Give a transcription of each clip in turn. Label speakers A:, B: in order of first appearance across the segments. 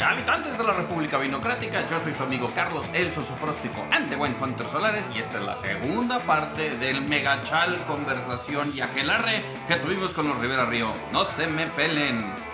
A: Habitantes de la República Vinocrática, yo soy su amigo Carlos El Sosofróstico ante Buen Hunter Solares y esta es la segunda parte del megachal conversación y aquelarre que tuvimos con los Rivera Río. No se me pelen.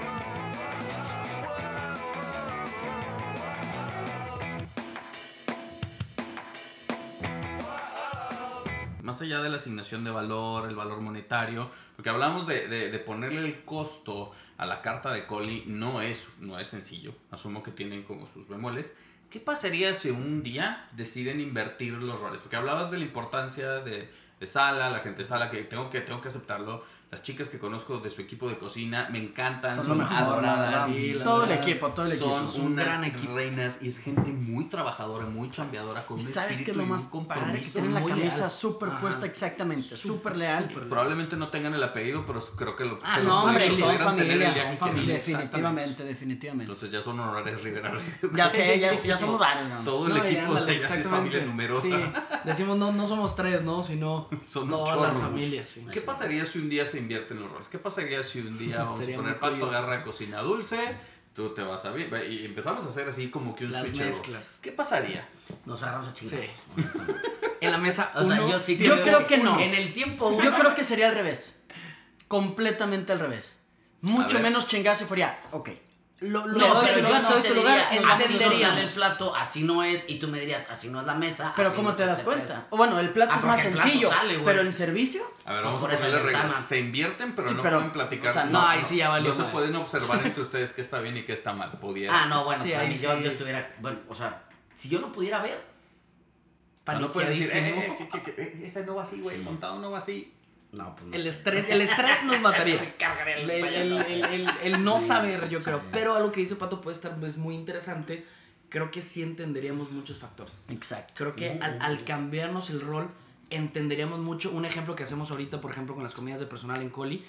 A: Allá de la asignación de valor, el valor monetario, porque hablamos de, ponerle el costo a la carta de Coli, no es, no es sencillo, asumo que tienen como sus bemoles. ¿Qué pasaría si un día deciden invertir los roles? Porque hablabas de la importancia de, de Sala, la gente de Sala, que tengo que, tengo que aceptarlo, las chicas que conozco de su equipo de cocina me encantan, son,
B: son
A: mejor, adoradas.
B: Todo el equipo, todo el equipo.
A: Son, son unas gran equipo. reinas y es gente muy trabajadora, muy chambeadora, con
B: ¿Y
A: un
B: sabes qué es lo más
A: compromiso.
B: Que tienen la camisa súper puesta, exactamente, súper leal.
A: Super Probablemente no tengan el apellido, pero creo que lo
B: ah,
A: se
B: no,
A: lo
B: hombre, son familia,
A: son
B: familia. Definitivamente, definitivamente.
A: Entonces ya son honorares Rivera
B: Ya sé, ya, ya somos varios. ¿no?
A: Todo el
C: No,
A: equipo de ellas es familia numerosa.
C: Sí, decimos no, no somos tres, ¿no? Sino
A: Son un
C: todas las familias.
A: ¿Qué pasaría si un día se invierten los roles? ¿Qué pasaría si un día vamos
C: Estaría
A: a poner pato, agarra cocina dulce, tú te vas a ver y empezamos a hacer así como que un
C: Las
A: switch.
C: mezclas.
A: ¿Qué pasaría?
D: Nos agarramos a chingazos.
C: Sí. En la mesa.
D: O sea,
C: uno
D: yo sí
B: Yo creo que no.
D: En el tiempo uno,
B: Yo creo que sería al revés. Completamente al revés. Mucho
A: ver.
B: menos chingazo y fuera, ok. Lo, lo
D: No, pero
B: lo
D: yo no
B: tu
D: diría,
B: lugar,
D: así no sale el plato, así no es, y tú me dirías, así no es la mesa.
B: Pero ¿cómo
D: no
B: te das cuenta? O bueno, el plato
D: Ah,
B: es más
D: el
B: sencillo,
D: sale,
B: pero en servicio...
A: A ver,
D: No,
A: vamos a ponerle reglas. Se invierten, pero
B: Sí,
A: no
B: pero,
A: pueden platicar.
B: o sea,
C: no, ahí sí ya valió
A: No se pueden observar entre ustedes qué está bien y qué está mal. Pudiera.
D: Ah, no, bueno,
C: Sí,
D: pues
C: ahí
D: yo, estuviera, bueno, o sea, si yo no pudiera ver,
A: O sea, no puedes decir, eh, eh, que- que- que- eh, ese no va así, güey. Montado no va así.
D: No, pues no
C: El
D: sé.
C: estrés, el estrés nos mataría. El,
D: el
C: el-
D: payaso.
C: el- el- el no saber, yo creo. Pero algo que dice Pato puede estar pues, muy interesante. Creo que sí entenderíamos muchos factores.
B: Exacto.
C: Creo que al, al cambiarnos el rol, entenderíamos mucho. Un ejemplo que hacemos ahorita, por ejemplo, con las comidas de personal en Coli,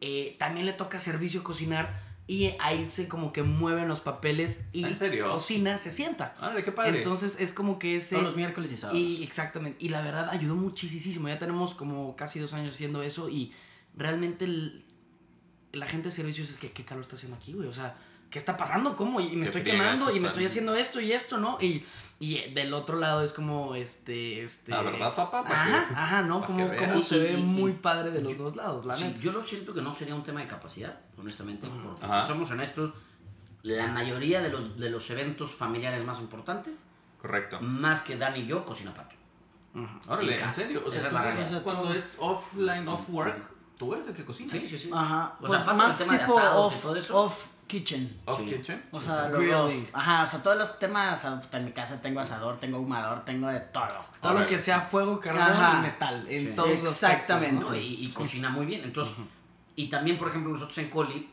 C: eh, también le toca servicio cocinar y ahí se como que mueven los papeles y
A: ¿En serio?
C: cocina se sienta.
A: Ah, de qué padre.
C: Entonces es como que ese...
B: Todos los miércoles y sábados.
C: Y exactamente. Y la verdad ayudó muchísimo. Ya tenemos como casi dos años haciendo eso y realmente el- la gente de servicios es que qué calor está haciendo aquí, güey. O sea, ¿qué está pasando? ¿Cómo? Y me
A: Qué
C: estoy quemando y me estoy haciendo esto y esto, ¿no? Y, y del otro lado es como este. este
A: La verdad, papá,
C: Ajá,
A: que-
C: ajá, ¿no? Como, como se ve
D: y-
C: muy
D: y-
C: padre de los dos lados, la
D: Sí,
C: neta.
D: yo lo siento que no sería un tema de capacidad, honestamente, porque
A: Ajá.
D: si somos honestos, la mayoría de los, de los eventos familiares más importantes,
A: Correcto.
D: más que Dan y yo, cocina pato.
A: Órale,
D: En
A: ¿en
D: casa.
A: serio? O sea,
D: es
A: cuando es offline, off work, tú eres el que cocina.
D: Sí, sí, sí.
B: Ajá.
D: O sea,
B: pues
D: aparte
B: más
D: del tema de
B: tipo
D: asados y
B: off,
D: todo eso.
B: off kitchen.
A: Off
D: Sí.
A: kitchen.
B: O sea, lo. Ajá, o sea, todos los temas, o sea, en mi casa tengo asador, tengo ahumador, tengo de todo.
C: Todo lo que sea fuego, carbón
B: Ajá.
C: y metal. En
D: Sí.
C: todos los
B: Exactamente.
C: aspectos,
D: ¿no? Y, y cocina muy bien. Entonces, y también, por ejemplo, nosotros en Coli,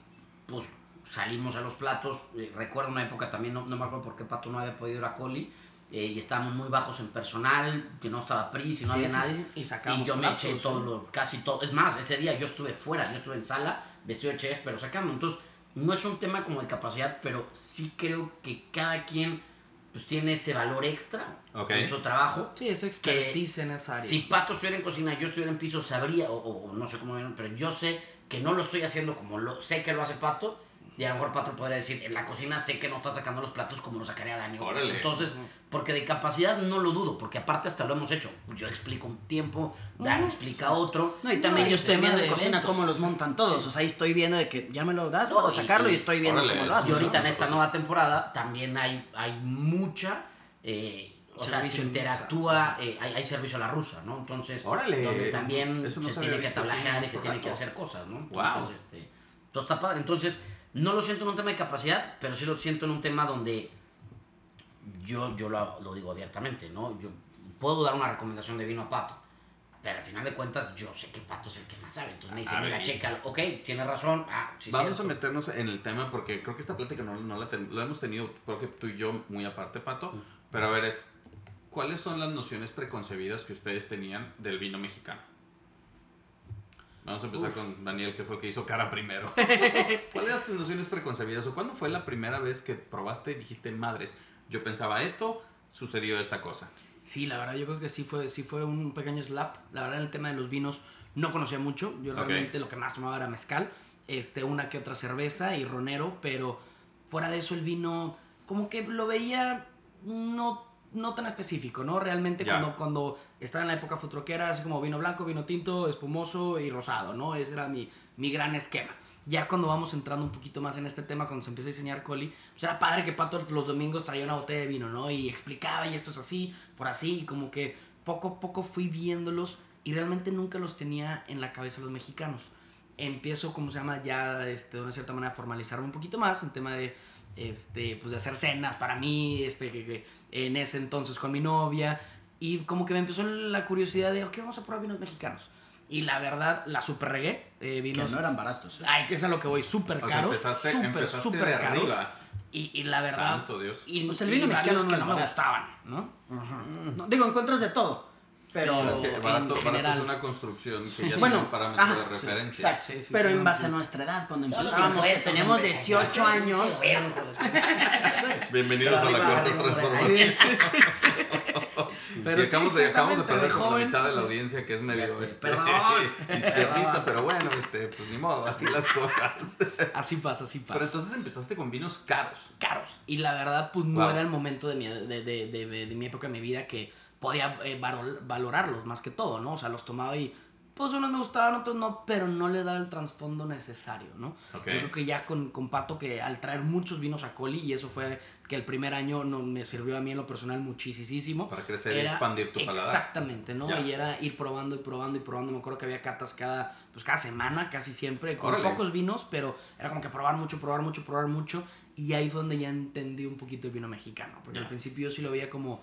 D: pues salimos a los platos. eh, recuerdo una época también, no, no me acuerdo por qué Pato no había podido ir a Coli. Eh, y estábamos muy bajos en personal, que no estaba PRI, si no
B: Sí,
D: había
B: sí,
D: nadie.
B: sí.
C: Y sacamos
D: yo me eché todos los, casi todo. Es más, ese día yo estuve fuera, yo estuve en sala, vestido de chef, pero sacando. Entonces, no es un tema como de capacidad, pero sí creo que cada quien pues tiene ese valor extra
A: Ok.
D: en su trabajo.
C: Sí, eso expertise en esa área.
D: Si Pato estuviera en cocina, yo estuviera en piso, sabría, o, o- o no sé cómo vieron, pero yo sé que no lo estoy haciendo como lo sé que lo hace Pato. Y a lo mejor Pato podría decir, en la cocina sé que no está sacando los platos como lo sacaría Dani.
A: Órale.
D: Entonces, porque de capacidad no lo dudo, porque aparte hasta lo hemos hecho. Yo explico un tiempo, Dani explica otro.
B: No, y también yo estoy viendo
D: de
B: de cocina
D: eventos.
B: cómo los montan todos. O sea, ahí estoy viendo de que ya me lo das,
D: No,
B: puedo
D: y-
B: sacarlo y,
D: y-
B: estoy viendo
A: órale,
B: cómo lo haces.
D: Y ahorita en esta nueva temporada también hay, hay mucha, eh, o sea, se
C: en
D: interactúa, eh, hay, hay servicio a la rusa, ¿no? Entonces,
A: Órale,
D: donde también
A: no
D: se tiene que tablajear y se tiene que hacer cosas, ¿no?
A: Wow.
D: Entonces, este, todo está padre. Entonces, no lo siento en un tema de capacidad, pero sí lo siento en un tema donde yo, yo lo, lo digo abiertamente, ¿no? Yo puedo dar una recomendación de vino a Pato, pero al final de cuentas yo sé que Pato es el que más sabe. Entonces me dice,
A: A
D: mira,
A: ver, y-
D: checa, ok, tiene razón, ah, sí,
A: Vamos
D: cierto.
A: a meternos en el tema porque creo que esta plática no, no la, ten- la hemos tenido, creo que tú y yo muy aparte, Pato. Pero a ver, es, ¿cuáles son las nociones preconcebidas que ustedes tenían del vino mexicano? Vamos a empezar con Daniel, que fue el que hizo cara primero. ¿Cuáles eran tus nociones preconcebidas? ¿O cuándo fue la primera vez que probaste y dijiste, madres, yo pensaba esto, sucedió esta cosa?
C: Sí, la verdad, yo creo que sí fue, sí fue un pequeño slap. La verdad, el tema de los vinos no conocía mucho. Yo realmente lo que más tomaba era mezcal, este, una que otra cerveza y ronero, pero fuera de eso el vino, como que lo veía no, no tan específico, ¿no? Realmente cuando, cuando estaba en la época futroquera, así como vino blanco, vino tinto, espumoso y rosado, ¿no? Ese era mi, mi gran esquema. Ya cuando vamos entrando un poquito más en este tema, cuando se empieza a diseñar Coli, pues era padre que Pato los domingos traía una botella de vino, ¿no? Y explicaba, y esto es así, por así, y como que poco a poco fui viéndolos y realmente nunca los tenía en la cabeza los mexicanos. Empiezo, como se llama, ya este, de una cierta manera a formalizarme un poquito más en tema de, este, pues de hacer cenas para mí, este, que, que en ese entonces con mi novia, y como que me empezó la curiosidad de, ok, vamos a probar vinos mexicanos. Y la verdad, la super regué, eh,
B: Que
C: vinos...
B: no eran baratos. ¿eh?
C: Ay, que es a lo que voy, súper
A: O sea,
C: caros,
A: empezaste,
C: súper,
A: empezaste
C: súper
A: de
C: caros.
A: arriba.
C: Y, y la verdad...
A: Santo Dios.
C: Y,
B: Pues el vino mexicano no
C: que no me
B: barato.
C: gustaban, ¿no?
B: No, digo, encuentras de todo. Pero,
C: Pero
A: Es que
C: en
A: barato, barato
C: general.
A: es una construcción que ya
B: bueno,
A: tiene un parámetro
B: ajá,
A: de
B: sí,
A: referencia.
B: exacto.
C: Sí, sí,
B: pero
C: sí,
B: en
C: no,
B: base a
C: no.
B: nuestra edad, cuando empezábamos, que teníamos
D: hombre.
B: 18 años.
A: Bienvenidos a la cuarta transformación.
C: Sí, sí, sí, sí. Pero
A: Sí,
C: sí,
A: acabamos, de, acabamos de perder
C: de
A: como la mitad de la
C: sí.
A: audiencia que es medio este, izquierdista, pero bueno, este, pues ni modo, así las cosas.
C: Así pasa, así pasa.
A: Pero entonces empezaste con vinos caros.
C: caros. Y la verdad, pues no era el momento de mi, de, de, de, mi época de mi vida que podía eh, valorarlos más que todo, ¿no? O sea, los tomaba y pues unos me gustaban, otros no, pero no le daba el trasfondo necesario, ¿no?
A: Ok.
C: Yo creo que ya con, con Pato, que al traer muchos vinos a Coli, y eso fue que el primer año no, me sirvió a mí en lo personal muchísimo.
A: Para crecer y expandir tu paladar.
C: Exactamente, ¿no?
A: Ya.
C: Y era ir probando y probando y probando. Me acuerdo que había catas cada, pues cada semana, casi siempre, con
A: Órale.
C: pocos vinos, pero era como que probar mucho, probar mucho, probar mucho. Y ahí fue donde ya entendí un poquito el vino mexicano. Porque al principio yo sí lo veía como,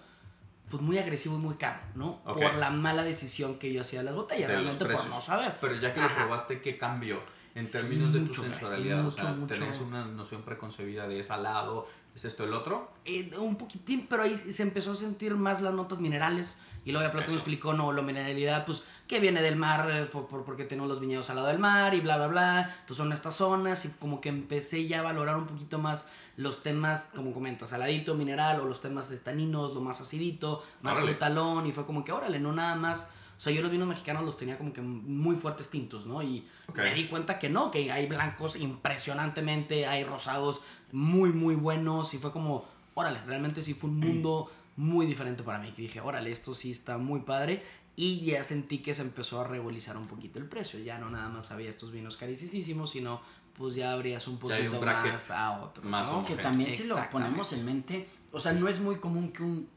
C: pues muy agresivo y muy caro, ¿no? Por la mala decisión que yo hacía de las botellas,
A: De
C: realmente por no saber.
A: Pero ya que lo probaste, ¿qué cambió? En
C: Sí,
A: términos de tu
C: mucho, güey,
A: sensualidad, o sea,
C: mucho, mucho.
A: ¿tenés una noción preconcebida de es salado, es esto el otro?
C: Eh, un poquitín, pero ahí se empezó a sentir más las notas minerales. Y luego ya Plato me explicó, no, la mineralidad, pues, que viene del mar, eh, por, por- porque tenemos los viñedos al lado del mar y bla, bla, bla. Entonces son estas zonas y como que empecé ya a valorar un poquito más los temas, como comentas, saladito, mineral, o los temas de taninos, lo más acidito, más
A: Órale.
C: frutalón. Y fue como que, órale, no nada más... O sea, yo los vinos mexicanos los tenía como que muy fuertes tintos, ¿no? Y me di cuenta que no, que hay blancos impresionantemente, hay rosados muy, muy buenos. Y fue como, órale, realmente sí fue un mundo muy diferente para mí. Que dije, órale, esto sí está muy padre. Y ya sentí que se empezó a revolizar un poquito el precio. Ya no nada más había estos vinos carísimos, sino pues ya abrías un
A: un
C: poquito
A: bracket
C: más a otros.
A: más
C: ¿no?
B: Que también si lo ponemos en mente, o sea, no es muy común que un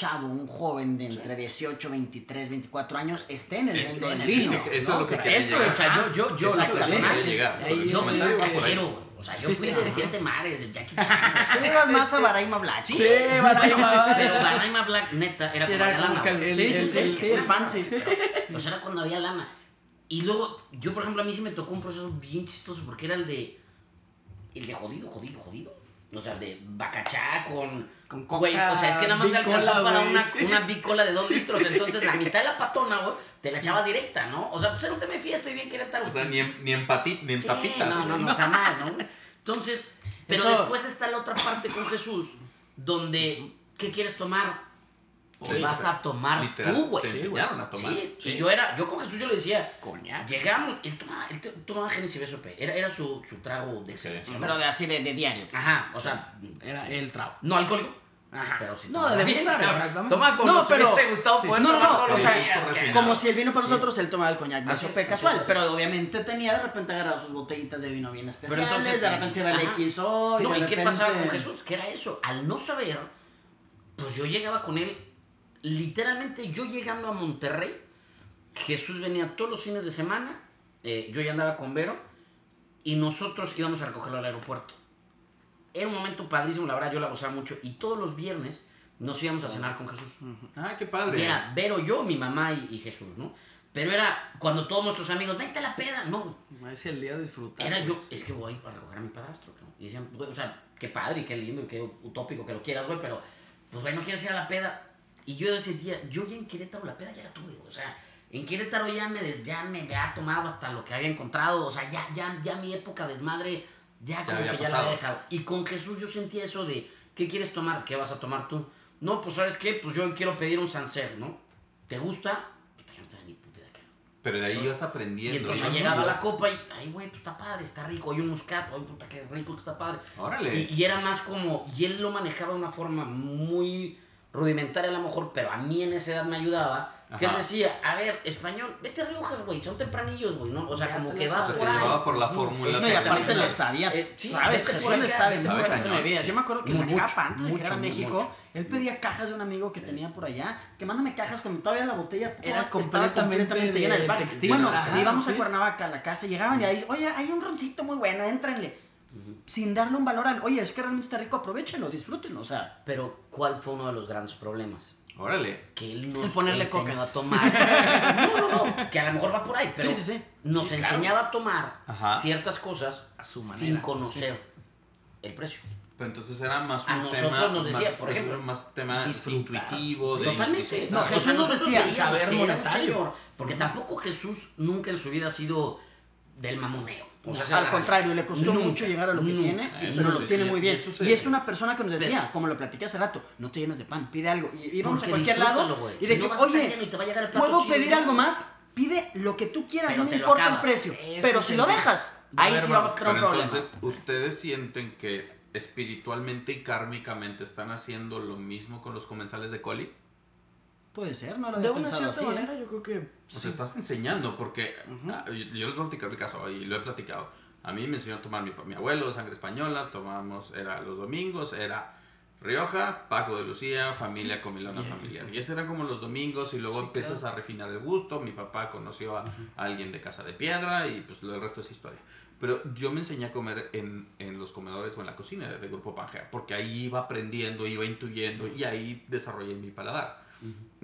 B: chavo, un joven de entre 18, 23, 24 años esté en el
C: Esté
B: mundo del
C: el
B: vino.
A: vino. Eso es
B: ¿no?
A: lo que
B: Eso
A: llegar.
B: es,
D: O sea, yo, yo, yo, la
A: el
C: yo
D: fui de O sea, yo fui de Siete Mares, de Jackie Chan.
B: Tú ibas más a Baraima Black.
D: Sí,
C: Baraima.
D: Pero Baraima Black, neta, era
B: Sí,
D: cuando
B: era
D: lana.
B: que el- sí, sí, sí, sí, el fancy.
D: Pues era cuando había lana. Y luego, yo por ejemplo, a mí sí me tocó un proceso bien chistoso porque era el de. El de jodido, jodido, jodido. O sea, el de bacachá con.
C: Con
D: Güey,
C: coca
D: o sea, es que nada más se
C: bicola,
D: alcanzó para
C: güey,
D: una,
C: sí.
D: una bicola de dos litros. Entonces, la mitad de la patona, güey, te la echabas directa, ¿no? O sea, pues era un tema de fiesta y bien Querétaro.
A: O sea, ni en, ni en, pati- ni en
D: Sí,
A: tapitas.
D: No, no, no, o sea, mal, ¿no? Entonces, pero
C: Eso-
D: después está la otra parte con Jesús, donde, ¿qué quieres tomar? ¿Qué
A: Oye,
D: vas a tomar
A: literal,
D: tú, güey?
A: te
D: Sí,
A: enseñaron
D: güey.
A: a tomar.
D: Sí,
A: Sí.
D: y yo era, yo con Jesús yo le decía,
C: Coñac.
D: llegamos, él tomaba, él tomaba Genesis BSOP, era, era su, su trago de excelencia, ¿no?
B: Pero de así de, de diario.
D: Ajá, o sea,
C: Era el trago.
D: no alcohólico,
C: Ajá.
D: pero sí.
C: No,
D: tomaba
C: de
D: bien,
C: degustar,
D: cabrón.
C: exactamente.
D: Toma como
B: No, pero-
D: hubiese gustado
C: sí.
D: poder
B: No, no, no, o sea,
D: días,
B: como si el vino para nosotros, él tomaba el coñac BSOP
D: es,
B: casual,
D: así
B: pero obviamente tenía de repente agarrado sus botellitas de vino bien especiales,
D: entonces,
B: de repente se va el. XO y
D: No,
B: de
D: ¿y qué
B: repente-
D: pasaba con Jesús? Que era eso, al no saber, pues yo llegaba con él, literalmente yo llegando a Monterrey, Jesús venía todos los fines de semana, eh, yo ya andaba con Vero, y nosotros íbamos a recogerlo al aeropuerto. Era un momento padrísimo, la verdad yo la gozaba mucho, y todos los viernes nos íbamos a cenar con Jesús.
A: Ah, qué
D: Y
A: padre.
D: era Vero, yo, mi mamá y, y Jesús, ¿no? Pero era cuando todos nuestros amigos, vente a la peda, no,
C: Es el día de disfrutar.
D: era
C: pues.
D: yo, es que voy a recoger a mi padrastro, cabrón. Y decían, o sea, qué padre y qué lindo y qué utópico que lo quieras, güey, pero, pues, güey, no quieres ir a la peda. Y yo ese día, yo ya en Querétaro la peda ya la tuve, o sea, en Querétaro ya me, ya me había tomado hasta lo que había encontrado, o sea, ya, ya, ya mi época desmadre, ya como que ya la había dejado. Y con Jesús yo sentía eso de, ¿qué quieres tomar? ¿Qué vas a tomar tú? No, pues, ¿sabes qué? Pues yo quiero pedir un Sancer, ¿no? ¿Te gusta? Puta, yo no tenía ni puta idea qué era.
A: Pero de ahí ibas
D: Y
A: aprendiendo.
D: entonces
A: ibas-
D: llegaba la
A: ibas-
D: copa y, ay, güey, pues está padre, está rico. Hay un muscat, ay, puta, qué rico, está padre.
A: Órale.
D: Y, y era más como, y él lo manejaba de una forma muy rudimentaria a lo mejor, pero a mí en esa edad me ayudaba. Que él decía, a ver, español, vete a Riojas, güey, son tempranillos, güey, ¿no? O sea,
B: Ya
D: como que vas
A: O sea,
D: por
A: te
D: ahí.
A: llevaba por la fórmula.
B: No, y aparte le sabía,
D: Eh, sí,
B: ¿sabes? Jesús le sabe
A: sabe cañón.
B: Yo me acuerdo que
D: Mucho,
B: sacaba antes de que era México,
D: mucho.
B: él pedía cajas de un amigo que tenía por allá, que mándame cajas cuando todavía la botella
C: Era completamente
B: completamente llena
C: de textil.
B: Bueno, íbamos a Cuernavaca a la casa, llegaban y ahí, oye, hay un roncito muy bueno, éntrenle. Sin darle un valor al, oye, es que realmente está rico, aprovechenlo, disfrútenlo, o sea.
D: Pero, ¿cuál fue uno de los grandes problemas?
A: Órale.
D: Que él nos
B: ponerle
D: enseñó
B: coca.
D: a tomar. no, no, no, que a lo mejor va por ahí, pero
B: Sí, sí, sí.
D: nos
B: Sí, claro.
D: enseñaba a tomar
A: Ajá.
D: ciertas cosas
C: A su
D: sin conocer el precio.
A: Pero entonces era más
D: A
A: un
D: nosotros
A: tema.
D: nos decía,
A: más,
D: por ejemplo,
A: era más tema intuitivo. De
D: Totalmente.
B: No,
D: O sea,
B: Jesús nos decía,
C: saber monetario.
D: señor, porque tampoco Jesús nunca en su vida ha sido del mamoneo. O sea,
B: Al contrario, le costó
D: Nunca,
B: mucho llegar a lo que
D: nunca.
B: tiene, pero lo tiene muy bien. Y es una persona que nos decía, como lo platiqué hace rato, no te llenes de pan, pide algo. Y íbamos a
D: Porque
B: cualquier lado y de
D: no
B: que,
D: a y
B: oye,
D: te va a llegar el plato
B: ¿puedo pedir
D: ¿no?
B: algo más? Pide lo que tú quieras,
D: Pero
B: no me importa el precio. Pero si lo dejas,
C: A
B: ahí sí
C: vamos,
B: vamos a tener un problema.
A: entonces, ¿ustedes sienten que espiritualmente y kármicamente están haciendo lo mismo con los comensales de Coli?
B: Puede ser, no lo
C: De
B: había
C: una
B: pensado
C: cierta
B: así. ¿eh?
C: manera, yo creo que.
A: O sea, estás enseñando, porque ah, yo, yo les voy a platicar mi caso y lo he platicado. A mí me enseñó a tomar mi, mi abuelo de sangre española, tomamos, era los domingos, era Rioja, Paco de Lucía, familia comilona familiar. Y ese eran como los domingos y luego empiezas a refinar el gusto. Mi papá conoció a, a alguien de Casa de Piedra y pues lo- el resto es historia. Pero yo me enseñé a comer en, en los comedores o en la cocina de, de Grupo Pangea, porque ahí iba aprendiendo, iba intuyendo y ahí desarrollé mi paladar.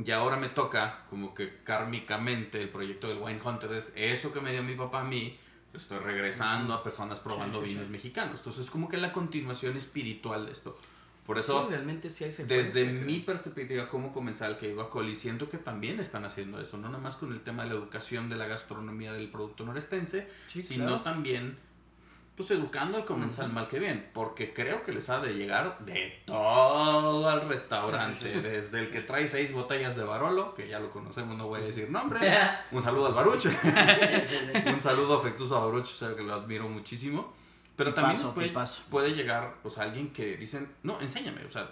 A: Y ahora me toca, como que kármicamente, el proyecto del Wine Hunter es eso que me dio mi papá a mí, lo estoy regresando a personas probando vinos mexicanos. Entonces es como que la continuación espiritual de esto. Por eso,
C: realmente hay
A: desde
C: creo.
A: mi perspectiva como comensal que ido a Coli, siento que también están haciendo eso, no nada más con el tema de la educación de la gastronomía del producto norestense, sino
B: claro.
A: también pues educando al comensal mal que bien, porque creo que les ha de llegar de todo al restaurante, desde el que trae seis botellas de Barolo, que ya lo conocemos, no voy a decir nombres, un saludo al Baruch, un saludo afectuoso a Baruch, o sea, que lo admiro muchísimo, pero también puede,
B: tipazo.
A: puede llegar, o sea, alguien que dicen, no, enséñame, o sea,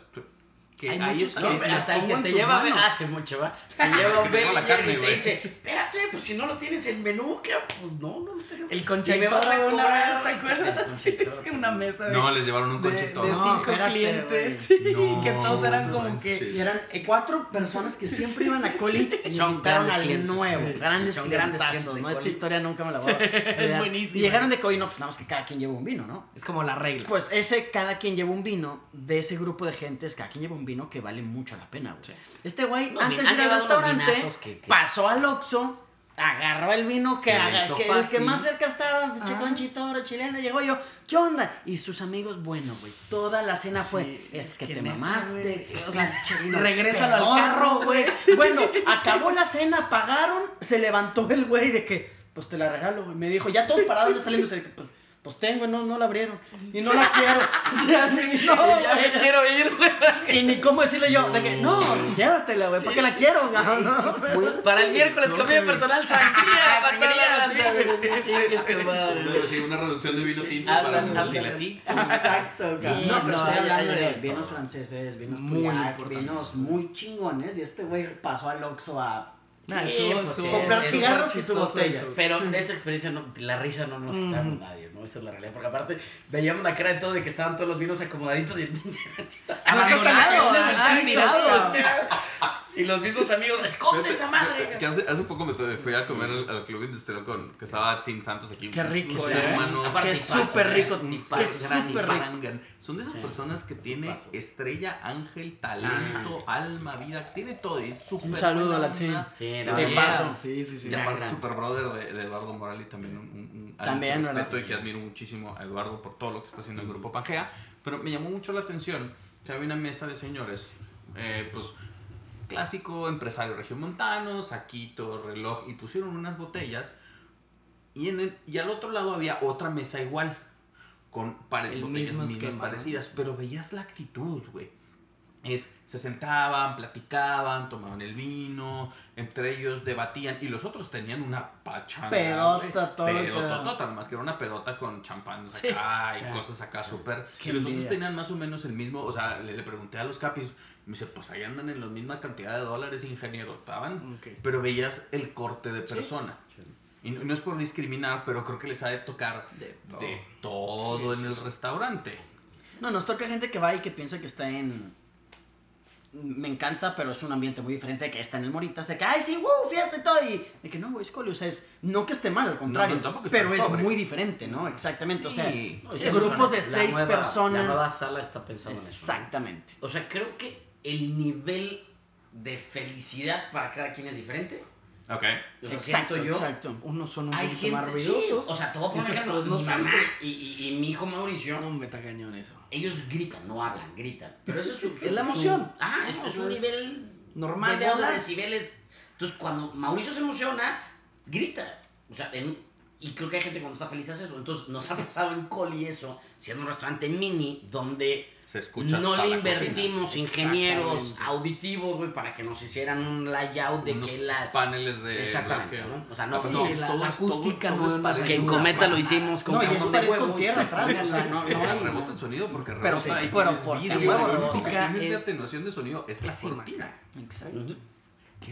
A: que
B: Hay
A: ahí
B: muchos
A: está,
B: que es-
A: está.
D: hasta el que te lleva
B: manos.
D: hace mucho, ¿va? Te lleva
A: te lleva la
D: Baby
A: carne,
D: y te dice, espérate, pues si no lo tienes en menú, ¿qué? Pues no, no lo tenemos.
C: El
D: Y me
C: conchito
D: vas a cobrar,
C: ¿te acuerdas? Sí, es que una mesa de,
A: No, les llevaron un conchito.
C: de
A: No,
C: cinco clientes. Sí,
A: No,
C: que todos eran
A: no
C: como que.
B: Y eran cuatro personas que siempre iban a Coli y invitaron al nuevo.
D: Sí.
B: Grandes
D: grandes clientes
B: ¿no? Esta historia nunca me la voy a
C: buenísima.
B: Y llegaron de Coli, no, pues nada más que cada quien lleva un vino, ¿no?
C: Es como la regla.
B: Pues ese cada quien lleva un vino, de ese grupo de gentes, cada quien lleva un vino que vale mucho la pena, güey. Este güey,
D: No,
B: antes de ir al restaurante,
D: que- que-
B: pasó al Oxxo, agarró el vino que, haga- el que más cerca estaba,
C: Ah.
B: conchitoro, chileno, llegó yo, ¿qué onda? Y sus amigos, bueno, güey, toda la cena fue,
C: Sí,
B: es
C: es
B: que,
C: que
B: te mamaste,
C: o sea, regrésalo al carro, güey.
B: Bueno, acabó la cena, pagaron, se levantó el güey de que, pues te la regalo, güey. Me dijo, ya todos parados, ya que, pues, pues tengo, no, no la abrieron. Y no la quiero. O sea, ni, no,
C: ya me quiero ir, güey.
B: Y ni cómo decirle yo, de que, no, llévatela, güey, porque la quiero, güey. No,
C: Para el miércoles, comida personal, sangría. la raza, güey. Sí, sí,
D: Chingue
C: sí.
D: su madre.
A: Una- sí, una reducción de vino tinto para
D: ándale.
A: multilatitos.
B: Exacto, güey.
D: Sí,
B: no, pero
D: no,
B: estoy hablando de vinos franceses, vinos
C: Muy
B: Puyac, vinos muy chingones. Y este güey pasó al Oxxo a
C: Nah,
B: Sí,
C: estuvo-
B: pues,
C: estuvo-
B: comprar cigarros y su botella.
D: Pero esa experiencia, no, la risa no nos quitamos nadie, ¿no? Esa es la realidad. Porque aparte, veíamos la cara de todo de que estaban todos los vinos acomodaditos y el pinche.
C: Abandonado,
B: tirado,
C: tirado.
D: O sea, Y los mismos amigos, esconde esa madre.
A: Que hace, hace poco me fui a comer al, al club industrial con que estaba Sin Santos aquí.
B: Qué rico,
A: Un
B: ¿eh?
A: ser humano.
D: Tipazo,
B: súper
D: ¿eh?
B: rico,
A: Gran
B: súper rico.
A: Son de esas personas que tiene
D: Tipazo.
A: estrella, ángel, talento, alma, vida, tiene todo. y Es súper
B: Un saludo
A: buena
B: a la Chin.
D: Sí,
B: Te paso.
D: paso.
C: Sí, sí, sí.
A: Y aparte,
D: gran.
A: super brother de, de Eduardo Morali, también un, un,
B: También,
A: respeto y que admiro muchísimo a Eduardo por todo lo que está haciendo el grupo Pangea. Pero me llamó mucho la atención que había una mesa de señores, eh, pues clásico empresario regiomontano, saquito, reloj, y pusieron unas botellas. Y, en el- y al otro lado había otra mesa igual, con pare- botellas mismas
C: esquema, ¿no?
A: parecidas, pero veías la actitud, güey. Es se sentaban, platicaban, tomaban el vino, entre ellos debatían y los otros tenían una pachanga.
B: Pedota, todo el
A: Pedototota, más que era una pedota con champán
C: Sí,
A: acá y
C: claro.
A: cosas acá súper. Y los otros tenían más o menos el mismo, o sea, le, le pregunté a los capis, me dice, pues ahí andan en la misma cantidad de dólares, ingeniero, estaban, pero veías el corte de persona. Y no, no es por discriminar, pero creo que les ha de tocar
C: De
A: de
C: todo.
A: todo, en el restaurante.
B: No, nos toca gente que va y que piensa que está en. Me encanta, pero es un ambiente muy diferente de que está en el Moritas, de que, ay, sí, wow, fiesta y todo. Y de que no, güey, es coli, o sea, es. No que esté mal, al contrario.
A: no,
B: pero es
A: sobre.
B: muy diferente, ¿no? Exactamente. O sea,
A: Sí.
B: o sea, grupos de seis
D: la nueva-
B: personas.
D: La nueva sala está pensando en eso. ¿no?
B: Exactamente.
D: O sea, creo que el nivel de felicidad para cada quien es diferente.
A: Ok.
B: Exacto,
D: siento yo.
B: exacto.
C: Unos son un
D: Hay
C: poquito
D: gente,
C: más
D: sí,
C: ruidosos.
D: o sea, te voy a poner ejemplo. mi mamá y, y- y mi hijo Mauricio,
C: No, me está cañón eso.
D: ellos gritan, no hablan, gritan. Pero eso es su,
C: Es la
D: su-
C: emoción.
D: Ah, eso
C: No,
D: es un
C: es
D: nivel
C: normal de hablar.
D: decibeles. Entonces, cuando Mauricio se emociona, grita. O sea, en- y creo que hay gente cuando está feliz hace eso. Entonces, nos ha pasado en Coli eso, siendo un restaurante mini, donde
A: Se escucha
D: no le
A: la cocina.
D: invertimos ingenieros auditivos, güey, para que nos hicieran un layout de
A: Unos
D: que la...
A: paneles de
D: Exactamente,
A: bloqueo.
D: ¿no? O sea, no-
A: Aparte,
D: no,
A: todo
C: la-
A: todo-
C: acústica
A: todo
C: no
A: es
D: que en. Cometa lo hicimos con
B: No, y es
D: cajón de
B: con tierra
D: Sí,
B: atrás,
D: sí,
B: o sea,
D: sí,
B: no-
D: sí.
A: Que
B: no
A: te
B: hay-
A: rebota el sonido porque
B: Pero
A: rebota
B: sí,
A: y
B: pero por
A: vidrio.
B: sí, huevo,
A: La acústica de
C: Es-
A: atenuación de sonido es la cortina.
B: Exacto.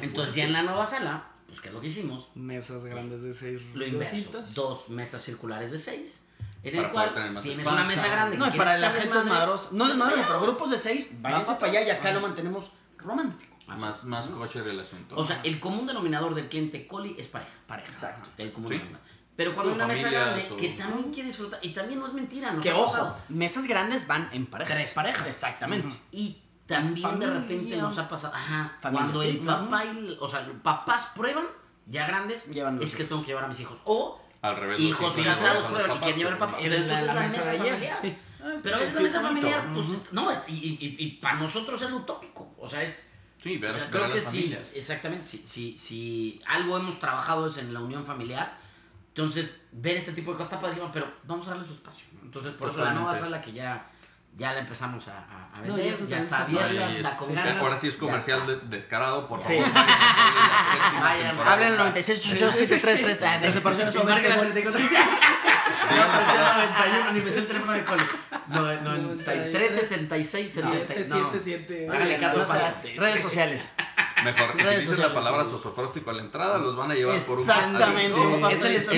D: Entonces ya en la nueva sala, pues ¿qué es lo que hicimos?
C: Mesas grandes de seis
D: Lo inverso. Dos mesas circulares de seis. En
A: Para
D: el cual
A: poder tener más
D: tienes
A: espacio.
D: una mesa grande.
B: No, y para la gente es
D: madre,
B: madrosa. No es madrosa, pero grupos de seis, váyanse
D: para
B: allá y acá lo mantenemos romántico.
A: Más, más kosher el asunto.
D: O sea, el común denominador del cliente coli es pareja.
C: Pareja.
B: Exacto.
D: El común
A: Sí.
D: denominador. Pero cuando una mesa grande
A: o-
D: que también quiere disfrutar, y también no es mentira, nos
B: Que ojo, mesas grandes van en pareja.
C: Tres parejas.
B: Exactamente.
D: Y también de
B: Familia.
D: repente nos ha pasado, ajá,
B: Familia,
D: cuando
B: sí,
D: el papá y, el- o sea, papás prueban, ya grandes,
B: Llevan
D: es que tengo que llevar a mis hijos. O
A: Al revés.
D: hijos casados prueban y quieren llevar
A: pues,
D: papá.
C: El-
D: Pero entonces
C: la
D: la,
C: mesa
D: mesa familiar.
C: sí.
A: Ah, es
D: Pero a veces la mesa
A: bonito.
D: familiar, pues, es- no, es- y, y, y- y para nosotros es lo utópico. O sea, es.
A: Sí, ver,
D: o sea,
A: ver
D: creo
A: a
D: que sí, exactamente. Si, si, si algo hemos trabajado es en la unión familiar, entonces ver este tipo de cosas está padrísimo, pero vamos a darle su espacio. Entonces, por eso la nueva sala que ya, ya la empezamos a, a-
C: No,
D: vender, ya está abierta,
A: Ahí
D: está
A: es-
D: con
A: sí.
D: ganas.
A: Ahora sí es comercial de- descarado, por
B: Sí.
A: favor. séptima
D: Vayan.
B: Hablen al 96 873
C: De separaciones
B: sobre
C: sobre
B: el
C: 34.
D: No, 391, ni me sé el teléfono de Coli. No, 93, 66, 70. no.
C: 777.
D: Hágale caso
B: No sé,
D: para-
B: redes sociales.
A: Mejor, y si dicen la palabra
B: sí.
A: sosofróstico a la entrada, los van a llevar por un
B: Exactamente,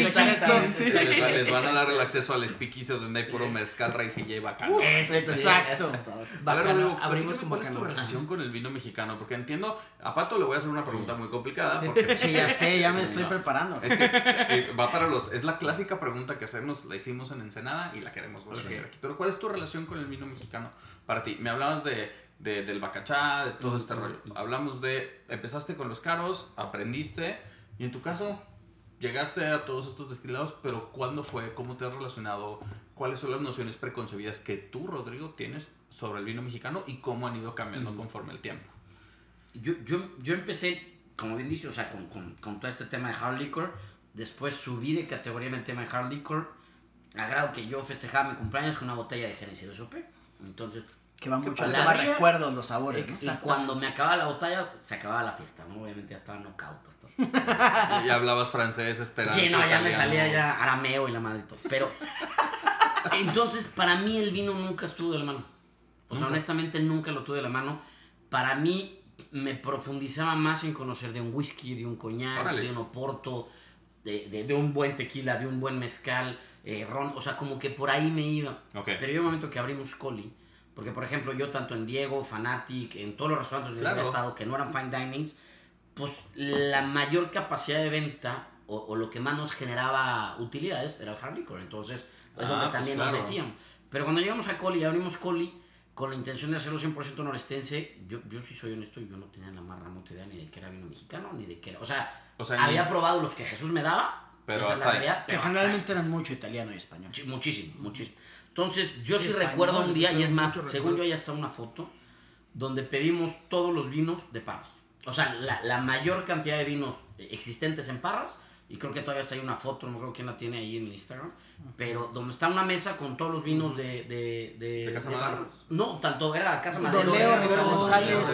D: exactamente.
A: Les, va- les van a dar el acceso al speakeasy donde hay puro mezcal, raíz y bacano.
B: Exacto.
A: A ver, Rodrigo, ¿cuál es tu relación con el vino mexicano? Porque entiendo, a Pato le voy a hacer una pregunta muy complicada. Porque
B: Sí, ya sé, ya me estoy preparando.
A: Es que eh, va para los. Es la clásica pregunta que hacemos, la hicimos en Ensenada y la queremos volver a hacer aquí. Pero, ¿cuál es tu relación con el vino mexicano para ti? Me hablabas de, de- del bacachá, de todo este rollo. Hablamos de. Empezaste con los caros, aprendiste, y en tu caso, llegaste a todos estos destilados, pero ¿cuándo fue? ¿Cómo te has relacionado? ¿Cuáles son las nociones preconcebidas que tú, Rodrigo, tienes sobre el vino mexicano y cómo han ido cambiando conforme el tiempo?
D: Yo, yo, yo empecé, como bien dice, o sea, con, con, con todo este tema de hard liquor. Después subí de categoría en el tema de hard liquor. Al grado que yo festejaba mi cumpleaños con una botella de Genesis de Sope. Entonces,
B: Que va mucho al
D: La
B: tema recuerdos, los sabores.
D: y cuando me acababa la botella, se acababa la fiesta, ¿no? Obviamente ya estaba knockout. hasta-
A: Y hablabas francés, esperando.
D: Sí, no, ya me salía ya arameo y la madre y todo. Pero, entonces, para mí el vino nunca estuvo de la mano. O sea, honestamente nunca lo tuve de la mano. Para mí me profundizaba más en conocer de un whisky, de un coñac,
A: Órale.
D: de un oporto, de, de- de un buen tequila, de un buen mezcal, eh, ron. O sea, como que por ahí me iba.
A: Ok.
D: Pero yo un momento que abrimos Coli, porque por ejemplo yo tanto en Diego, Fanatic, en todos los restaurantes donde
A: Claro.
D: había estado que no eran fine dinings, pues la mayor capacidad de venta o, o lo que más nos generaba utilidades era el hard liquor. Entonces es
A: Ah,
D: donde
A: pues
D: también
A: claro.
D: nos metíamos. Pero cuando llegamos a Coli y abrimos Coli con la intención de hacerlo 100% norestense, yo, yo sí soy honesto, yo no tenía la más remota idea ni de que era vino mexicano, ni de que era... O sea,
A: O sea,
D: había
A: ni-
D: probado los que Jesús me daba,
A: Pero
D: esa es
A: hasta
D: la realidad,
B: Pero
D: pero
B: generalmente eran mucho italiano y español.
D: Sí, muchísimo, muchísimo. Entonces, yo sí
C: Español,
D: recuerdo un día, y es más, según
C: recuerdo.
D: yo ya está una foto, donde pedimos todos los vinos de Parras. O sea, la, la mayor cantidad de vinos existentes en Parras y creo que todavía está ahí una foto, no acuerdo quién la tiene ahí en el Instagram, pero donde está una mesa con todos los vinos de... ¿De, de,
A: ¿De Casa
D: de
A: Madero?
D: No, tanto era Casa Madero.
B: Leo,
D: era
B: Rivero
D: González,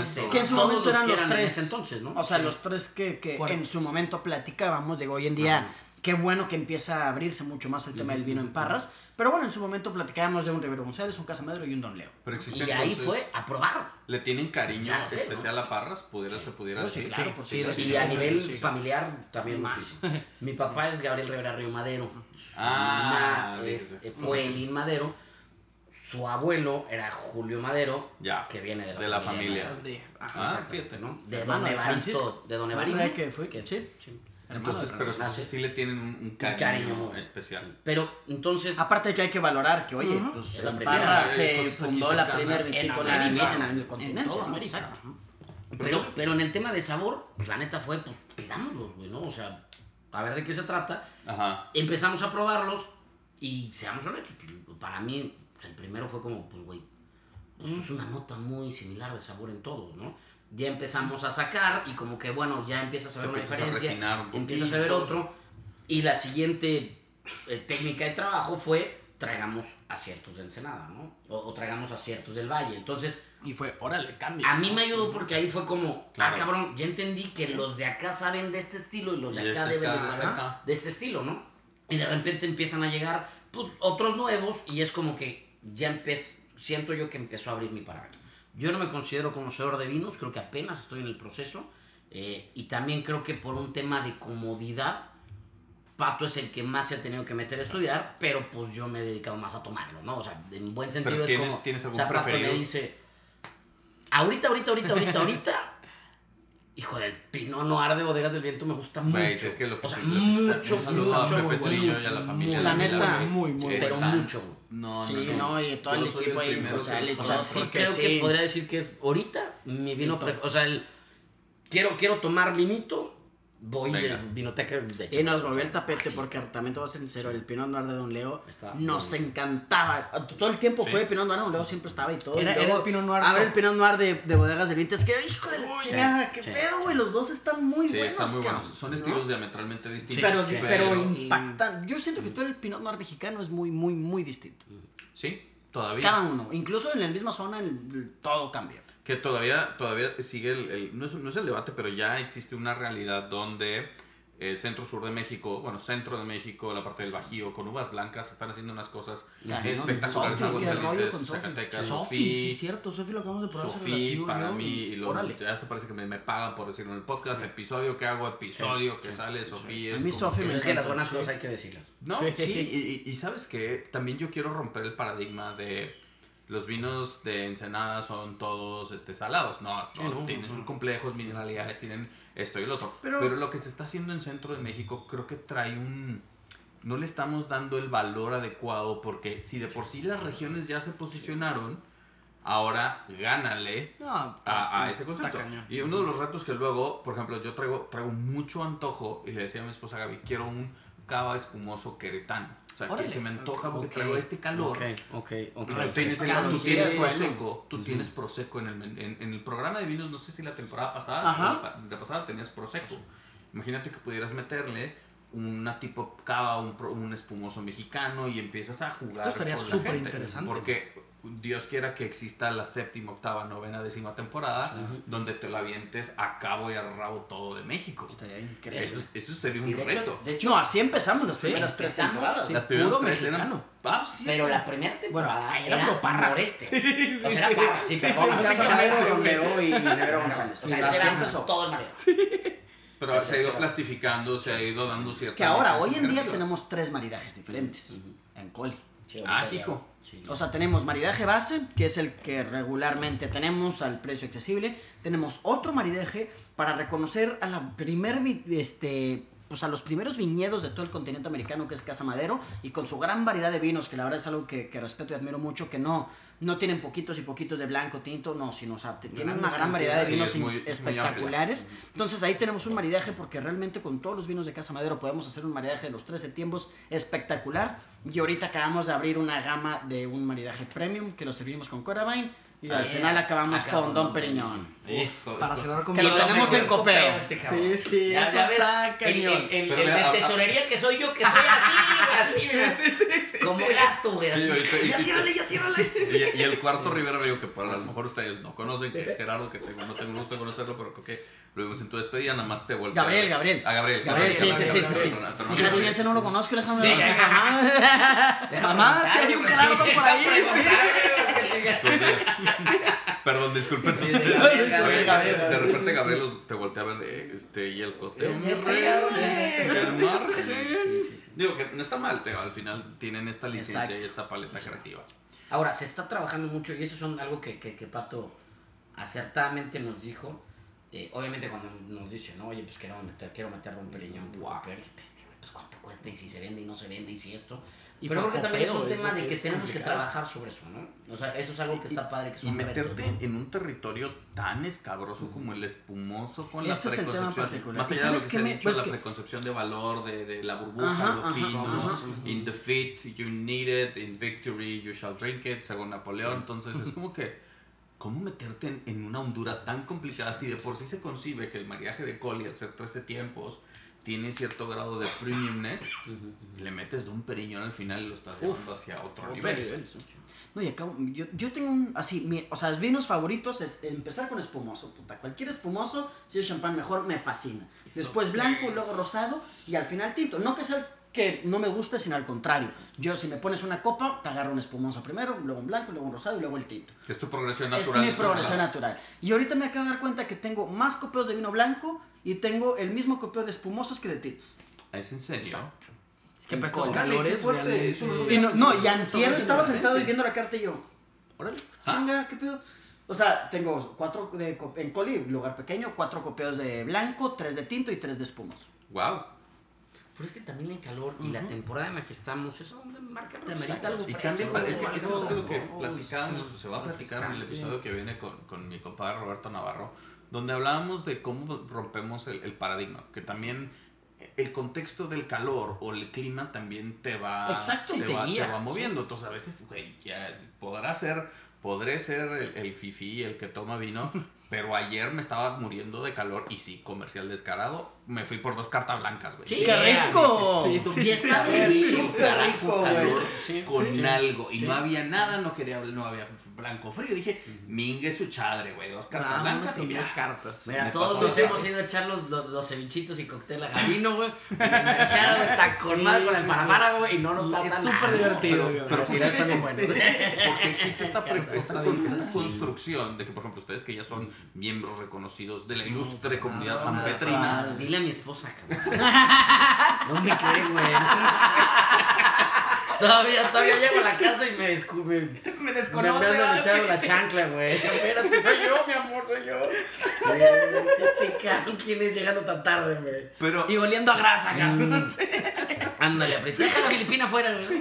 D: este,
B: Que en su
D: todos
B: momento eran los
D: en
B: tres.
D: ese entonces, ¿no?
B: O sea,
D: Sí.
B: los tres que, en su momento platicábamos. Digo, hoy en día, qué bueno que empieza a abrirse mucho más el tema del vino en Parras. Pero bueno, en su momento platicábamos de un Rivero González, un Casa Madero y un Don Leo.
A: Pero existe
D: Y ahí fue a probar.
A: ¿Le tienen cariño especial a Parras? ¿Pudiera, se pudiera
B: No, sí,
A: decir?
B: claro, por
C: Sí.
D: Y a nivel
C: Sí.
D: familiar también
B: Más.
D: Mi papá es Gabriel Rivera Río Madero.
A: Ah,
D: mamá es,
A: dice.
D: eh, Madero. Su abuelo era Julio Madero,
A: Ya,
D: que viene de la,
A: de la familia.
D: Madero.
C: De- ajá.
A: Ah, fíjate.
D: ¿no? De don Evaristo. De don
B: Ah,
D: Evaristo.
B: ¿verdad que fue? Sí.
A: Entonces,
B: de
A: pero
D: Ah, sí.
A: sí le tienen un, un cariño,
D: cariño.
A: especial.
D: Pero entonces,
B: Aparte que hay que valorar que, oye,
C: Ujú.
B: pues
D: Es la primera,
B: se fundó la primera
C: En
B: vitícola en el
C: en
B: continente.
D: pero, pero en el tema de sabor, pues, la neta fue, pues pidámoslos, güey, ¿no? O sea, a ver de qué se trata.
A: Ajá.
D: Empezamos a probarlos y seamos honestos, pues, para mí pues, el primero fue como, pues güey, pues, es una nota muy similar de sabor en todos, ¿no? Ya empezamos a sacar y como que bueno, ya empiezas a ver una
A: a
D: diferencia,
A: un
D: empiezas a ver otro y la siguiente eh, técnica de trabajo fue traigamos aciertos de Ensenada, ¿no? O, o traigamos aciertos del Valle. Entonces,
C: Y fue, órale, cambio.
D: a mí me ayudó porque ahí fue como,
A: Claro.
D: ah, cabrón, ya entendí que los de acá saben de este estilo y los de
A: Y
D: acá
A: este
D: deben de saber de este estilo, ¿no? Y de repente empiezan a llegar pues, otros nuevos y es como que ya empecé, siento yo que empezó a abrir mi parámetro. Yo no me considero conocedor de vinos, creo que apenas estoy en el proceso eh, y también creo que por un tema de comodidad, Pato es el que más se ha tenido que meter a estudiar, pero pues yo me he dedicado más a tomarlo, ¿no? O sea, en buen sentido
A: Pero
D: es
A: ¿tienes-
D: como...
A: tienes algún
D: o sea, Pato me dice, ahorita, ahorita, ahorita, ahorita, ahorita... Hijo del Pinot Noir de Bodegas del Viento me gusta mucho.
A: Es que lo que
D: o sea,
A: sí- lo que está-
D: mucho, mucho,
A: Pepe Trillo y a la familia.
B: La neta,
C: muy, muy,
D: pero
A: Están-
D: mucho.
A: No, no,
B: Sí,
A: no.
B: no, y todo el equipo ahí,
D: O sea, sí creo
B: sí.
D: que podría decir que es ahorita mi vino preferido. O sea, el quiero, quiero tomar vinito, voy
A: Venga.
D: de vinoteca de
B: Y nos movió el tapete
D: Así.
B: porque también te voy a ser sincero, el Pinot Noir de Don Leo
D: Está
B: nos encantaba. Todo el tiempo
A: Sí.
B: fue Pinot Noir, Don Leo siempre estaba y todo.
C: Era-
B: y luego
C: era el Pinot Noir
B: Abre el Pinot Noir de, de bodegas de Vinto. Es que, hijo de la chingada, qué
D: sí.
B: pedo, güey. Los dos están muy
A: Sí,
B: buenos.
A: están muy buenos. Son
B: ¿no?
A: estilos diametralmente distintos.
B: Pero,
C: Sí,
B: pero,
C: pero-
B: impactan. Yo siento que todo el Pinot Noir mexicano es muy, muy, muy distinto.
A: Sí, todavía.
B: Cada uno. Incluso en la misma zona, el- el- todo cambia.
A: Que todavía, todavía sigue el, el- no, es, no es el debate, pero ya existe una realidad donde el centro-sur de México, bueno, centro de México, la parte del Bajío, con uvas blancas, están haciendo unas cosas espectaculares.
B: Sofi, con Sofi.
A: Zacatecas,
C: Sofi, sí, cierto. Sofi lo acabamos de probar. relativo,
A: para mí, y lo, ya hasta parece que me, me pagan por decirlo en el podcast, episodio que hago, episodio que sale, Sofí
B: A
A: es
B: mí
A: como
B: Sofi me
D: es que las buenas
B: sí.
D: cosas hay que decirlas.
A: No,
B: Sí.
A: sí, y, y- y sabes que también yo quiero romper el paradigma de los vinos de Ensenada son todos este, salados. No, no,
D: Sí, no,
A: tienen
D: no.
A: sus complejos, mineralidades, tienen esto y el otro.
B: Pero-
A: Pero, lo que se está haciendo en centro de México creo que trae un... No le estamos dando el valor adecuado porque si de por sí las regiones ya se posicionaron, ahora gánale
C: No,
A: a, a ese concepto. Y uno de los retos que luego, por ejemplo, yo traigo, traigo mucho antojo y le decía a mi esposa Gaby, quiero un cava espumoso queretano. O sea,
C: Órale.
A: que se me antoja porque
D: Ok,
A: traigo este calor.
D: Ok, ok, ok.
A: Tú tienes, el-
C: Refrescado,
A: tú tienes prosecco, tú tienes prosecco en el, en, en el programa de vinos, no sé si la temporada pasada,
B: Ajá.
A: o la, pa- la pasada tenías prosecco. Imagínate que pudieras meterle una tipo cava, un, pro- un espumoso mexicano y empiezas a jugar.
C: Eso estaría súper
A: gente,
C: interesante.
A: Porque Dios quiera que exista la séptima, octava, novena, décima temporada, donde te la avientes a cabo y a rabo todo de México.
B: Estaría increíble.
A: Eso, eso sería un
D: de
A: reto.
D: hecho, de hecho
B: No, así empezamos las
C: Sí,
B: primeras tres temporadas.
C: sí.
A: Las primeras
C: puro
A: tres eran. Ah, sí.
D: pero la primera temporada
C: Bueno, era
D: era
C: Parras.
D: noreste.
C: Sí,
D: o sea, era
C: sí.
D: Parras, sí, perdón,
B: Leo y Rivero González.
D: O sea, ese era
B: empezó.
D: todo el mareo.
A: Pero se ha ido plastificando, se ha ido dando ciertas
B: Que ahora, hoy en día tenemos tres maridajes diferentes en Coli.
A: Ah, hijo.
B: O sea, tenemos maridaje base, que es el que regularmente tenemos al precio accesible. Tenemos otro maridaje para reconocer a la primer, este, pues a los primeros viñedos de todo el continente americano, que es Casa Madero, y con su gran variedad de vinos, que la verdad es algo que respeto y admiro mucho, que no, no tienen poquitos y poquitos de blanco, tinto, no, sino, o sea, tienen una gran variedad de vinos
A: Sí, es muy- es muy
B: espectaculares. Entonces ahí tenemos un maridaje porque realmente con todos los vinos de Casa Madero podemos hacer un maridaje de los 13 tiempos espectacular. Y ahorita acabamos de abrir una gama de un maridaje premium que lo servimos con Coravine. Y al
D: Ahí
B: final acabamos
D: Acaba
B: con Don Periñón.
C: Para cerrar con
B: Que lo tenemos en copeo.
C: este.
B: Sí, sí,
D: Ya,
B: eso está
D: el,
B: cañón.
D: el, de
A: a- a-
D: tesorería que soy yo, que estoy así, güey, así.
C: Sí, sí, sí,
D: Como
C: sí.
D: gato, güey,
A: Sí,
D: así.
C: Ya ciérrale, ya ciérrale.
A: Y, y el cuarto Rivera Bello, que para a lo mejor ustedes no conocen, que es Gerardo, que tengo, no tengo gusto de conocerlo, pero creo que lo vimos en tu despedida, nada más te volteé.
B: Gabriel, Gabriel.
A: A Gabriel.
B: Gabriel, sí, sí, sí, sí, sí. ese no lo conozco, déjame.
C: Mamá, si hay un Gerardo por ahí.
A: Perdón, disculpen.
D: Sí, sí, Gabriel,
A: Oye,
D: Gabriel,
B: Gabriel,
A: de repente Gabriel te voltea a ver de este y el costeo. El margen. Digo que no está mal, pero al final tienen esta licencia
B: Exacto.
A: y esta paleta creativa.
D: Ahora, se está trabajando mucho y eso son algo que, que, que Pato acertadamente nos dijo. Eh, obviamente cuando nos dice, no, oye, pues quiero meter, quiero meter Don Periñón, wow. pero dije, "Vete, güey, pues cuánto cuesta y si se vende y no se vende y si esto.
C: Y
D: pero creo que también es un tema de
C: que
D: que tenemos que trabajar sobre eso, ¿no? O sea, eso es algo que está padre, que es
A: Y
D: reto,
A: meterte
D: ¿no?
A: en un territorio tan escabroso como el espumoso con la
B: Ese tema
A: preconcepción. Más
B: ¿Y
A: allá de lo que
B: qué
A: se ha
B: me-
A: dicho,
B: pues
A: la
B: que-
A: preconcepción de valor, de, de la burbuja,
B: Ajá,
A: lo
B: ajá,
A: fino,
B: ajá.
A: in defeat you need it, in victory you shall drink it, según Napoleón. Entonces es como que, ¿cómo meterte en, en una hondura tan complicada si de por sí se concibe que el mariaje de Collie al ser 13 tiempos tiene cierto grado de premiumness? Le metes de un periñón al final y lo estás llevando hacia otro,
B: Otro
A: nivel.
B: nivel. No, y acá, yo, yo tengo un, así, mi, o sea, vinos favoritos es empezar con espumoso, puta. Cualquier espumoso, si es champán mejor, me fascina. Después blanco, luego rosado y al final tinto. No que sea el que no me guste, sino al contrario. Yo, si me pones una copa, te agarro un espumoso primero, luego un blanco, luego un rosado y luego el tinto.
A: Que es tu progresión
B: Es
A: natural.
B: mi progresión natural. Y ahorita me acabo de dar cuenta que tengo más copeos de vino blanco y tengo el mismo copeo de espumosos que de tintos.
A: ¿Es en serio?
C: Es que para estos calores,
A: fuerte, eso no
B: Y no, no, y antier estaba sentado y viendo la carta y yo, órale, chinga, ¿qué pedo? O sea, tengo cuatro de en coli, lugar pequeño, cuatro copeos de blanco, tres de tinto y tres de espumoso.
A: Wow.
D: Pero es que también el calor y la temporada en la que estamos, eso marca
C: Te amerita algo
A: Y también, es que eso es algo que platicábamos, se va a platicar en el episodio que viene con, con mi compadre Roberto Navarro, donde hablábamos de cómo rompemos el, el paradigma, que también el contexto del calor o el clima también te va,
B: Exacto,
A: te
B: te
A: va, te va moviendo. Entonces a veces, güey, ya podrá ser, podré ser el, el fifí, el que toma vino, pero ayer me estaba muriendo de calor y sí, comercial descarado, me fui por dos cartas blancas, güey.
D: Sí,
B: ¡Qué rico!
C: sí, sí,
D: carajo, calor.
A: con algo y no había nada, no quería no había blanco frío. Dije, mingue su chadre, güey, dos cartas blancas y
C: 10
A: ya.
C: cartas.
D: Mira,
A: Me
D: todos nos hemos ido a echar los, los, los cevichitos y cóctel a Gabino, güey. Está con madre con el paramara, güey, y no nos pasa
C: Es
D: nada.
C: súper divertido,
A: pero-
C: güey.
A: pero
C: Sí,
A: fíjate,
C: también bueno.
A: Porque existe esta construcción de que, por ejemplo, ustedes que ya son miembros reconocidos de la ilustre comunidad
C: no,
A: sanpetrina,
D: Ah, Dile a mi esposa, cabrón. No me crees, güey. Todavía, todavía llego a la casa y me descubre. Me,
C: Me
D: me
C: desconoce.
D: andan
C: ¿vale?
D: echando la chancla, güey. Espérate, soy yo, mi amor, soy yo. ¿Qué cabrón? ¿Quién es llegando tan tarde, güey?
A: pero
C: Y oliendo a grasa, cabrón.
D: Ándale, aprecia. Deja la filipina afuera, güey.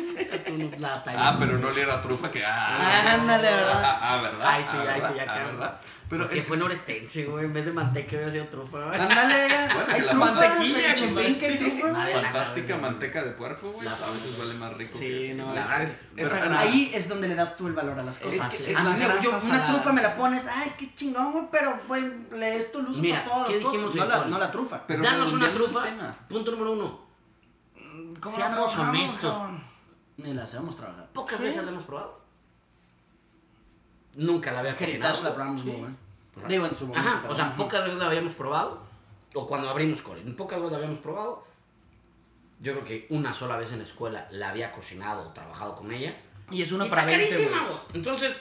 A: Ah, pero no le era trufa que ah,
B: Ándale, ¿verdad?
A: ah, ah, verdad.
D: Ay, sí,
A: Ah,
D: ay, sí, ya, cabrón.
A: ¿verdad? Pero eh,
D: fue norestense, güey. En vez de manteca hubiera sido trufa, güey.
B: Ándale,
A: Bueno,
B: hay
A: la
C: mantequilla,
B: que
A: fantástica manteca de puerco, güey, a veces vale más rico.
C: Sí,
A: que-
C: no,
D: La
C: es,
D: verdad,
C: es,
A: pero
C: es agradable.
B: Ahí es donde le das tú el valor a las cosas.
C: que
D: es
B: A
C: la
B: mí,
C: grasa
B: yo, una trufa me la pones, ay, qué chingón, güey, pero, güey, le es tu luz
D: Mira,
B: para todas
D: ¿qué
B: las
D: dijimos
B: no la, no la trufa.
A: Pero
D: Danos una trufa. Punto número uno.
C: ¿Cómo
D: Seamos honestos.
C: cabrón?
B: Ni la hacemos trabajar.
D: Pocas veces la hemos probado. Nunca la había cocinado.
B: La probamos muy buena. Digo, en su momento.
D: Ajá,
B: pero-
D: o sea, pocas veces la habíamos probado. O cuando abrimos Core. Pocas veces la habíamos probado. Yo creo que una sola vez en la escuela la había cocinado o trabajado con ella.
C: Y es una
D: Y
C: para
D: está
C: 20,
D: carísima. Entonces,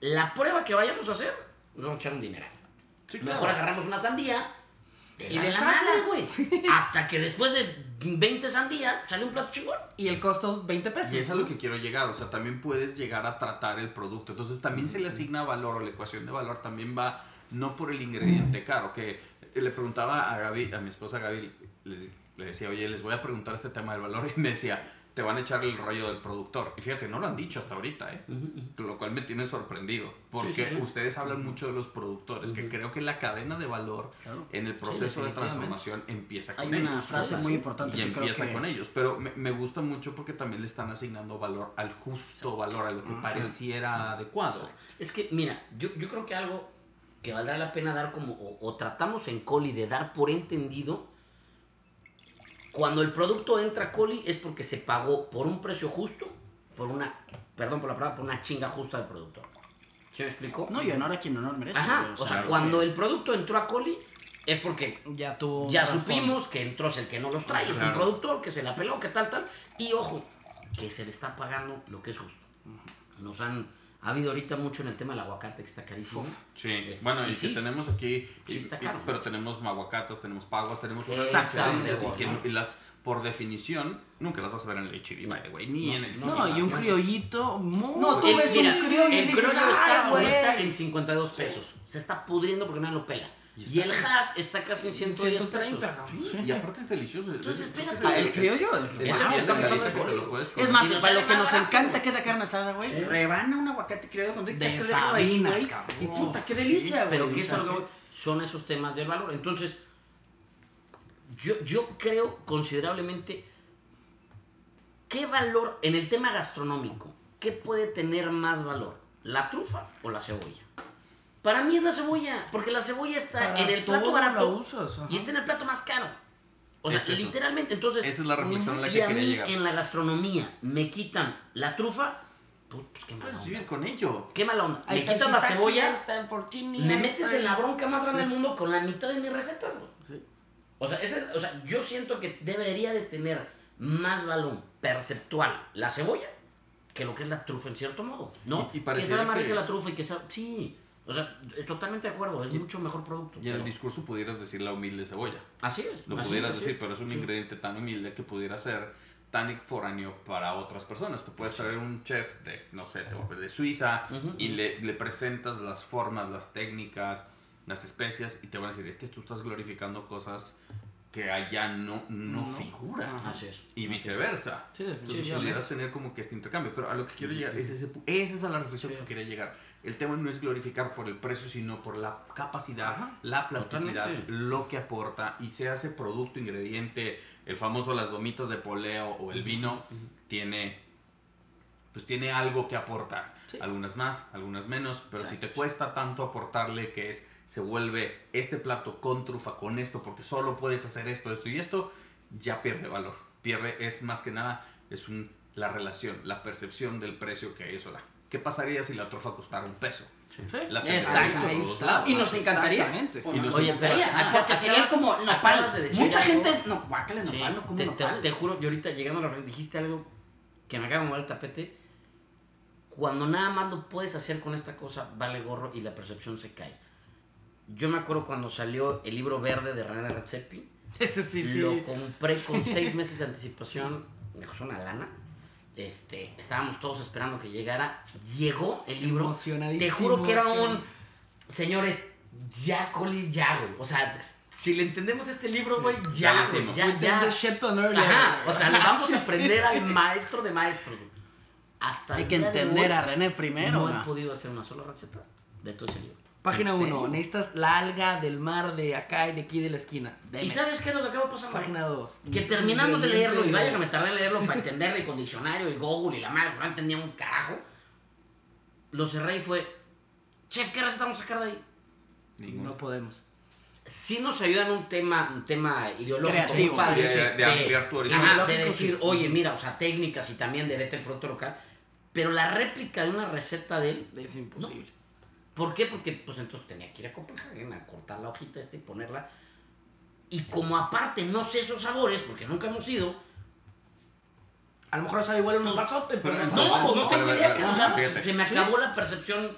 D: la prueba que vayamos a hacer, nos vamos a echar un dineral.
A: Sí,
D: Mejor agarramos una sandía de
C: Y
D: la,
C: de
D: la madre, güey. Hasta que después de 20 sandías sale un plato chingón.
C: Y el costo 20 pesos.
A: Y es a lo que quiero llegar, o sea, también puedes llegar a tratar el producto. Entonces también se le asigna valor o la ecuación de valor también va no por el ingrediente caro, que le preguntaba a Gaby, a mi esposa Gaby, le, le decía, oye, les voy a preguntar este tema del valor y me decía, te van a echar el rollo del productor. Y fíjate, no lo han dicho hasta ahorita, ¿eh? Lo cual me tiene sorprendido. Porque
D: Sí, sí, sí.
A: ustedes hablan mucho de los productores, que creo que la cadena de valor
B: Claro.
A: en el proceso de transformación empieza con
B: Hay una
A: ellos.
B: frase muy importante
A: Y
B: que creo
A: empieza
B: que-
A: con ellos. Pero me, me gusta mucho porque también le están asignando valor al justo valor, a lo que pareciera adecuado.
D: Es que, mira, yo, yo creo que algo que valdrá la pena dar como, o, o tratamos en Coli de dar por entendido, cuando el producto entra a Coli es porque se pagó por un precio justo, por una, perdón por la palabra, por una chinga justa del productor. ¿Se me explicó?
B: No, y honor a quien honor merece.
D: Ajá, o sea, cuando
A: que-
D: el producto entró a Coli es porque
C: Ya tuvo.
D: ya supimos que entró es el que no los trae, es un productor que se la peló, que tal, tal. Y ojo, que se le está pagando lo que es justo. Nos han. Ha habido ahorita mucho en el tema del aguacate que está carísimo.
A: Sí,
D: Este,
A: bueno,
D: y
A: y,
D: sí.
A: que tenemos aquí,
D: Sí, está
A: y-
D: caro.
A: pero tenemos maguacatas, tenemos paguas, tenemos
D: Exactamente,
A: y,
D: güey,
A: que- y las, por definición, nunca las vas a ver en el HB, by the way, ni en el
C: No, y un criollito muy.
B: No, tú
D: El-
B: ves
D: mira,
B: un criollo
D: el criollo
B: "Ay,
D: está
B: güey".
D: ahorita en 52 pesos. Se está pudriendo porque nadie lo pela. Y, el hash está casi en 110
C: 130,
D: pesos.
A: Y aparte es delicioso.
D: Entonces, espérate.
B: Ah, el criollo es lo
A: que
B: Es más, para lo que nos encanta, que es la carne asada, güey, rebana un aguacate criollo con y
C: De sabinas, cabrón.
B: Y puta, qué delicia, güey.
D: Pero que
B: O
D: es algo, son esos temas del valor. Entonces, yo, yo creo considerablemente, ¿qué valor en el tema gastronómico? ¿Qué puede tener más valor? ¿La trufa o la cebolla? Para mí es la cebolla, porque la cebolla está
C: Para
D: en el plato barato
C: usas,
D: y está en el plato más caro. O sea,
A: Es
D: literalmente, entonces,
A: Esa es la reflexión a la
D: si
A: que
D: a
A: quería
D: mí
A: llegar.
D: en la gastronomía me quitan la trufa, pues, pues, qué mala
A: Puedes
D: onda.
A: vivir con ello.
D: Qué mala onda.
C: Ahí
D: Me quitas la cebolla, me metes en la bronca más grande del mundo con la mitad de mis recetas.
C: Sí.
D: O sea, ese- o sea, yo siento que debería de tener más valor perceptual la cebolla que lo que es la trufa en cierto modo, ¿no?
A: Y- y
D: que sea más rica
A: que-
D: la trufa y que sea... Sí, o sea, eh, totalmente de acuerdo, es mucho mejor producto.
A: Y en el
D: pero-
A: discurso pudieras decir la humilde cebolla.
D: Así es.
A: Lo
D: así
A: pudieras
D: es,
A: decir,
D: es.
A: pero es un ingrediente tan humilde que pudiera ser tan foráneo para otras personas. Tú puedes traer un chef de, no sé, de, Suiza
D: Ujú.
A: y le, le presentas las formas, las técnicas, las especias y te van a decir, es que tú estás glorificando cosas que allá no, no, figuran.
D: Así es.
A: Y viceversa.
C: Sí,
A: Entonces pudieras tener como que este intercambio. Pero a lo que quiero llegar, es ese, esa es a la reflexión que quería llegar. El tema no es glorificar por el precio, sino por la capacidad, la plasticidad,
D: Totalmente.
A: lo que aporta. Y sea ese producto, ingrediente, el famoso las gomitas de poleo o el vino, tiene pues tiene algo que aportar.
C: Sí.
A: Algunas más, algunas menos, pero si te cuesta tanto aportarle que es, se vuelve este plato con trufa, con esto, porque solo puedes hacer esto, esto y esto, ya pierde valor. Pierde, es más que nada, es un, la relación, la percepción del precio que eso da. ¿Qué pasaría si la trufa costara un peso?
C: Sí.
A: La
B: Exacto,
A: por lados.
B: Y nos encantaría.
A: Y
B: nos
D: Oye, pero
B: porque sería como nopal.
D: de decir
B: Mucha
D: algo.
B: gente es, no, guácale
D: Sí,
B: nopal, no como
D: te,
B: nopal.
D: te juro, y ahorita llegando a la frente dijiste algo que me acaba de mover el tapete. Cuando nada más lo puedes hacer con esta cosa, vale gorro y la percepción se cae. Yo me acuerdo cuando salió el libro verde de René Redzepi.
C: Ese sí, sí.
D: Lo compré con seis meses de anticipación. Me costó una lana. Este, estábamos todos esperando que llegara. Llegó el libro. Te juro que era un. Señores, ya, Coli, ya, güey. O sea, si le entendemos este libro, güey,
A: Ya
D: ya, güey. Ya, Ajá, o sea, le vamos a aprender
C: sí,
D: al
C: sí.
D: maestro de maestros, güey. Hasta
B: Hay
D: el
B: que entender a René primero.
D: No
B: ¿no?
D: he podido hacer una sola receta de todo ese libro.
C: Página
B: ¿En
C: 1.
B: serio?
C: Necesitas la alga del mar de acá y de aquí de la esquina.
D: ¿Y sabes qué es lo que acaba pasando?
C: Página 2.
D: Que terminamos de leerlo y vaya que me tardé en leerlo para entenderle y con diccionario y Google y la madre, no entendía un carajo. Lo cerré y fue, chef, ¿qué receta vamos a sacar de ahí?
A: Ninguno.
C: No podemos.
D: Sí nos ayuda en un tema, un tema ideológico
B: Creativo,
D: padre,
A: de-
D: sí,
A: de ampliar tu horizonte.
D: ajá, de decir,
C: sí.
D: oye, mira, o sea, técnicas y también de vete el producto local, pero la réplica de una receta de él,
C: Es imposible.
D: ¿Por qué? Porque pues entonces tenía que ir a Copenhagen a cortar la hojita esta y ponerla, y como aparte no sé esos sabores, porque nunca hemos ido,
C: A lo mejor sabe igual un pasote, pero,
A: pero
C: no.
D: No, no tengo idea. que, o sea,
A: fíjate.
D: se me acabó la percepción.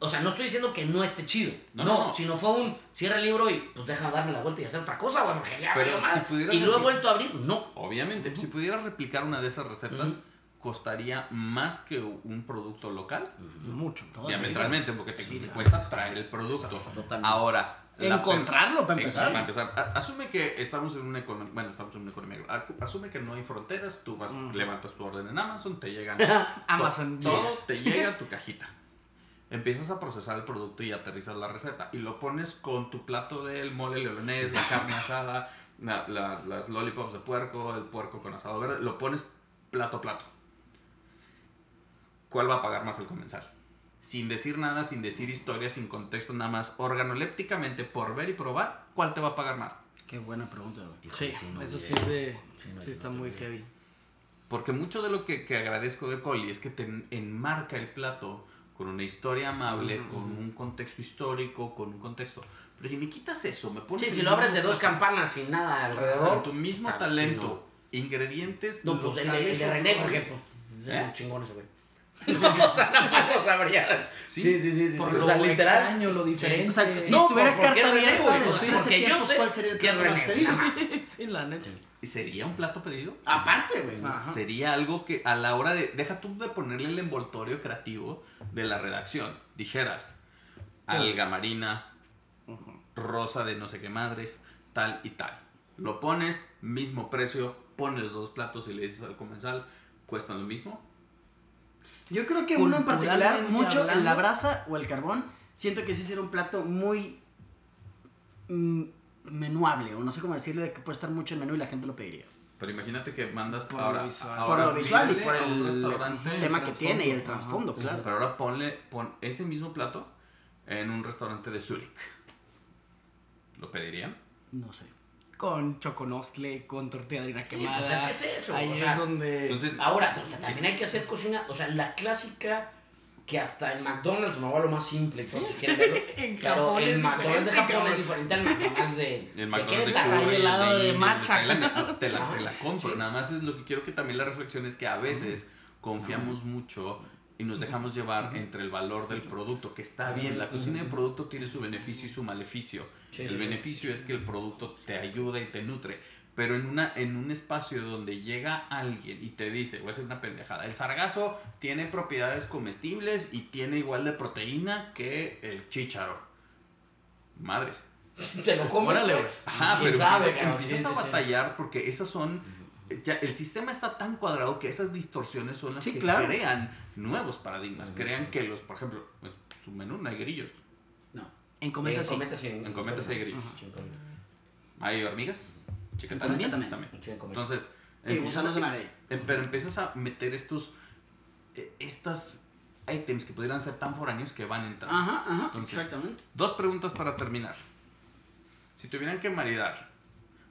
D: O sea, no estoy diciendo que no esté chido.
A: No,
D: No,
A: no, no.
D: sino fue un cierra el libro y pues déjame darme la vuelta y hacer otra cosa, güey, porque ya
A: Pero si pudieras
D: Y lo he vuelto a abrir, no.
A: Obviamente, si pudieras replicar una de esas recetas, costaría más que un producto local.
C: Mucho.
A: diametralmente, porque te cuesta traer el producto.
D: Totalmente.
A: Ahora,
B: Encontrarlo, para empezar.
A: Para empezar. A- Asume que estamos en una economía. Bueno, estamos en una economía. Asume que no hay fronteras. Tú vas, levantas tu orden en Amazon, te llegan.
C: Amazon
A: to- Todo te llega a tu cajita. Empiezas a procesar el producto y aterrizas la receta. Y lo pones con tu plato del mole leonés, la carne asada, la- la- las lollipops de puerco, el puerco con asado verde. Lo pones plato a plato. ¿Cuál va a pagar más el comensal? Sin decir nada, sin decir historia, sin contexto, nada más organolépticamente por ver y probar, ¿cuál te va a pagar más?
B: Qué buena pregunta.
C: Sí,
D: Sí, no,
C: eso sí, es de,
D: Sí, no,
C: sí
D: no
C: está
D: tengo
C: muy
D: idea.
C: heavy.
A: Porque mucho de lo que, que agradezco de Coli es que te en- enmarca el plato con una historia amable, con un contexto histórico, con un contexto. Pero si me quitas eso, me pones.
D: Sí, si lo abres de dos campanas sin nada
A: Con
D: alrededor.
A: tu mismo
D: ah, sí,
A: talento, ingredientes.
D: No, pues el de, el de René, por ejemplo. Es
A: ¿Eh?
D: un chingón ese güey. o sea, nada más lo sabría.
A: Sí.
D: sí, sí. sí,
C: Por
D: sí.
C: lo
D: o sea, literal.
C: extraño, lo diferente.
B: O sea, si
D: No,
B: estuviera
D: ¿por-
B: carta abierta
D: güey?
B: de los
D: Sí,
B: 13
D: porque yo
B: tiempos,
D: sé
B: ¿cuál sería el
D: que es
B: plato más
D: René.
B: pedido?
D: Nada
C: Sí, sí, la neta.
A: ¿Y sería un plato pedido?
B: Aparte, güey.
C: Ajá.
A: Sería algo que a la hora de. Deja tú de ponerle el envoltorio creativo de la redacción. Dijeras, alga marina, rosa de no sé qué madres, tal y tal. Lo pones, mismo precio, pones los dos platos y le dices al comensal, cuestan lo mismo.
B: Yo creo que uno en particular, mucho en la brasa o el carbón, siento que sí será un plato muy mm, menuable, o no sé cómo decirle, que puede estar mucho en menú y la gente lo pediría.
A: Pero imagínate que mandas
C: Por lo
A: ahora,
C: visual.
A: ahora
B: por lo visual y por el
A: restaurante.
B: tema
C: el
B: que tiene y el
C: trasfondo,
B: trasfondo, claro.
A: Pero ahora ponle pon ese mismo plato en un restaurante de Zurich. ¿Lo pedirían?
B: No sé.
C: Con choconostle, con tortilla de harina
D: Sí,
C: quemada.
D: pues es que es eso,
C: Ahí
D: o sea,
C: es donde.
A: Entonces,
D: Ahora, pues, también hay que hacer cocina. O sea, la clásica que hasta en McDonald's me va lo más simple. quieren verlo.
C: En
D: Claro,
C: Japón
D: el McDonald's de Japón es diferente al McDonald's de.
A: el McDonald's de. Cuba el
C: helado de.
A: Tailandia. No, te, la, te la compro. Nada más es lo que quiero que también la reflexión es que a veces confiamos mucho y nos dejamos llevar entre el valor del producto, que está bien. La cocina de producto tiene su beneficio y su maleficio.
D: Sí,
A: el
D: sí, sí.
A: beneficio es que el producto te ayuda y te nutre. Pero en, una, en un espacio donde llega alguien y te dice, voy a hacer una pendejada, el sargazo tiene propiedades comestibles y tiene igual de proteína que el chícharo. Madres.
D: Te lo comes.
C: Órale, güey.
A: Ajá,
D: ¿Quién
A: pero
D: sabe,
A: empiezas,
D: Sí,
A: a
D: sí, sí.
A: batallar porque esas son... ya, el sistema está tan cuadrado que esas distorsiones son las
B: Sí,
A: que
B: claro.
A: crean nuevos paradigmas. Crean que los, por ejemplo, pues, su menú no hay grillos.
C: En.
D: Cometa sí.
A: En Cometa sí hay grillos. Hay hormigas.
B: Cometa
A: también.
B: también.
A: Entonces, empiezas a- em- pero empiezas a meter estos... eh, Estas ítems que pudieran ser tan foráneos que van entrando.
B: Ajá, ajá,
A: Entonces,
B: exactamente.
A: Dos preguntas para terminar. Si tuvieran que maridar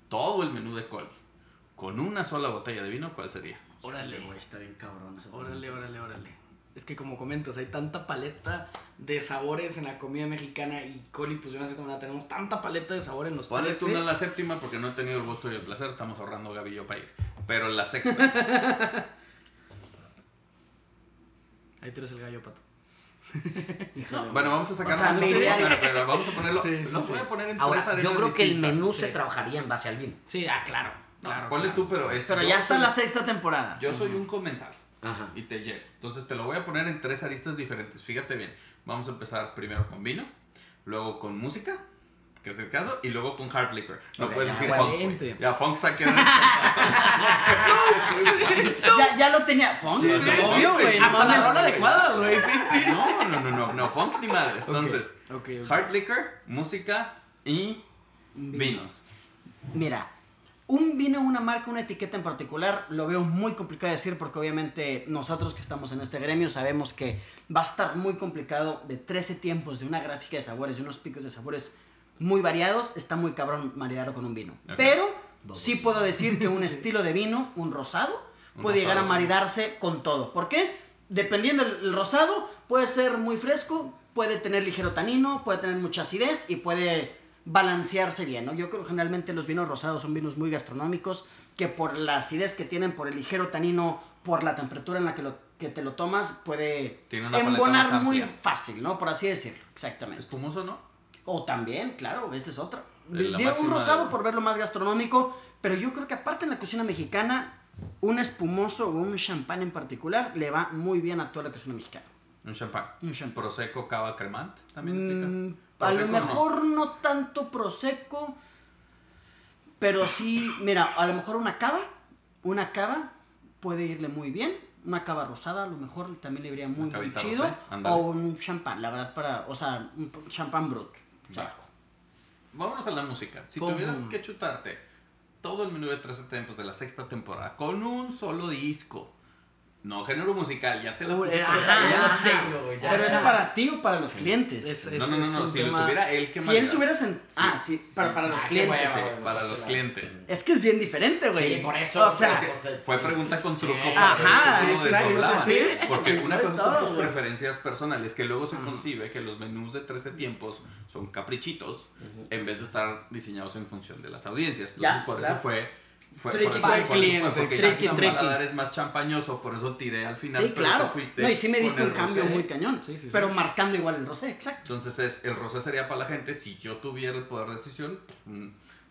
A: todo el menú de Coli con una sola botella de vino, ¿cuál sería?
C: Órale.
B: Güey, está bien cabrón
C: Órale, órale, órale. Es que como comentas, hay tanta paleta de sabores en la comida mexicana y Coli, pues de una cierta manera tenemos tanta paleta de sabores en los
A: Ponle tú
C: 13.
A: una la séptima porque no he tenido el gusto y el placer, estamos ahorrando yo para ir. Pero la sexta,
C: Ahí tienes el gallo, pato.
B: Híjole,
A: bueno, vamos a sacar
B: O sea,
A: Bueno, pero vamos a ponerlo,
C: Sí, sí,
A: lo
C: sí.
A: voy a poner en tres
D: Ahora,
A: arenas
D: yo creo que el menú
C: sí.
D: se trabajaría en base al vino.
C: Sí, ah, claro.
A: No,
C: claro
A: ponle
C: claro.
A: tú, pero es
B: Pero
A: yo
B: ya está
A: soy-
B: la sexta temporada.
A: Yo soy un comensal
D: Ajá.
A: y te llego. Entonces te lo voy a poner en tres aristas diferentes. Fíjate bien. Vamos a empezar primero con vino, luego con música, que es el caso, y luego con hard liquor. No
D: Ok,
A: puedes decir funk. güey. Ya, funk saque de
B: Ya, ya lo tenía. Funk,
A: Sí,
B: güey.
A: sí,
C: la rola adecuada, güey. Sí, sí.
A: No, no, no, no, no, funk ni madres. Entonces,
C: Ok, ok.
A: hard liquor, música y vinos.
B: Mira, un vino, una marca, una etiqueta en particular, lo veo muy complicado de decir porque obviamente nosotros que estamos en este gremio sabemos que va a estar muy complicado de 13 tiempos, de una gráfica de sabores, de unos picos de sabores muy variados, está muy cabrón maridarlo con un vino. Pero sí puedo decir que un estilo de vino, un rosado,
A: Un
B: puede llegar a
A: sí.
B: maridarse con todo. ¿Por qué? Dependiendo del el rosado, puede ser muy fresco, puede tener ligero tanino, puede tener mucha acidez y puede balancearse bien, ¿no? Yo creo que generalmente los vinos rosados son vinos muy gastronómicos que por la acidez que tienen, por el ligero tanino, por la temperatura en la que, lo, que te lo tomas, puede embonar muy fácil, ¿no? Por así decirlo, exactamente.
A: Espumoso, ¿no?
B: O también, claro, esa es otra. Digo un rosado
A: de-
B: por verlo más gastronómico, pero yo creo que aparte en la cocina mexicana, un espumoso o un champán en particular le va muy bien a toda la cocina mexicana.
A: Un champán.
B: Un champán.
A: Prosecco, cava, cremant. También.
B: Mm, A lo
A: no.
B: mejor no tanto prosecco, pero sí, mira, a lo mejor una cava, una cava puede irle muy bien. Una cava rosada a lo mejor también le iría muy, muy chido.
A: rosé,
B: o un champán, la verdad, para, o sea, un champán brut.
A: Va. Vámonos a la música. Si tuvieras que chutarte todo el menú de 13 tempos de la sexta temporada con un solo disco, no género musical, ya te la
C: Uy,
A: puse
C: ya lo tengo, güey.
B: Pero es para ti o para los clientes.
C: Es- es-
A: No, no, no, no, si lo tuviera él, qué
B: si
A: mal
B: él se hubiera sent- Ah, sí, para, para
A: sí,
B: los
D: sí.
B: clientes.
D: Ah, hueva.
A: para los clientes.
B: Es que es bien diferente, güey.
D: Sí, por eso.
B: O sea,
D: pues, pues,
A: Fue pregunta con truco
D: Sí.
A: para
B: Ajá, exacto, sí.
A: Porque una cosa son tus preferencias personales, que luego se concibe que los menús de 13 tiempos son caprichitos en vez de estar diseñados en función de las audiencias. Entonces,
B: Ya,
A: por
B: claro.
A: eso fue. Fue
B: Tricky
A: por eso,
B: para el
C: cliente,
A: porque
B: tricky, tricky.
A: es más champañoso, por eso tiré al final.
B: sí,
A: pero
B: claro.
A: fuiste
B: No, y sí me diste un cambio
A: rosé.
B: muy cañón.
C: Sí, sí, sí.
B: Pero marcando igual el rosé, exacto.
A: Entonces, es, el rosé sería para la gente. Si yo tuviera el poder de decisión, pues,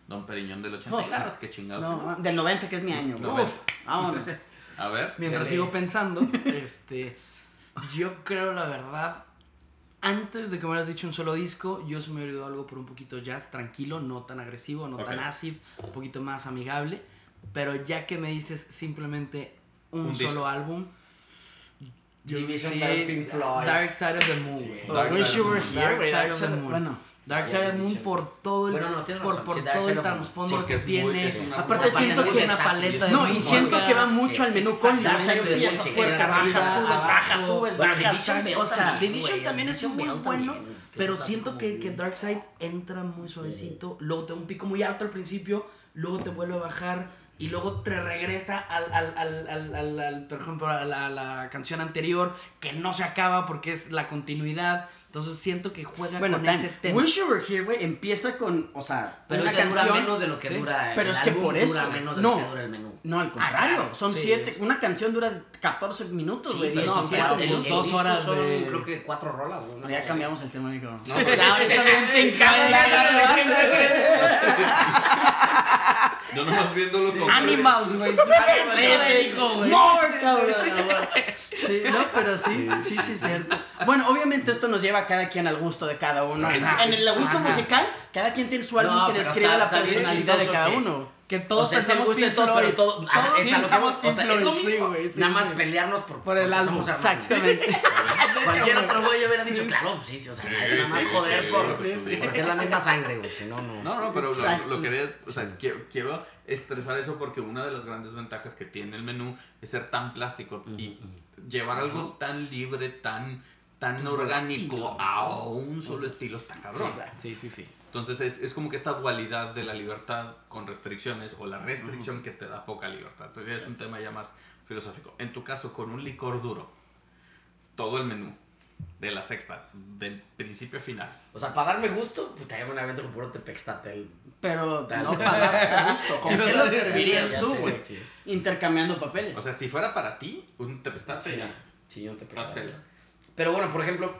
A: Don Periñón del 80
B: Uf.
A: garras, que chingados. que
B: No, del 90, que es mi año. güey.
A: 90.
B: Uf, vámonos.
A: A ver.
C: Mientras sigo pensando, este, yo creo la verdad, antes de que me hubieras dicho un solo disco, yo se me hubiera ido algo por un poquito jazz, tranquilo, no tan agresivo, no tan ácido, un poquito más amigable, pero ya que me dices simplemente un,
A: Un
C: solo álbum, yo
D: Division Pink Floyd.
C: Dark Side of the Moon.
D: Sí.
A: Dark
B: Wish
A: Side
B: you
A: of the
B: were
A: Moon.
B: here,
C: Dark. Side
B: Dark
C: of the
B: Side-
C: Moon.
B: Bueno.
C: Dark Side of the Moon por todo el,
D: Bueno, no,
C: por,
D: razón,
C: por
D: sí, Dark
C: todo
D: Side
C: el trasfondo
A: Porque
C: que tiene.
B: Aparte siento que-
C: una paleta
B: No, y siento que va mucho al menú con
C: Dark Side of the
B: empiezas
C: Moon,
B: fuerte, bajas, subes, bajas, subes, bajas, O sea,
D: también,
C: Division también es muy bueno, pero siento que, que Darkseid entra muy suavecito, luego te da un pico muy alto al principio, luego te vuelve a bajar y luego te regresa al, al, al, al, por ejemplo, a la, a la canción anterior que no se acaba porque es la continuidad. Entonces siento que juega
B: Bueno,
C: con
B: time.
C: ese tema.
B: Wish You Were Here, güey, empieza con, o sea,
D: Pero
B: una
D: ese dura
B: canción.
D: menos de lo que
C: sí.
D: dura el
B: Pero es que por eso-
D: dura menos de
B: no.
D: lo que dura el menú.
B: No, al contrario,
D: claro,
B: son
C: sí,
B: siete.
C: es-
B: Una canción dura 14 minutos,
D: Sí,
B: güey.
D: pero
C: no,
B: 17
D: cuatro, el- el
C: dos horas
D: son,
C: de-
D: creo que cuatro rolas, güey.
B: Ya cambiamos el tema.
A: No,
B: Ya, ahorita bien Pink
A: Yo nomás viéndolo con.
C: Animals, güey.
B: Sí,
C: hijo, güey.
B: More, cabrón. Sí, no, pero sí, sí, sí, es cierto. Bueno, obviamente esto nos lleva a cada quien al gusto de cada uno.
C: Exacto.
B: En el gusto
C: Ajá.
B: musical, cada quien tiene su álbum
D: No,
B: que describe
D: está-
B: la personalidad de cada
D: que-
B: uno.
C: Que
D: O
C: todos
D: sea,
C: pensamos Pink
D: todo,
C: Floyd.
D: todo. ah,
C: Todos pensamos Pink
D: O sea, es lo
C: Floyd,
D: mismo.
C: sí, güey, sí,
D: Nada más
C: sí.
D: pelearnos por,
C: Por el álbum.
B: Exactamente.
D: Cualquier otro güey hubiera dicho, claro, pues sí, sí, o sea,
A: Sí,
D: nada más
A: sí,
D: joder
A: sí,
D: por.
A: sí, sí.
D: Porque es la misma sangre, güey, si no, no.
A: No, no, pero lo, lo quería, o sea, quiero, quiero estresar eso porque una de las grandes ventajas que tiene el menú es ser tan plástico y llevar algo tan libre, tan, tan orgánico a un solo estilo está cabrón.
C: Sí, sí, sí.
A: Entonces es, es como que esta dualidad de la libertad con restricciones o la restricción que te da poca libertad. Entonces ya es un tema ya más filosófico. En tu caso, con un licor duro, todo el menú de la sexta, de principio a final.
D: O sea, para darme gusto, puta, ya me la vento con puro Tepextatel.
B: Pero
D: Tal.
B: no para darte gusto. ¿Con qué lo servirías tú, güey?
D: sí.
B: Intercambiando papeles.
A: O sea, si fuera para ti, un tepestate
D: Sí,
A: ya.
D: sí, yo te
A: Las
D: Tepextatel. Pero bueno, por ejemplo,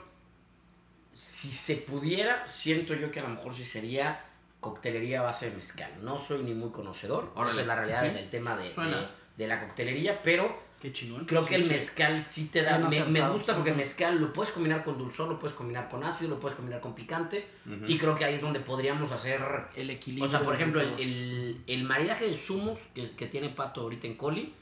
D: si se pudiera, siento yo que a lo mejor sí sería coctelería a base de mezcal. No soy ni muy conocedor, esa es la realidad
A: Sí,
D: en el tema de, de, de la coctelería, pero
B: Qué chingón.
D: creo que el mezcal sí te da, me, me gusta porque el mezcal lo puedes combinar con dulzor, lo puedes combinar con ácido, lo puedes combinar con picante,
A: Ujú.
D: y creo que ahí es donde podríamos hacer
C: El equilibrio.
D: o sea, por ejemplo, el, el, el maridaje de zumos que, que tiene Pato ahorita en Coli,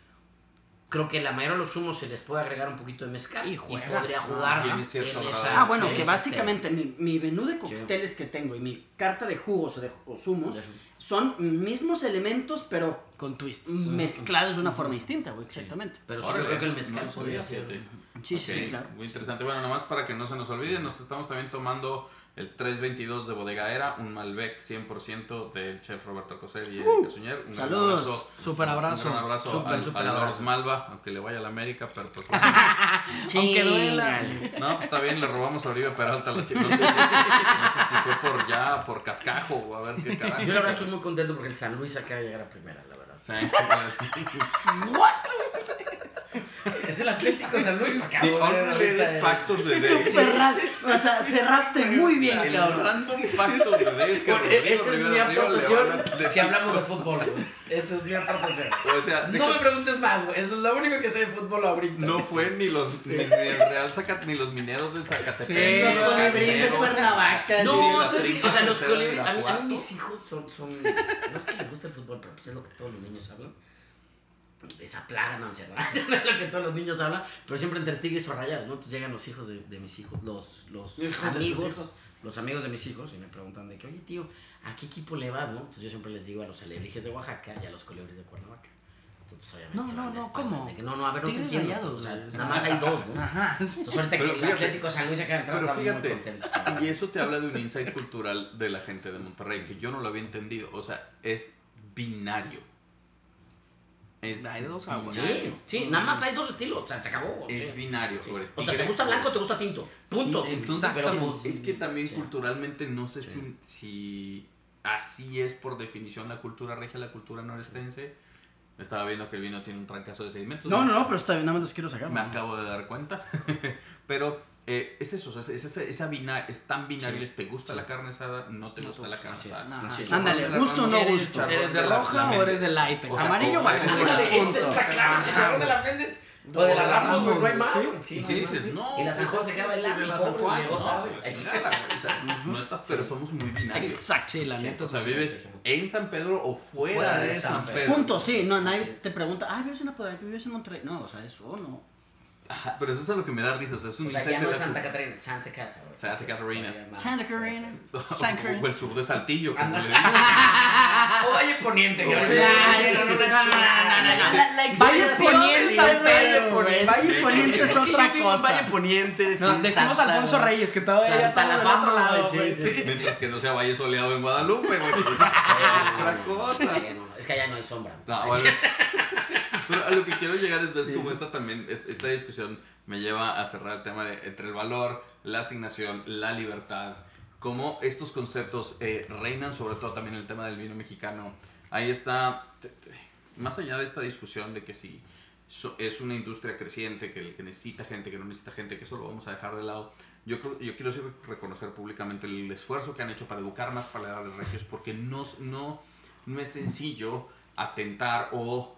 D: creo que la mayoría de los zumos se les puede agregar un poquito de mezcal
C: Y
D: podría
C: Ah,
D: jugar
A: tiene
D: en
A: cierto grado.
D: esa...
B: Ah, bueno,
D: en
B: que básicamente mi, mi menú de cócteles que tengo y mi carta de jugos o de o zumos
D: De
B: son mismos elementos, pero
C: Con twists.
B: mezclados de una forma distinta, güey, exactamente.
D: Pero sí, yo creo que el mezcal podría ser...
B: Sí, sí, sí, claro.
A: Muy interesante. Bueno, nada más para que no se nos olvide, nos estamos también tomando el 322 de Bodegaera, un Malbec 100% del chef Roberto Coser y Erika Suñer. Un
B: saludos.
A: abrazo.
C: Súper abrazo.
A: Un gran abrazo
D: Súper,
A: al,
D: súper
A: al
D: abrazo.
A: Lord Malva, aunque le vaya a la América, pero pues bueno.
C: Aunque duela.
A: No, pues está bien, le robamos a Oribe Peralta la chica. No sé, no sé si fue por ya, por cascajo o a ver qué carajo.
D: Yo la verdad estoy muy contento porque el San Luis acaba de llegar a primera, la verdad.
A: Sí.
D: es el Atlético San Luis.
A: Factors de Days.
B: Súper ras- O sea, cerraste muy bien,
A: El
B: cabrón.
A: random factor de Rodrigo
D: Esa es mi aportación si hablamos de fútbol, güey. Esa es mi aportación.
A: O sea,
D: No me preguntes más, güey. Eso es lo único que sé de fútbol ahorita.
A: no fue ni los ni, ni el Real ni los mineros del Zacatepec.
B: Los colibríes de. Cuernavaca.
D: No, O sea, los
A: de
D: colibríes. A mí, a mí
A: Irapuato.
D: mis hijos son, son. No es que les guste el fútbol, pero pues es lo que todos los niños hablan. Esa plaga, no, no es lo que todos los niños hablan, pero siempre entre tigres o rayados, ¿no? Entonces llegan los hijos de, de mis hijos, los, los
B: Hijos
D: amigos,
B: hijos.
D: los amigos de mis hijos, y me preguntan de que, oye, tío, ¿a qué equipo le vas, no? Entonces yo siempre les digo a los alebrijes de Oaxaca y a los colibríes de Cuernavaca. Entonces, obviamente,
C: No, no, no, ¿cómo?
D: de que no, no, a ver, no te entiendo.
C: Rayados,
D: O sea, nada más hay dos, ¿no?
C: Ajá.
D: Entonces ahorita
A: Pero
D: que el
A: fíjate-
D: Atlético San Luis acaba de entrar,
A: Pero
D: muy
A: fíjate,
D: contentos.
A: y eso te habla de un insight cultural de la gente de Monterrey que yo no lo había entendido. O sea, es binario. Es
C: Hay dos aguas.
D: Sí, sí, nada más hay dos estilos, o sea, se acabó.
A: Es
D: sí.
A: binario.
D: Sí.
A: o
D: sea, ¿te gusta blanco o te gusta tinto? Punto.
A: Entonces, es que también culturalmente no sé si, si así es por definición la cultura regia, la cultura norestense. Estaba viendo que el vino tiene un trancazo de 6 metros.
B: No, no, no, pero está bien, nada más los quiero sacar.
A: Me acabo de dar cuenta. Pero eh, es eso, o sea, es, esa, esa bina- es tan binario,
D: Sí.
A: es te gusta la carne asada, no te
D: No
A: gusta la carne
D: es.
A: asada.
D: Sí.
B: Ándale, gusto o no
C: ¿Eres,
B: gusto.
C: ¿Eres de roja o eres de light?
A: O sea,
B: Amarillo
A: o-
B: basura.
D: Está claro, chicharrón de la Méndez. O de la Ramos, güey, no hay más.
C: Sí.
D: Sí,
A: Y si dices, no,
D: Y la San
A: es
D: queda bailando.
A: de la San Juan, no, se la o sea, no estás, pero somos muy binarios.
B: Exacto.
C: Sí, la neta.
A: O sea,
C: sí.
A: vives en San Pedro o fuera, de, San
D: San
A: Pedro.
B: Punto, sí, no, nadie te pregunta, ah, vives en Apodaca, vives en Monterrey. No, o sea, eso no.
A: Ajá, pero eso es lo que me da risa, o sea, es un
D: O sea, es Santa. Catarina, Santa Cata. güey.
A: Santa Catarina.
B: Santa Catarina.
A: O el sur de Saltillo, como le dicen.
D: O Valle Poniente, la
B: Valle Poniente,
D: San Pedro.
B: Valle. Poniente
D: Es
B: otra
D: Valle
B: cosa.
D: Poniente.
C: Decimos Alfonso. Reyes, que todavía
D: la
C: del otro lado.
A: Mientras que no sea Valle Soleado en Guadalupe, güey. pues, es otra cosa.
D: Sí, es que allá no hay sombra.
A: No, bueno. Pero a lo que quiero llegar es, ves como esta también, es- esta discusión me lleva a cerrar el tema de entre el valor, la asignación, la libertad, cómo estos conceptos eh, reinan sobre todo también el tema del vino mexicano. Ahí está, más allá de esta discusión de que si es una industria creciente, que, que necesita gente, que no necesita gente, que eso lo vamos a dejar de lado. Yo, creo, yo quiero sí reconocer públicamente el esfuerzo que han hecho para educar más paladores regios, porque no, no, no es sencillo atentar o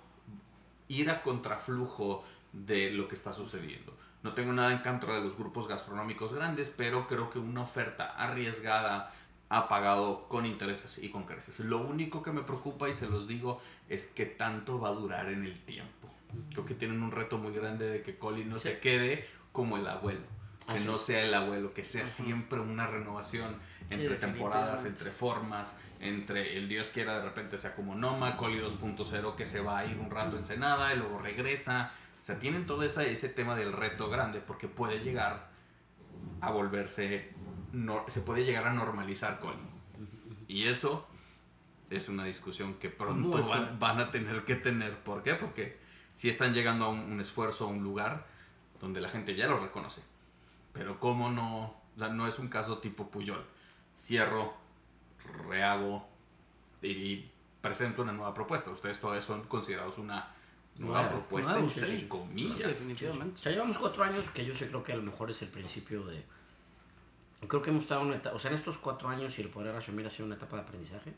A: ir a contraflujo de lo que está sucediendo. No tengo nada en contra de los grupos gastronómicos grandes, pero creo que una oferta arriesgada ha pagado con intereses y con creces. Lo único que me preocupa, y se los digo, es que tanto va a durar en el tiempo. Creo que tienen un reto muy grande de que Colin no se quede como el abuelo. Que
D: Así
A: no sea el abuelo, que sea siempre una renovación entre temporadas, entre formas, entre el Dios quiera de repente sea como Noma, Coli 2.0 que se va a ir un rato en Senada y luego regresa. O sea, tienen todo esa, ese tema del reto grande porque puede llegar a volverse, no- se puede llegar a normalizar Coli. Y eso es una discusión que pronto van a tener que tener. ¿Por qué? Porque si están llegando a un, un esfuerzo, a un lugar donde la gente ya los reconoce. Pero cómo no, o sea, no es un caso tipo Puyol. Cierro, rehago y presento una nueva propuesta. Ustedes todavía son considerados una nueva
D: Nueva,
A: propuesta,
C: nuevos,
A: entre
C: sí.
A: comillas.
C: Definitivamente.
D: O sea, llevamos cuatro años que yo sí creo que a lo mejor es el principio de... Creo que hemos estado en una etapa... O sea, en estos cuatro años, si el poder asumir ha sido una etapa de aprendizaje.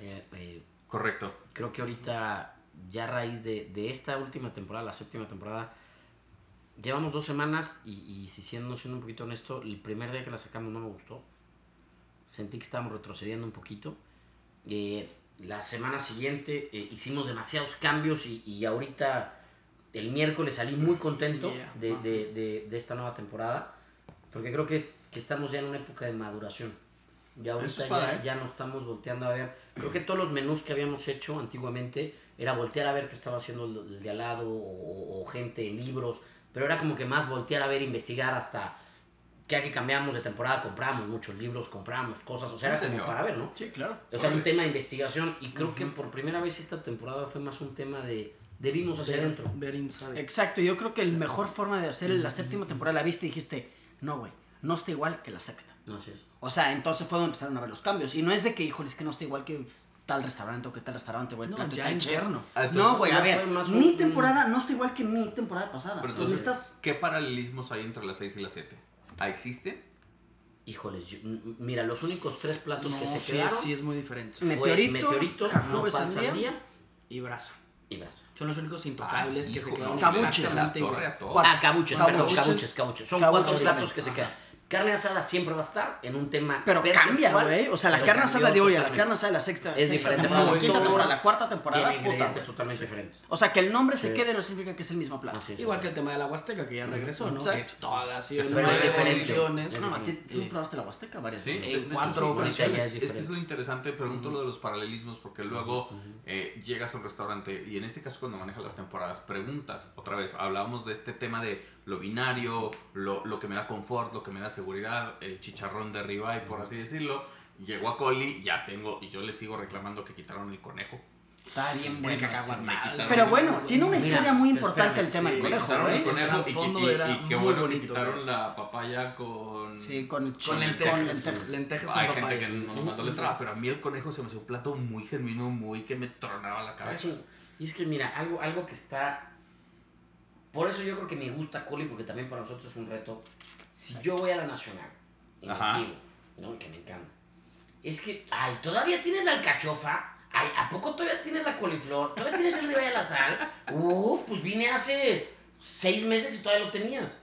D: eh, eh,
A: Correcto.
D: creo que ahorita, ya a raíz de, de esta última temporada, la séptima temporada, llevamos dos semanas y, y si siendo, siendo un poquito honesto, el primer día que la sacamos no me gustó. Sentí que estábamos retrocediendo un poquito. Eh, la semana siguiente eh, hicimos demasiados cambios y, y ahorita el miércoles salí muy contento
C: Yeah.
D: de, de- de- de esta nueva temporada porque creo que, es, que estamos ya en una época de maduración. Ya ahorita
A: es
D: ya, ya nos estamos volteando a ver. Creo que todos los menús que habíamos hecho antiguamente era voltear a ver qué estaba haciendo el, el de al lado o, o gente, libros, pero era como que más voltear a ver, investigar hasta que que cambiamos de temporada, compramos muchos libros, compramos cosas, o sea,
A: ¿En
D: era como para ver, ¿no?
B: Sí, claro.
D: O sea, un tema de investigación y creo que por primera vez esta temporada fue más un tema de, de vimos hacia
C: Ver-
D: adentro.
C: Ver inside.
B: Exacto, yo creo que la mejor forma de hacer la séptima temporada la viste y dijiste, no, güey, no está igual que la sexta.
D: No, así es.
B: O sea, entonces fue donde empezaron a ver los cambios. Y no es de que, híjole, es que no está igual que tal restaurante o que tal restaurante, güey, el
C: No,
B: plato
C: ya interno.
A: Ah, entonces,
B: No, güey, a
D: ya
B: ver,
D: fue más
B: mi
D: un-
B: temporada no está igual que mi temporada pasada.
A: Pero
B: Entonces.
A: ¿qué paralelismos hay entre las 6 y las 7? ¿Ah, existe?
D: Híjoles, yo- mira, los únicos tres platos
C: No,
D: que se
C: sí,
D: quedaron
C: sí es muy diferente.
B: Meteorito,
D: meteorito, nopal
B: sandía.
D: sandía
C: Y brazo.
D: y brazo.
C: Son los únicos intocables
A: Ay,
C: que se
A: hijo,
C: quedaron
A: no,
B: Cabuches.
D: Ah, cabuches,
B: Cabuches.
D: perdón, cabuches, cabuches. Son cuatro platos que se quedan. Carne asada siempre va a estar en un tema
B: Pero cambia, güey. O sea, la carne asada de hoy a la carne asada de la sexta,
D: Es
B: sexta
D: diferente,
B: la quinta temporada, la cuarta temporada,
D: Tiene ingredientes totalmente diferentes.
B: O sea, que el nombre se quede no significa que es el mismo plato.
C: Igual que el tema de la Huasteca, que ya regresó, ¿no?
B: Exacto.
C: Que es toda así,
A: Que se
C: nueve
D: fue diferente.
C: ediciones.
D: Es
B: No, tú
C: Y-
B: probaste la Huasteca varias
A: Sí,
B: veces.
C: cuatro
A: es- que es lo interesante, pregunto lo de los paralelismos, porque luego eh, llegas a un restaurante y en este caso cuando manejas las temporadas, preguntas, otra vez, hablábamos de este tema de lo binario, lo que me da confort, lo que me da seguridad, el chicharrón de ribeye, por así decirlo. Llegó a Coli, ya tengo, y yo le sigo reclamando que quitaron el conejo.
B: Está bien
C: Bueno,
B: Pero
A: el-
B: bueno, tiene una
D: Mira,
B: historia muy
D: pero
B: importante el
D: espérame,
B: tema del
C: sí,
A: Me
B: conejo,
A: quitaron el
B: güey.
A: conejo y,
C: El
A: y- y- y qué
C: muy
A: bueno que
C: bonito,
A: quitaron la papaya con...
B: Sí, con,
C: Con
B: con
C: lentejas.
B: lentejas.
C: Lentejas con
A: Hay
C: papaya.
A: gente que no nos mandó letra, pero a mí el conejo se me hacía un plato muy genuino, muy que me tronaba la cabeza.
D: Y es que mira, algo, algo que está. Por eso yo creo que me gusta Coli, porque también para nosotros es un reto. Si yo voy a la Nacional y me sigo, ¿no? Que me encanta. Es que, ay, todavía tienes la alcachofa. Ay, ¿a poco todavía tienes la coliflor? ¿Todavía tienes el ribeye a la sal? Uf, pues vine hace seis meses y todavía lo tenías.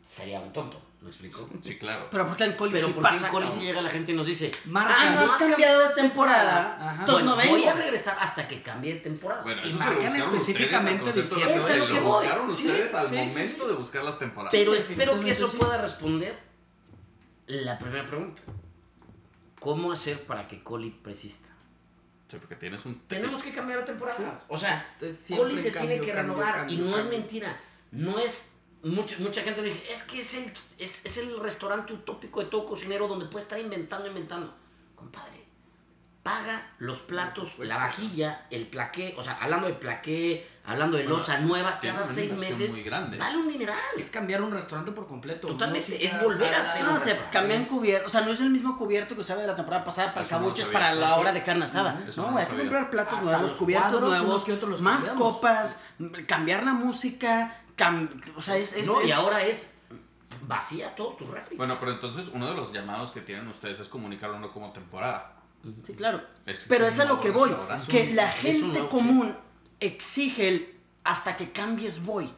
D: Sería un tonto, ¿me explico?
A: Sí, claro.
B: Pero porque en Coli
D: Pero
B: sí
D: en Coli si llega la gente y nos dice,
C: Marca,
B: Ah, no has cambiado de temporada.
C: Ajá.
B: Entonces no
D: bueno, voy
B: vengo.
D: a regresar hasta que cambie de temporada.
A: Bueno,
C: Y
A: eso se lo
C: marcan
A: buscaron
C: específicamente
A: ustedes
C: diciendo-
D: Eso es lo
A: lo
D: que voy.
A: buscaron
C: Sí,
A: ustedes al
C: sí, sí,
A: momento de buscar las temporadas.
D: Pero
C: Sí,
D: espero que eso
C: sí.
D: pueda responder la primera pregunta. ¿Cómo hacer para que Coli persista?
A: Sí, porque tienes un...
D: Tenemos que cambiar de temporadas. O sea,
C: Es siempre
D: Coli se
C: cambio,
D: tiene que
C: cambio,
D: renovar
C: cambio,
D: y no es mentira. No es... Mucha, mucha gente me dice, es que es el, es, es el restaurante utópico de todo cocinero donde puede estar inventando, inventando. Compadre, paga los platos,
C: Pues,
D: la vajilla, el plaqué, o sea, hablando de plaqué, hablando de
A: Bueno,
D: losa nueva, cada seis meses,
A: muy grande.
D: vale un dineral.
C: Es cambiar un restaurante por completo.
D: Totalmente,
C: música,
D: es volver a hacer
B: No, se cambian cubiertos. O sea, no es el mismo cubierto que usaba de la temporada pasada para el
A: no
B: para la hora de carne asada. No,
A: no
B: hay que comprar platos
C: Hasta
B: nuevos,
C: los
B: cubiertos
C: cuadros,
B: nuevos,
C: unos que otros los
B: más
C: cambiamos.
B: copas, cambiar la música. Cam- o sea, es. es-
D: no, y ahora es vacía todo tu refri.
A: Bueno, pero entonces uno de los llamados que tienen ustedes es comunicarlo no como temporada.
B: Sí, claro.
A: Es-
B: Pero
A: es
B: es a lo que voy. Que
A: un-
B: la gente común exige el hasta que cambies voy.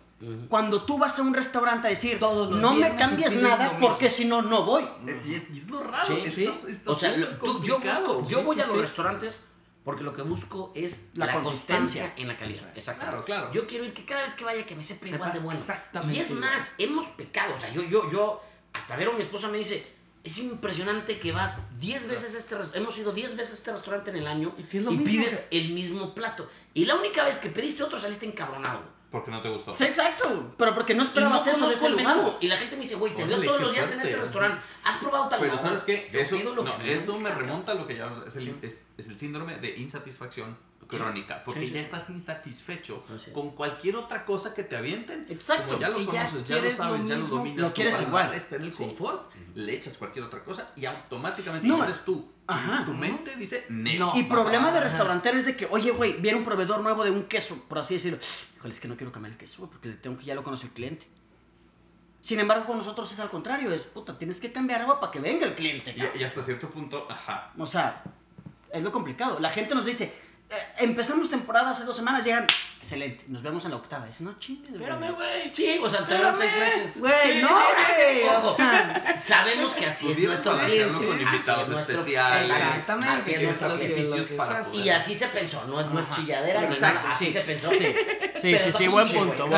B: Cuando tú vas a un restaurante a decir,
C: Todos los
B: no me cambies nada
C: mismo".
B: porque si no, no voy.
A: Eh, Y es, y es lo raro.
D: Sí, sí.
A: está
D: o sea, tú- yo, busco, yo voy
B: sí,
D: a los
B: sí.
D: restaurantes porque lo que busco es
B: La
D: la,
B: consistencia.
D: en la calidad. Exacto.
A: Claro, claro.
D: Yo quiero ir que cada vez que vaya que me sepa
C: Sepa
D: igual de bueno.
C: exactamente
D: Y es
C: igual.
D: más, hemos pecado. O sea, yo, yo, yo, hasta ver a mi esposa me dice, es impresionante que vas 10 veces a este restaurante, hemos ido 10 veces a este restaurante en el año
C: Y
D: y,
C: pides
D: el mismo plato. Y la única vez que pediste otro saliste encabronado.
A: Porque no te gustó.
B: Sí, exacto. Pero porque no esperabas eso de lugar.
D: menú. Y la gente me dice, güey, te veo todos los días en este restaurante. ¿Has probado tal
A: Pero ¿sabes qué?
D: yo
A: Eso, no,
D: que me
A: eso me remonta a lo que ya es el, es, es el síndrome de insatisfacción crónica. Porque
D: Sí, sí,
A: ya
D: sí.
A: estás insatisfecho
D: es.
A: con cualquier otra cosa que te avienten.
B: Exacto,
A: Como ya lo
C: que ya
A: conoces, ya, lo
C: quieres lo
A: sabes, ya lo dominas.
B: lo quieres igual.
A: Está en el confort, le echas cualquier otra cosa y automáticamente
B: No.
A: eres tú.
B: Ajá.
A: Tu mente dice.
C: No.
B: Y problema de restaurantero es de que, oye, güey, viene un proveedor nuevo de un queso, por así decirlo. Híjole, es que no quiero cambiar el queso, güey, porque tengo que ya lo conoce el cliente. Sin embargo, con nosotros es al contrario, es puta, tienes que cambiar algo para que venga el cliente.
A: Y, y hasta cierto punto, ajá.
B: O sea, es lo complicado. La gente nos dice, empezamos temporada hace dos semanas, llegan, excelente, nos vemos en la octava. Dice, no chingues, güey.
C: Espérame, güey.
D: Sí, o sea, te dan seis meses.
B: Güey, no, güey. O
D: Ojo,
B: sea,
D: sabemos que así es nuestro cliente.
A: con invitados especiales.
C: Exactamente.
D: Así es nuestro
A: sacrificios para.
D: Y así se pensó, no, no es chilladera
B: Exacto,
D: así
B: sí.
D: se pensó.
B: Sí, sí, sí, sí, buen punto.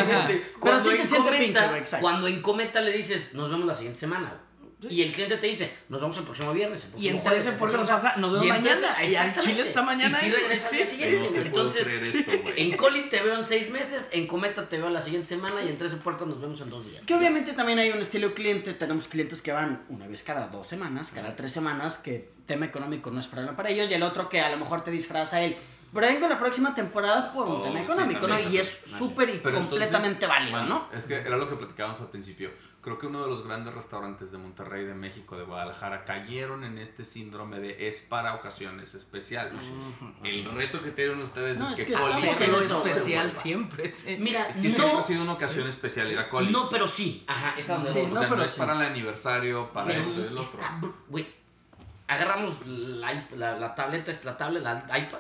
B: Pero sí se
D: en
B: siente pinche, güey.
D: Cuando en Cometa le dices, nos vemos la siguiente semana. güey. Y el cliente te dice, nos vemos el próximo viernes. el
C: Y entre
D: jueves, el
C: por nos pasa, nos vemos mañana. Y al chile está mañana.
D: Y si regresa al día siguiente.
A: No
D: Entonces,
A: esto,
D: en Coli te veo en seis meses, en Cometa te veo la siguiente semana y en 13 puercos nos vemos en dos días.
B: Que obviamente también hay un estilo cliente, tenemos clientes que van una vez cada dos semanas, cada tres semanas, que tema económico no es problema para ellos, y el otro que a lo mejor te disfraza el, Pero vengo la próxima temporada por un
A: Oh,
B: tema
A: sí,
B: económico, ¿no?
A: también,
B: Y es súper y
A: Pero entonces,
B: completamente válido,
A: bueno,
B: ¿no?
A: Es que era lo que platicábamos al principio. Creo que uno de los grandes restaurantes de Monterrey, de México, de Guadalajara, cayeron en este síndrome de es para ocasiones especiales. El reto que tienen ustedes
B: No,
A: es
B: es
A: que,
B: que
A: Coli
C: Sí,
B: en
C: especial siempre. sí.
D: Mira,
A: Es que siempre ha sido una ocasión especial ir a Coli.
D: No, pero sí. Ajá, esa donde
B: Sí,
D: voy.
A: o
B: no,
A: sea, no,
B: pero
A: es
B: sí.
A: para el aniversario, para
D: Pero
A: esto y el otro.
D: está güey, agarramos la, la, la tableta, es la tablet, la iPad.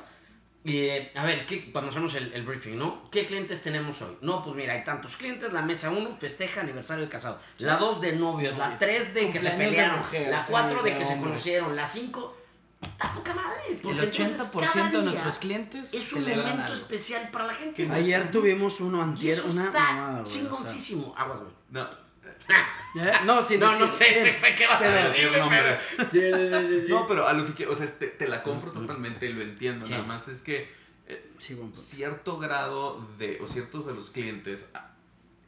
D: Y, eh, a ver, ¿qué, cuando hacemos el, el briefing, ¿no? ¿Qué clientes tenemos hoy? No, pues mira, hay tantos clientes. La mesa 1 festeja aniversario de casado. La 2 de novios. La 3 de que se pelearon.
C: mujer,
D: la
C: sí,
D: 4 de que se conocieron. La 5, está poca madre.
C: El
D: porque entonces
C: 80%
D: cada
C: de nuestros clientes
D: es un momento especial para la gente.
B: Ayer tuvimos uno
D: Y
B: antier,
D: eso
B: una
D: está
B: mamada, güey, o sea.
D: chingoncísimo. Aguas, güey.
A: No,
B: ¿Eh? No, sí,
D: No, no
B: sí,
D: sé. ¿qué vas a
B: Pero-
D: decir?
A: decir
D: güey,
A: nombres. No, pero a lo que quiero, o sea, te, te la compro totalmente, lo entiendo.
D: Sí.
A: Nada más es que eh, cierto grado de, o ciertos de los clientes ah,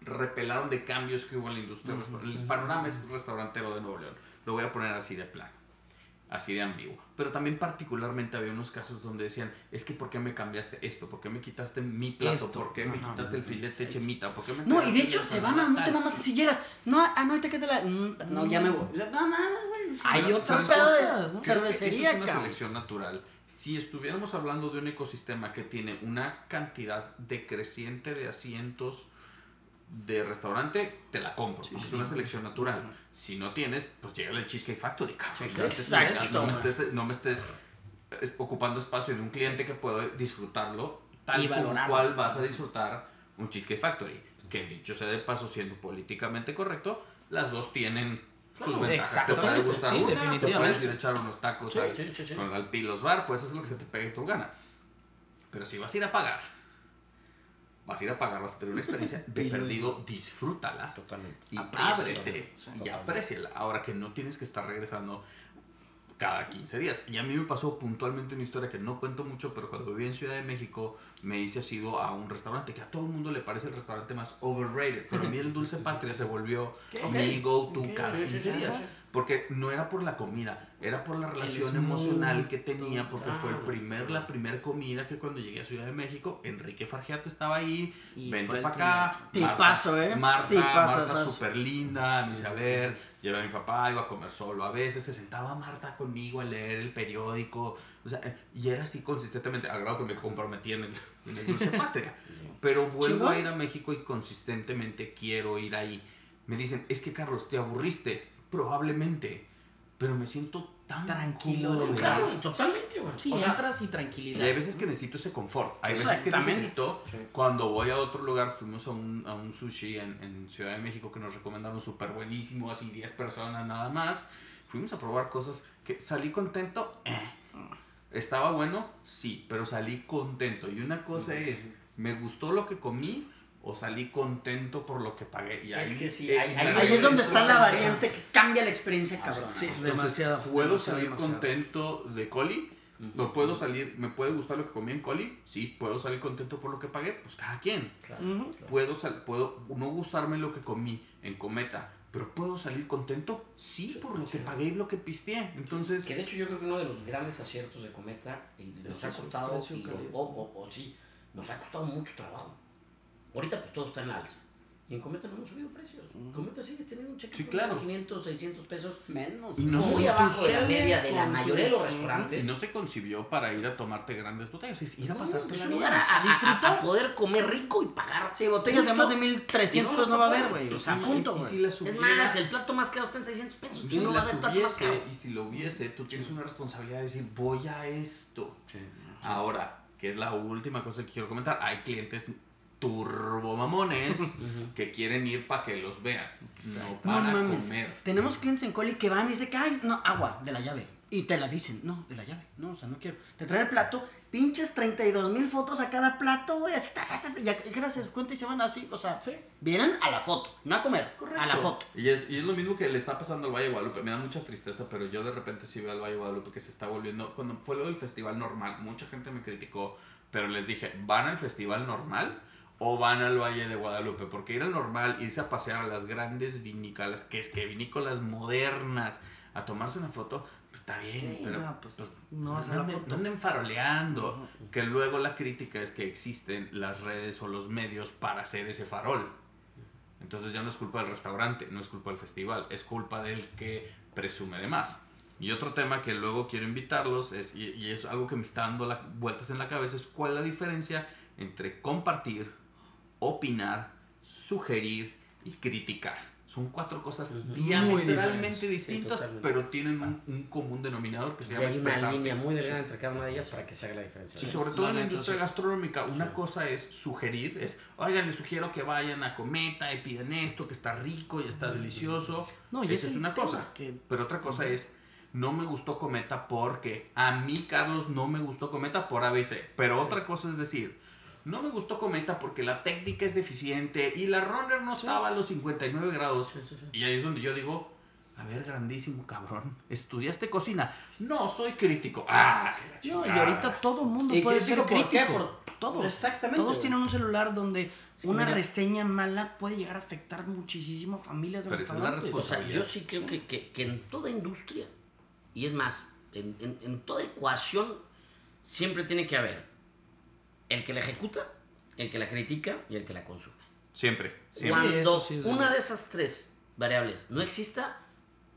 A: repelaron de cambios que hubo en la industria. del resta- El panorama es restaurantero de Nuevo León. Lo voy a poner así de plano, así de ambiguo. Pero también particularmente había unos casos donde decían, es que ¿por qué me cambiaste esto? ¿Por qué me quitaste mi plato?
C: Esto.
A: ¿Por qué me
C: Ajá.
A: quitaste el filete de chemita? ¿Por qué me
B: No, y de hecho se van a un tema más si llegas. No, ah, no, te la. mm, No, ya me voy. No mames, güey.
C: Hay
A: pero
B: pedo de
C: ¿no?
B: Cervecería,
A: eso es una
B: cabrón.
A: selección natural. Si estuviéramos hablando de un ecosistema que tiene una cantidad decreciente de asientos de restaurante, te la compro, porque es una selección natural. Si no tienes, pues llega el Cheesecake Factory, cabrón. no, estés no me estés, no me estés, es- ocupando espacio de un cliente que puede disfrutarlo tal
C: Y
A: como cual vas a disfrutar un Cheesecake Factory. Que dicho sea de paso, siendo políticamente correcto, las dos tienen sus
C: Claro,
A: ventajas. Te puede gustar
C: sí,
A: una, te puedes ir a echar unos tacos
D: Sí,
A: al-
D: sí, sí, sí.
A: con el Pilos Bar, pues eso es lo que se te pegue tu gana. Pero si vas a ir a pagar, vas a ir a pagar, vas a tener una experiencia de perdido, disfrútala.
D: Totalmente.
A: Y ábrete
C: sí,
A: y apréciala. Ahora que no tienes que estar regresando cada 15 días. Y a mí me pasó puntualmente una historia que no cuento mucho, pero cuando viví en Ciudad de México me hice asido a un restaurante que a todo el mundo le parece el restaurante más overrated. Pero a mí el Dulce Patria se volvió mi go-to cada
D: sí, sí,
A: 15
D: sí,
A: días. Porque no era por la comida, era por la relación emocional que tenía, porque fue el
D: claro.
A: primer, la primera comida que cuando llegué a Ciudad de México, Enrique Fargiate estaba ahí,
C: Y
A: vente para acá.
B: Tipazo, ¿eh?
A: Marta,
B: Tipazo,
A: Marta súper linda, me dice, a ver, lleva a mi papá, iba a comer solo. A veces se sentaba Marta conmigo a leer el periódico. O sea, y era así consistentemente, al grado que me comprometí en el, en el Dulce Patria. Pero vuelvo a ir a México y consistentemente quiero ir ahí. Me dicen, es que Carlos, ¿te aburriste? Probablemente. Pero me siento tan
C: Tranquilo,
A: cómodo.
D: Claro, totalmente, güey.
C: Sí,
D: o sea,
C: entras y
A: Y
C: tranquilidad.
A: hay veces que necesito ese confort. Hay veces que necesito,
D: Sí.
A: cuando voy a otro lugar, fuimos a un, a un sushi en, en Ciudad de México que nos recomendaron súper buenísimo, así 10 personas nada más. Fuimos a probar cosas que salí contento. eh. Estaba bueno, sí, pero salí contento. Y una cosa es, ¿me gustó lo que comí? O salí contento por lo que pagué. Y
D: Es
A: ahí,
D: que sí,
A: eh,
D: ahí-
A: me
D: ahí-
B: Ahí es donde está la variante que cambia la experiencia, cabrón.
C: Sí,
A: Entonces,
C: demasiado.
A: ¿Puedo
C: demasiado,
A: salir
C: demasiado.
A: contento de Coli? ¿No puedo salir, me puede gustar lo que comí en Coli? Sí, puedo salir contento por lo que pagué, pues cada quien. Puedo, sal- puedo no gustarme lo que comí en Cometa, pero puedo salir contento, sí, por lo que pagué y lo que pisteé. Entonces,
D: Que de hecho yo creo que uno de los grandes aciertos de Cometa y
C: Es
D: ha costado, y- o, o- o sí, nos ha costado mucho trabajo. Ahorita pues todo está en la alza. Y en Cometa no hemos subido precios. Cometa sigues teniendo un cheque
A: Sí,
D: promedio de
A: claro.
D: 500, 600 pesos.
B: Menos.
A: Y no
D: muy abajo de la media de la mayoría de los
C: tus-
A: y
D: restaurantes.
A: no se concibió para ir a tomarte grandes botellas, es ir a
D: No,
A: pasarte
D: es un
A: vida.
D: lugar a, a- a-
C: disfrutar.
D: a poder comer rico y pagar.
B: Sí, botellas de más de 1300
D: Y no
B: pesos no va a haber, güey. O sea,
A: Y-
B: punto,
A: y si la
D: Es más, el plato más caro está en 600 pesos.
A: y
D: Y
A: si
D: no va a haber plato más caro.
A: y si lo hubiese, tú tienes una responsabilidad de decir, voy a esto. Ahora, que es la última cosa que quiero comentar, hay clientes turbomamones que quieren ir para que los vean, no
B: No
A: para comer.
B: Tenemos clientes en Coli que van y dicen que, ay, no, agua, de la llave. Y te la dicen, no, de la llave. No, o sea, no quiero. Te traen el plato, pinches 32 mil fotos a cada plato, güey. Así, ta, ta, ta, y ya, gracias, cuenta y se van así. O sea, vienen a la foto, no a comer, a la foto.
A: Y es, y es lo mismo que le está pasando al Valle de Guadalupe. Me da mucha tristeza, pero yo de repente sí veo al Valle de Guadalupe que se está volviendo. Cuando fue lo del festival normal, mucha gente me criticó, pero les dije: ¿van al festival normal? O van al Valle de Guadalupe, porque ir al normal, irse a pasear a las grandes vinícolas, que es que vinícolas modernas, a tomarse una foto, Pues está bien,
C: Sí,
A: pero
C: no, pues,
A: pues,
C: no
A: no, anden,
C: foto.
A: no anden faroleando. Que luego la crítica es que existen las redes o los medios para hacer ese farol. Entonces ya no es culpa del restaurante, no es culpa del festival, es culpa del que presume de más. Y otro tema que luego quiero invitarlos es, y, y es algo que me está dando la- vueltas en la cabeza, es cuál es la diferencia entre compartir, opinar, sugerir y criticar. Son cuatro cosas diametralmente
D: diferentes. Sí,
A: distintas,
D: totalmente.
A: pero tienen un, un común denominador que se llama
D: hay una línea muy delgada entre cada una de ellas para que se haga la diferencia.
A: Y sobre todo
C: la
A: en la industria
C: sí.
A: gastronómica, una cosa es sugerir, es, oigan, les sugiero que vayan a Cometa y piden esto, que está rico y está delicioso.
C: No, y
A: Esa
C: ese
A: es una cosa.
C: que-
A: Pero otra cosa es, no me gustó Cometa porque a mí, Carlos, no me gustó Cometa por ABC. Pero otra cosa es decir, no me gustó Cometa porque la técnica es deficiente y la runner no estaba a los 59 grados. Y ahí es donde yo digo, a ver, grandísimo cabrón, ¿estudiaste cocina? No, soy crítico. Ah, que la
C: No, y ahorita todo el mundo
B: ¿Y
C: puede ser
B: crítico por qué?
C: crítico.
B: Por-
C: Todos.
B: Exactamente,
C: Todos tienen un celular donde una
B: mira-
C: reseña mala puede llegar a afectar muchísimo a familias de
A: Pero esa es la
C: restaurantes.
D: O sea,
A: responsabilidad.
D: yo sí creo que, que- que en toda industria, y es más, en, en- en toda ecuación, siempre tiene que haber el que la ejecuta, el que la critica y el que la consume.
A: Siempre, siempre.
D: Cuando
C: sí
D: una de esas tres variables no exista,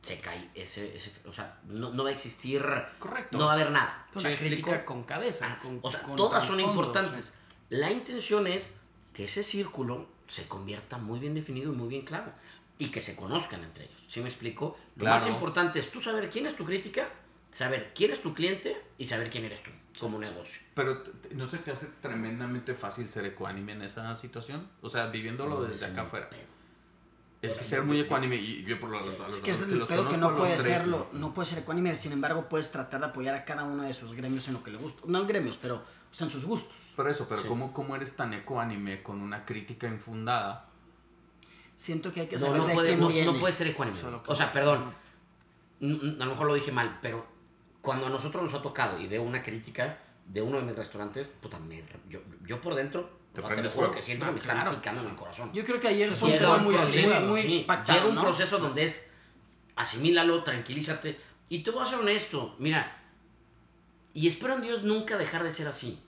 D: se cae ese, ese o sea, no, no va a existir,
A: Correcto.
D: no va a haber nada.
C: Pues
D: ¿Sí
C: la
D: me explico?
C: crítica con cabeza.
D: Ah,
C: con-
D: o sea,
C: con
D: todas son importantes.
C: o sea.
D: La intención es que ese círculo se convierta muy bien definido y muy bien claro. Y que se conozcan entre ellos. ¿Sí me explico? Lo más importante es tú saber quién es tu crítica, saber quién es tu cliente y saber quién eres tú como negocio.
A: Pero ¿no se te hace tremendamente fácil ser ecuánime en esa situación? O sea, viviéndolo desde acá afuera. Es que ser muy ecuánime, y yo por los, los,
B: Es que es el
A: los
B: pedo que no
A: los
B: puede
A: tres,
B: serlo, no puede ser ecuánime, sin embargo puedes tratar de apoyar a cada uno de sus gremios en lo que le gusta. No en gremios, pero o sea, en sus gustos.
A: Por eso, pero ¿cómo, ¿cómo eres tan ecuánime con una crítica infundada?
B: Siento que hay que
D: No,
B: saber
D: no
B: de
D: puede,
B: quién
D: no,
B: viene.
D: no puede ser ecuánime. O sea, perdón. A lo mejor lo dije mal, pero cuando a nosotros nos ha tocado y veo una crítica de uno de mis restaurantes, puta, me- yo, yo por dentro,
A: Te
D: o sea, te lo juro que siento
C: Ah,
D: que me están
C: claro.
D: picando en el corazón.
B: Yo creo que ayer fue un
D: llega
B: tema
D: un
B: muy,
D: proceso,
B: muy, muy
D: sí,
B: pactado,
D: llega un
B: ¿no?
D: proceso donde es asimílalo, tranquilízate y te voy a ser honesto, mira, y espero en Dios nunca dejar de ser así.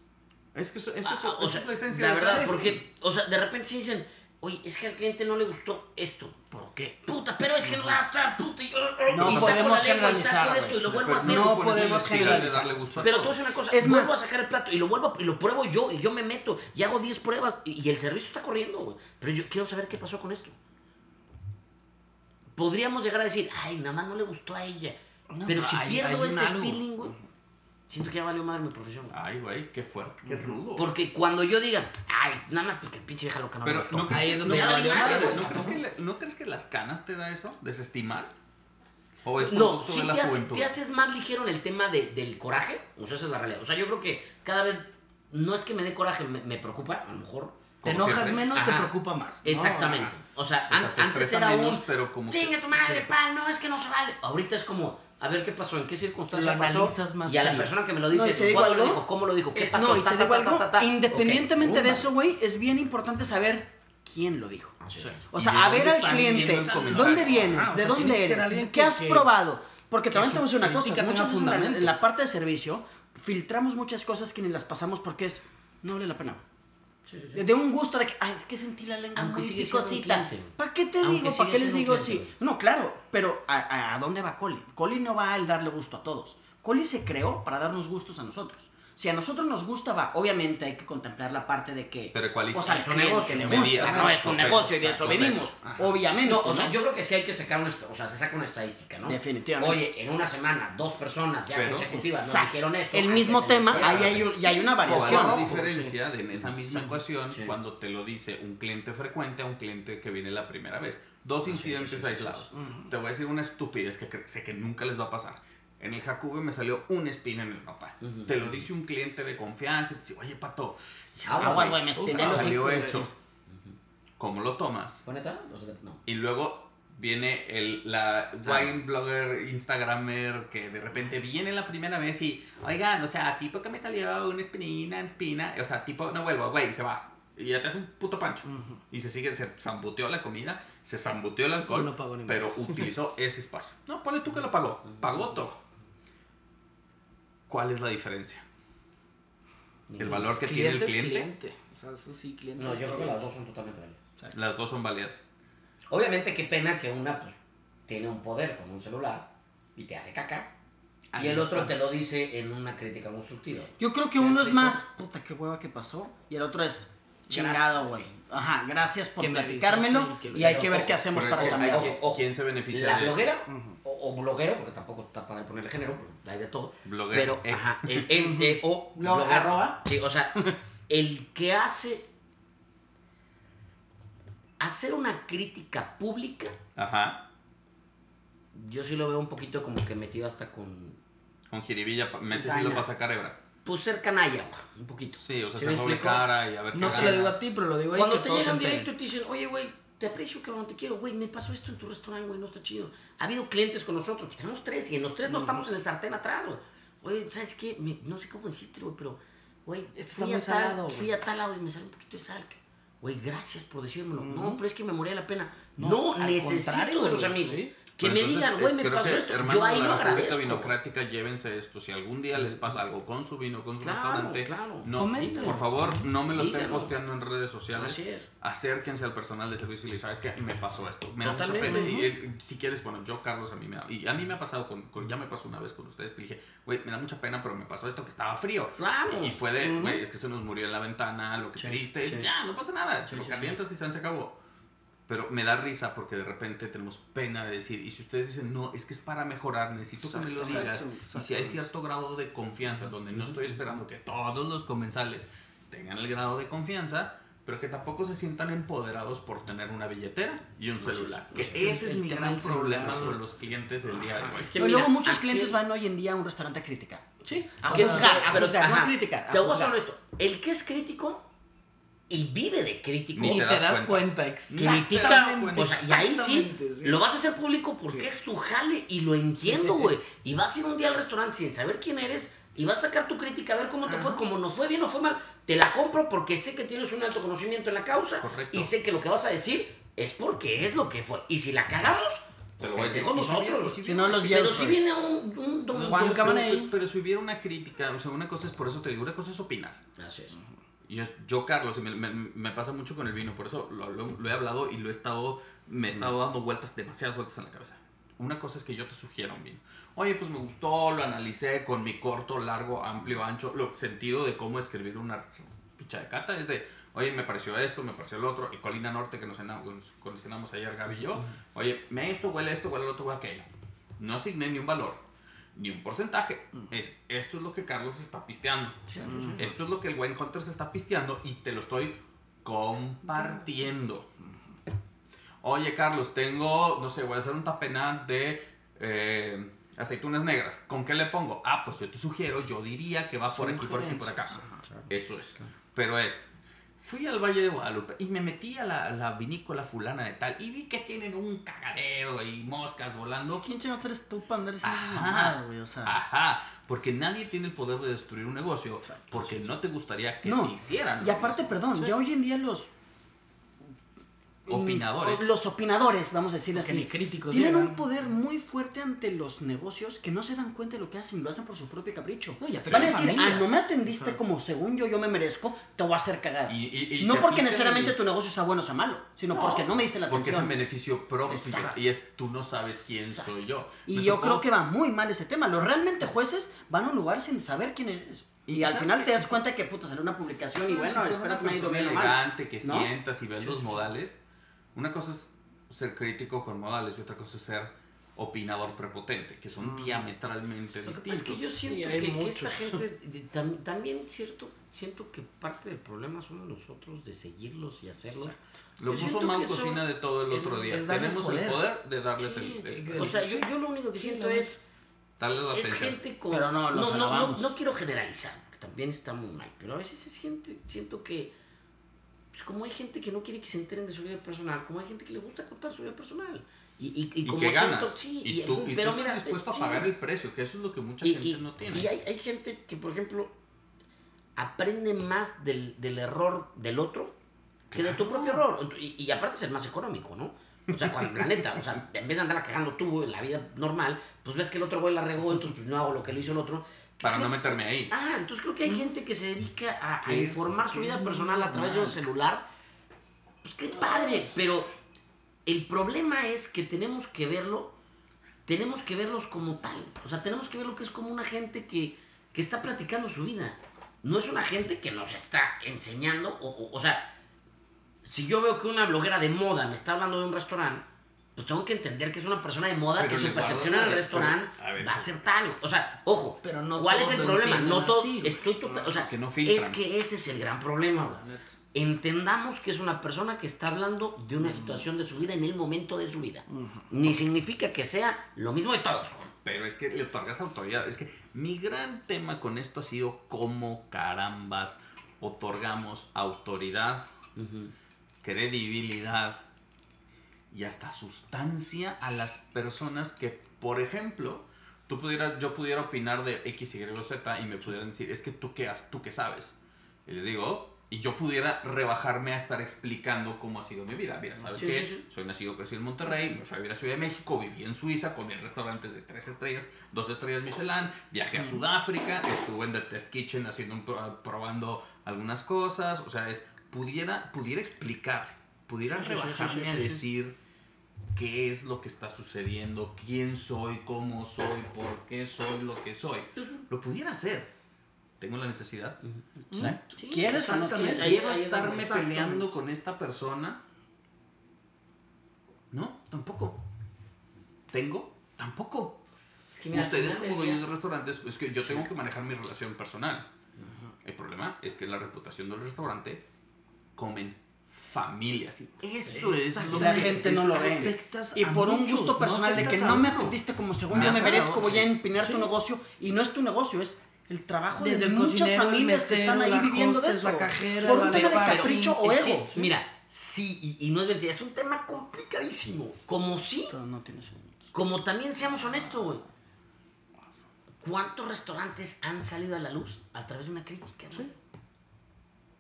A: Es que eso, eso,
D: Ah,
A: es-
D: o sea,
A: es la esencia
D: la
A: de
D: verdad, porque, o sea, de repente sí dicen, oye, es que al cliente no le gustó esto.
C: ¿Por qué?
D: Puta, pero es que no ta, puta, y,
B: No
D: y saco
B: podemos
D: la lengua y saco esto y lo vuelvo a hacer.
B: no podemos generalizar.
D: Pero
A: todos.
D: decir una cosa,
B: Es
D: vuelvo
B: más-
D: a sacar el plato y lo vuelvo y lo pruebo yo y yo me meto y hago 10 pruebas y, y el servicio está corriendo, güey. Pero yo quiero saber qué pasó con esto. Podríamos llegar a decir, ay, nada más no le gustó a ella.
C: No,
D: pero si
C: hay-
D: pierdo
C: hay
D: ese
C: algo.
D: feeling, güey, siento que ya valió madre mi profesión. güey.
A: Ay, güey, qué fuerte, qué rudo.
D: Porque cuando yo diga, ay, nada más porque el pinche vieja loca no
A: Pero
D: me gustó.
A: ¿no crees,
C: Ahí
A: que,
C: es
A: no,
C: donde
D: ya
A: crees-
D: valió
A: no
D: madre,
A: crees-
D: güey.
A: no crees que le- ¿no crees que las canas te da eso? ¿Desestimar? ¿O es
D: No, sí
A: de la
D: te, hace-
A: juventud?
D: te haces más ligero en el tema de- del coraje. O sea, esa es la realidad. O sea, yo creo que cada vez, no es que me dé coraje, me, me preocupa, a lo mejor.
C: Te enojas
A: siempre.
C: menos, te preocupa más.
D: Exactamente. O sea,
A: O sea,
D: an-
A: te
D: antes era
A: menos,
D: un.
A: pero como que-
D: Chinga tu madre,
C: Sí.
D: pal, no, es que no se vale. Ahorita es como, a ver qué pasó, en qué circunstancia
C: Lo
D: pasó.
C: más
D: y a la persona que me lo
B: No,
D: dice,
B: digo
D: ¿cuándo lo dijo? ¿Cómo lo dijo? ¿Qué
B: Eh,
D: pasó?
B: no, y
D: Ta,
B: te
D: ta, ta, ta,
B: independientemente
D: Ok,
B: de eso, güey, es bien importante saber quién lo dijo.
D: Ah, sí.
B: O
A: ¿Y
B: sea,
A: de
B: a ver
A: dónde
B: al cliente? ¿dónde vienes?
C: Ajá, o
B: ¿De
C: sea,
B: dónde
C: que ser
B: eres? ¿Qué has probado? Porque
C: que
B: también te voy a decir una cosa, muchas veces en la parte de servicio filtramos muchas cosas que ni las pasamos porque es, no vale la pena.
D: Sí, sí, sí.
B: De, un gusto de que, ay, es que sentí la lengua
D: Aunque
B: muy picosita. ¿Para qué te
D: Aunque
B: digo? ¿Para qué les digo sí? No, claro, pero ¿a, a- a dónde va Coli? Coli no va a darle gusto a todos. Coli se creó para darnos gustos a nosotros. Si a nosotros nos gusta, va, obviamente hay que contemplar la parte de que...
A: Pero ecualiza.
B: Pues al
D: Es un negocio,
B: gusta,
A: ¿no?
B: no es un negocio
A: pesos,
B: y de eso vivimos,
A: pesos.
B: Obviamente.
D: No, o sea,
B: ¿no?
D: yo creo que sí hay que sacar una, o sea, se saca una estadística, ¿no?
B: Definitivamente.
D: Oye, en una semana, dos personas ya
A: Pero-
D: consecutivas dijeron esto.
B: El mismo tema, ahí hay, un- y hay una
A: ¿Cuál es
B: variación.
A: la diferencia de en esa misma ecuación
D: Sí.
A: cuando te lo dice un cliente frecuente a un cliente que viene la primera vez? Dos incidentes
D: sí, sí, sí,
A: aislados. Te voy a decir una estupidez que sé que nunca les va a pasar. En el Jacube me salió una espina en el nopal.
D: Ujú.
A: Te lo dice un cliente de confianza y te dice, oye, pato,
D: Agua,
B: Aguas, güey, me espiné los
A: salió esto. ¿Cómo lo tomas?
D: ¿Fue neta? O sea, no.
A: Y luego viene el, la wine blogger, instagramer, que de repente viene la primera vez y, oigan, o sea, tipo que me salió una espinina, espina, o sea, tipo, no vuelvo, güey, se va. Y ya te hace un puto pancho. Y se sigue, se zambuteó la comida, se zambuteó el alcohol,
C: No pagó ni
A: pero utilizó ese espacio. No, ponle tú que lo pagó, pagó todo. ¿Cuál es la diferencia? El valor que tiene el
C: Cliente es
A: cliente.
C: cliente. O sea, eso sí, cliente
D: No, yo creo que las dos son totalmente válidas.
A: Las dos son válidas.
D: Obviamente, qué pena que una pues, tiene un poder con un celular y te hace caca. Y el otro te lo dice en una crítica constructiva.
B: Yo creo que
D: ¿Me
B: uno es más, puta, qué hueva que pasó. Y el otro es, chingado, güey. Ajá, gracias por platicármelo.
C: y lo-
B: hay que ver
D: ojo,
B: qué hacemos para
A: que-
D: Ojo,
A: ¿Quién se beneficia
D: La
A: de eso?
D: bloguera o, o bloguero, porque tampoco está para ponerle género, hay de todo.
A: Bloguero,
D: Pero,
A: eh.
D: ajá, el, el, eh, o
B: Blog-
D: bloguero.
B: arroba.
D: Sí, o sea, el que hace hacer una crítica pública,
A: Ajá.
D: yo sí lo veo un poquito como que metido hasta con
A: Con jiribilla, metes hilo para sacar hebra.
D: Pues ser canalla, güey, un poquito.
A: Sí, o sea,
D: ¿Sí
A: se
D: me
A: doble
D: explico?
A: cara y a ver
C: No
A: qué
C: se lo digo a ti, pero lo digo ahí.
D: Cuando
C: que
D: te llegan directo y te dicen, oye, güey, te aprecio, cabrón, te quiero, güey, me pasó esto en tu restaurante, güey, no está chido. Ha habido clientes con nosotros, pues tenemos tres, y en los tres no estamos en el sartén atrás, güey. Oye, ¿sabes qué? Me- no sé cómo decírtelo, güey, pero, güey, fui, a
C: salado,
D: tal,
C: güey.
D: fui a tal lado y me sale un poquito de sal. que- Güey, gracias por decírmelo. No, pero es que me moría la pena.
C: No,
D: No, necesito de los amigos.
C: sí.
D: Que
A: Pero
D: me
A: entonces,
D: digan,
A: eh,
D: güey, me pasó esto.
A: hermanos
D: Yo ahí lo agradezco.
A: Vinocrática, llévense esto. Si algún día les pasa algo con su vino, con su
D: Claro,
A: restaurante,
D: claro.
A: no, por favor, no me lo estén posteando en redes sociales.
D: Así es.
A: Acérquense al personal de servicio y les sabes que me pasó esto. Me da mucha pena. Y eh, si quieres, bueno, yo, Carlos, a mí me ha, y a mí me ha pasado con, con- ya me pasó una vez con ustedes que dije, güey, me da mucha pena, pero me pasó esto que estaba frío.
D: Claro.
A: Y fue de, güey, es que se nos murió en la ventana, lo que
C: Sí,
A: pediste,
C: sí.
A: ya, no pasa nada,
C: Sí,
A: lo
C: sí,
A: calientas y se se acabó. Pero me da risa porque de repente tenemos pena de decir, y si ustedes dicen, no, es que es para mejorar, necesito que me lo digas, y si hay cierto grado de confianza, donde no estoy esperando que todos los comensales tengan el grado de confianza, pero que tampoco se sientan empoderados por tener una billetera y un celular. Que
C: es que
A: ese es
C: el
A: mi gran
C: del celular,
A: problema con los clientes el día de hoy.
D: Es que
B: Pero
D: mira,
B: luego muchos clientes van hoy en día a un restaurante a criticar.
C: Sí.
B: A juzgar, a
D: pero-
B: juzgar, no a criticar. a
D: Te voy a esto. El que es crítico y vive de crítico.
A: Ni
C: Ni
A: te
C: te
A: das
C: das
A: cuenta.
C: cuenta, exacto.
D: critica,
A: Exactamente,
D: o sea, y ahí sí, lo vas a hacer público porque
C: Sí.
D: es tu jale y lo entiendo, güey. Y vas a ir un día al restaurante sin saber quién eres y vas a sacar tu crítica a ver cómo te fue, como nos fue bien o fue mal. Te la compro porque sé que tienes un alto conocimiento en la causa
A: Correcto.
D: y sé que lo que vas a decir es porque es lo que fue. Y si la cagamos,
A: Te lo voy a decir. Y
D: nosotros.
A: y si
B: Si no, los
D: Pero si viene un, un don
C: Juan
A: pero- pero, pero si hubiera una crítica, o sea, una cosa es por eso te digo, una cosa es opinar.
D: Así es.
A: Y es- yo, Carlos, y me, me- me pasa mucho con el vino, por eso lo, lo- lo he hablado y lo he estado, me he estado dando vueltas, demasiadas vueltas en la cabeza. Una cosa es que yo te sugiera un vino. Oye, pues me gustó, lo analicé con mi corto, largo, amplio, ancho, lo sentido de cómo escribir una ficha de cata es de, oye, me pareció esto, me pareció el otro, y Colina Norte que nos cenamos ayer Gaby y yo, oye, me esto, huele esto, huele el otro, huele aquello. No asigné ni un valor, ni un porcentaje. Es, esto es lo que Carlos está pisteando. Esto es lo que el Wine Hunter se está pisteando y te lo estoy compartiendo. Oye, Carlos, tengo, no sé, voy a hacer un tapenat de eh, aceitunas negras. ¿Con qué le pongo? Ah, pues yo te sugiero, yo diría que va por aquí, por aquí, por acá. Eso es. Pero es, fui al Valle de Guadalupe y me metí a la, la vinícola fulana de tal y vi que tienen un cagadero y moscas volando.
B: ¿Quién chingados eres tú para andar esas güey? O sea,
A: Ajá, porque nadie tiene el poder de destruir un negocio porque no te gustaría que
B: No,
A: te hicieran.
B: y aparte,
A: mismo.
B: perdón, ya hoy en día los...
A: Opinadores.
B: mm, Los opinadores, vamos a decir así.
C: ni críticos
B: Tienen
C: llegan.
B: un poder muy fuerte ante los negocios que no se dan cuenta de lo que hacen y lo hacen por su propio capricho.
C: No,
B: Van a decir, ah, no me atendiste como según yo, yo me merezco, te voy a hacer cagar.
A: Y- y- y
B: no porque necesariamente
A: el-
B: tu negocio sea bueno o sea malo, sino porque no me diste la
A: Porque es
B: atención.
A: beneficio propio
B: Exacto.
A: y es tú no sabes quién
B: Exacto.
A: soy yo.
B: Y
A: Me
B: yo
A: tocó-
B: creo que va muy mal ese tema. Los realmente jueces van a un lugar sin saber quién eres. Y,
A: Y
B: al
A: ¿sabes
B: final te das cuenta que puta salió una publicación y bueno,
A: una
B: que me haya ido bien mal.
A: elegante, que
B: ¿no?
A: sientas y ves los modales. Una cosa es ser crítico con modales y otra cosa es ser opinador prepotente, que son diametralmente
D: Lo que pasa
A: distintos.
D: es que yo siento que, que esta gente de- tam- también cierto siento que parte del problema somos nosotros de seguirlos y hacerlos.
A: Lo
D: Yo
A: puso Mau Cocina de todo el
C: es-
A: otro día. Tenemos el
C: poder.
A: poder de darles
D: Sí,
A: el, el-
C: eh,
D: o sea, yo, yo lo único que
C: Sí,
D: siento es
A: darles la
D: es
A: atención.
D: gente con
B: Pero no,
D: no, no,
B: alabamos.
D: no quiero generalizar, porque también está muy mal, pero a veces es gente siento que pues como hay gente que no quiere que se enteren de su vida personal, como hay gente que le gusta contar su vida personal. Y, y, y
A: y
D: como
A: que
D: siento,
A: ganas.
D: sí,
A: y, tú,
D: pero
A: tú
D: mira,
A: estás dispuesto a pagar el precio, que eso es lo que mucha gente no tiene.
D: y hay, hay gente que, por ejemplo, aprende más del, del error del otro que de tu propio error. Y aparte es el más económico, ¿no? O sea, cuando, la neta, o sea, en vez de andar cagando tú en la vida normal, pues ves que el otro güey la regó, entonces pues no hago lo que le hizo el otro.
A: Para no meterme ahí.
D: Ah, entonces creo que hay gente que se dedica a, informar su
A: ¿Qué
D: vida personal a través de un celular. Pues qué padre, pero el problema es que tenemos que verlo, tenemos que verlos como tal. O sea, tenemos que verlo que es como una gente que, que está platicando su vida. No es una gente que nos está enseñando, o, o- o sea, si yo veo que una bloguera de moda me está hablando de un restaurante, pues tengo que entender que es una persona de moda,
A: Pero
D: que su percepción en el restaurante va a ser tal. O sea, ojo,
C: Pero no
D: ¿cuál es el problema? No todo,
C: así,
D: estoy total, o sea,
A: Es que no
D: es
A: filtran.
D: que ese es el gran problema, güey. Entendamos que es una persona que está hablando de una situación de su vida en el momento de su vida. Ni significa que sea lo mismo de todos.
A: Pero es que le otorgas autoridad. Es que mi gran tema con esto ha sido cómo carambas otorgamos autoridad, credibilidad y hasta sustancia a las personas que, por ejemplo, tú pudieras, yo pudiera opinar de X, Y, o Z y me pudieran decir, es que tú qué, has- tú qué sabes. Y le digo, y yo pudiera rebajarme a estar explicando cómo ha sido mi vida. Mira, ¿sabes
D: Sí,
A: qué?
D: sí.
A: Soy nacido, crecí en Monterrey, me fui a vivir a Ciudad de México, viví en Suiza, comí en restaurantes de tres estrellas, dos estrellas Michelin, viajé a Sudáfrica, estuve en The Test Kitchen haciendo un pro- probando algunas cosas, o sea, es pudiera pudiera explicar, pudiera
D: Sí,
A: rebajarme a decir qué es lo que está sucediendo, quién soy, cómo soy, por qué soy lo que soy. Lo pudiera hacer. Tengo la necesidad.
D: Sí,
B: ¿Quieres o no quieres?
A: ¿Quiero estarme peleando con esta persona? No, tampoco. ¿Tengo? Tampoco.
D: Es que mira, al
A: Ustedes como dueños de restaurantes, es que yo tengo que manejar mi relación personal. El problema es que la reputación del restaurante comen familias. Eso es lo
B: La
A: que-
B: gente no lo ve. Y por un gusto
C: no
B: personal de que no me atendiste como según yo me merezco, voy
A: sí.
B: a empinar tu
C: Sí.
B: negocio. Y no es tu negocio, es el trabajo
C: Desde
B: de
C: el
B: muchas familias que están ahí
C: la
B: viviendo de
C: hostess,
B: eso.
C: la cajera,
B: por un tema de capricho o ego.
D: que, mira, sí, y, y no es mentira, es un tema complicadísimo. Como sí,
B: Pero no
D: como también seamos honestos, güey. ¿Cuántos restaurantes han salido a la luz a través de una crítica, güey?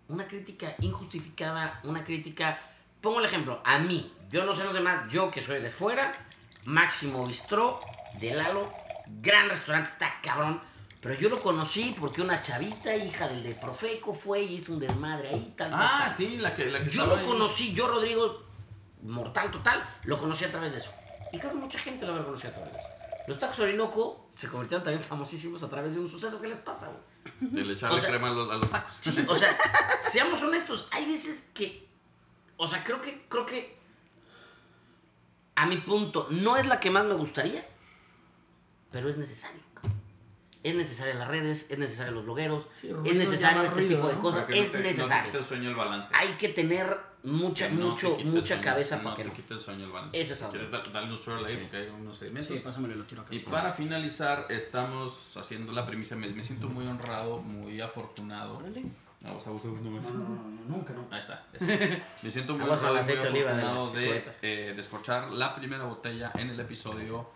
D: Una crítica injustificada, una crítica... Pongo el ejemplo, a mí, yo no sé los demás, yo que soy de fuera, Máximo Bistró, de Lalo, gran restaurante, está cabrón. Pero yo lo conocí porque una chavita, hija del de Profeco, fue y hizo un desmadre ahí, tal,
A: Ah,
D: tal.
A: sí, la que, la que
D: Yo lo
A: ahí.
D: conocí, yo Rodrigo, mortal total, lo conocí a través de eso. Y creo que mucha gente lo habrá conocido a través de eso. Los tacos Orinoco se convirtieron también famosísimos a través de un suceso. ¿Qué les pasa, güey?
A: De le echarle
D: O sea-
A: crema a los, a los tacos.
D: Sí, o sea, seamos honestos, hay veces que, o sea, creo que, creo que, a mi punto, no es la que más me gustaría, pero es necesario. Es necesario las redes, es necesario los blogueros,
C: Sí,
D: es necesario este
C: ruido,
D: tipo de
C: ¿no?
D: cosas,
A: no
D: es
A: te- No
D: necesario.
A: te quite el sueño el balance.
D: Hay que tener mucha,
A: Que no
D: mucho,
A: te
D: mucha
A: sueño,
D: cabeza
A: no
D: para que
A: te
D: no.
A: quite el sueño el balance.
D: Eso es
A: si quieres dar- darle un suelo ahí
D: Sí.
A: porque hay unos sedimentos.
B: Sí, pásamelo y lo tiro acá.
A: Y
B: sí.
A: para finalizar, estamos haciendo la premisa. Me, me siento muy honrado, muy afortunado. Vamos a usar uno más.
B: Nunca, no.
A: Ahí está. Me siento muy honrado muy
D: aceite de oliva de
A: afortunado eh, descorchar la primera botella en el episodio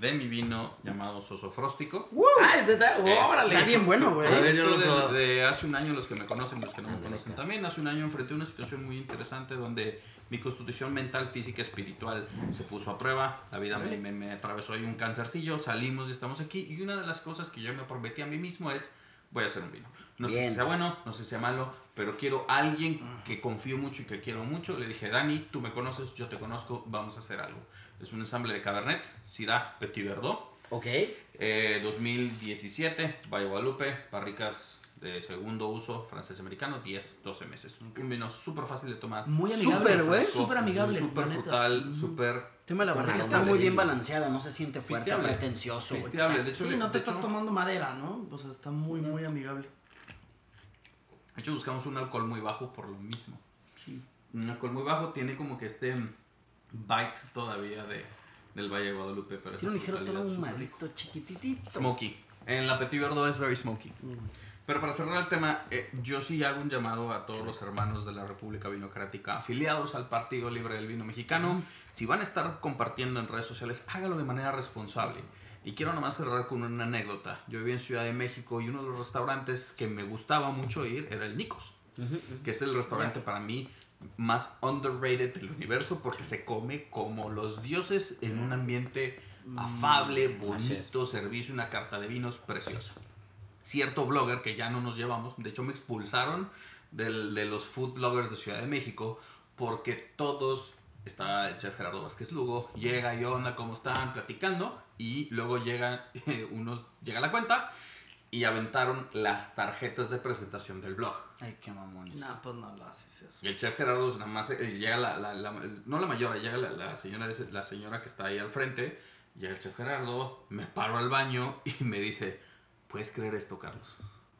A: de mi vino llamado Soso Fróstico.
D: Ah, este está, órale.
B: Está bien bueno, güey.
D: A ver, yo lo probado.
A: de, de hace un año, los que me conocen, los que no me
D: Ándale,
A: conocen también, hace un año enfrenté una situación muy interesante donde mi constitución mental, física, espiritual se puso a prueba. La vida me, me, me atravesó ahí un cancercillo, salimos y estamos aquí. Y una de las cosas que yo me prometí a mí mismo es, voy a hacer un vino. No sé si sea bueno, no sé si sea malo, pero quiero a alguien que confío mucho y que quiero mucho. Le dije, Dani, tú me conoces, yo te conozco, vamos a hacer algo. Es un ensamble de Cabernet, Syrah, Petit Verdot.
D: Ok.
A: Eh, 2017, Valle Guadalupe, barricas de segundo uso francés-americano, 10, 12 meses. Un vino súper fácil de tomar.
C: Muy amigable,
B: güey.
C: Súper amigable.
A: Súper frutal, súper
B: tema de la barriga está muy bien
D: vino.
B: balanceada, no se siente fuerte,
A: Pisteable.
B: pretencioso. güey.
A: pisteable. De hecho,
C: Sí,
A: le-
C: no te estás
A: hecho-
C: tomando madera, ¿no? O sea, está muy, muy amigable.
A: De hecho, buscamos un alcohol muy bajo por lo mismo.
C: Sí.
A: Un alcohol muy bajo tiene como que este bite todavía de, del Valle de Guadalupe, pero es
B: Tiene un ligero tono humadito, chiquititito.
A: Smoky. En la Petit Verdot es very smoky. Pero para cerrar el tema, eh, yo sí hago un llamado a todos los hermanos de la República Vinocrática afiliados al Partido Libre del Vino Mexicano. Si van a estar compartiendo en redes sociales, hágalo de manera responsable. Y quiero nomás cerrar con una anécdota. Yo viví en Ciudad de México y uno de los restaurantes que me gustaba mucho ir era el Nicos, que es el restaurante para mí más underrated del universo porque se come como los dioses en un ambiente afable,
D: así es.
A: bonito, servicio, una carta de vinos preciosa. Cierto blogger que ya no nos llevamos. De hecho, me expulsaron del- de los food bloggers de Ciudad de México porque todos, está el chef Gerardo Vázquez Lugo, llega y onda, ¿cómo están? Platicando y luego llega, unos, llega la cuenta y aventaron las tarjetas de presentación del blog.
B: Ay, qué mamones.
C: No, pues no lo haces eso.
A: Y el chef Gerardo nada más eh, llega la, la- la- no la mayora, llega la, la señora la señora que está ahí al frente, llega el chef Gerardo, me paro al baño y me dice, ¿puedes creer esto, Carlos?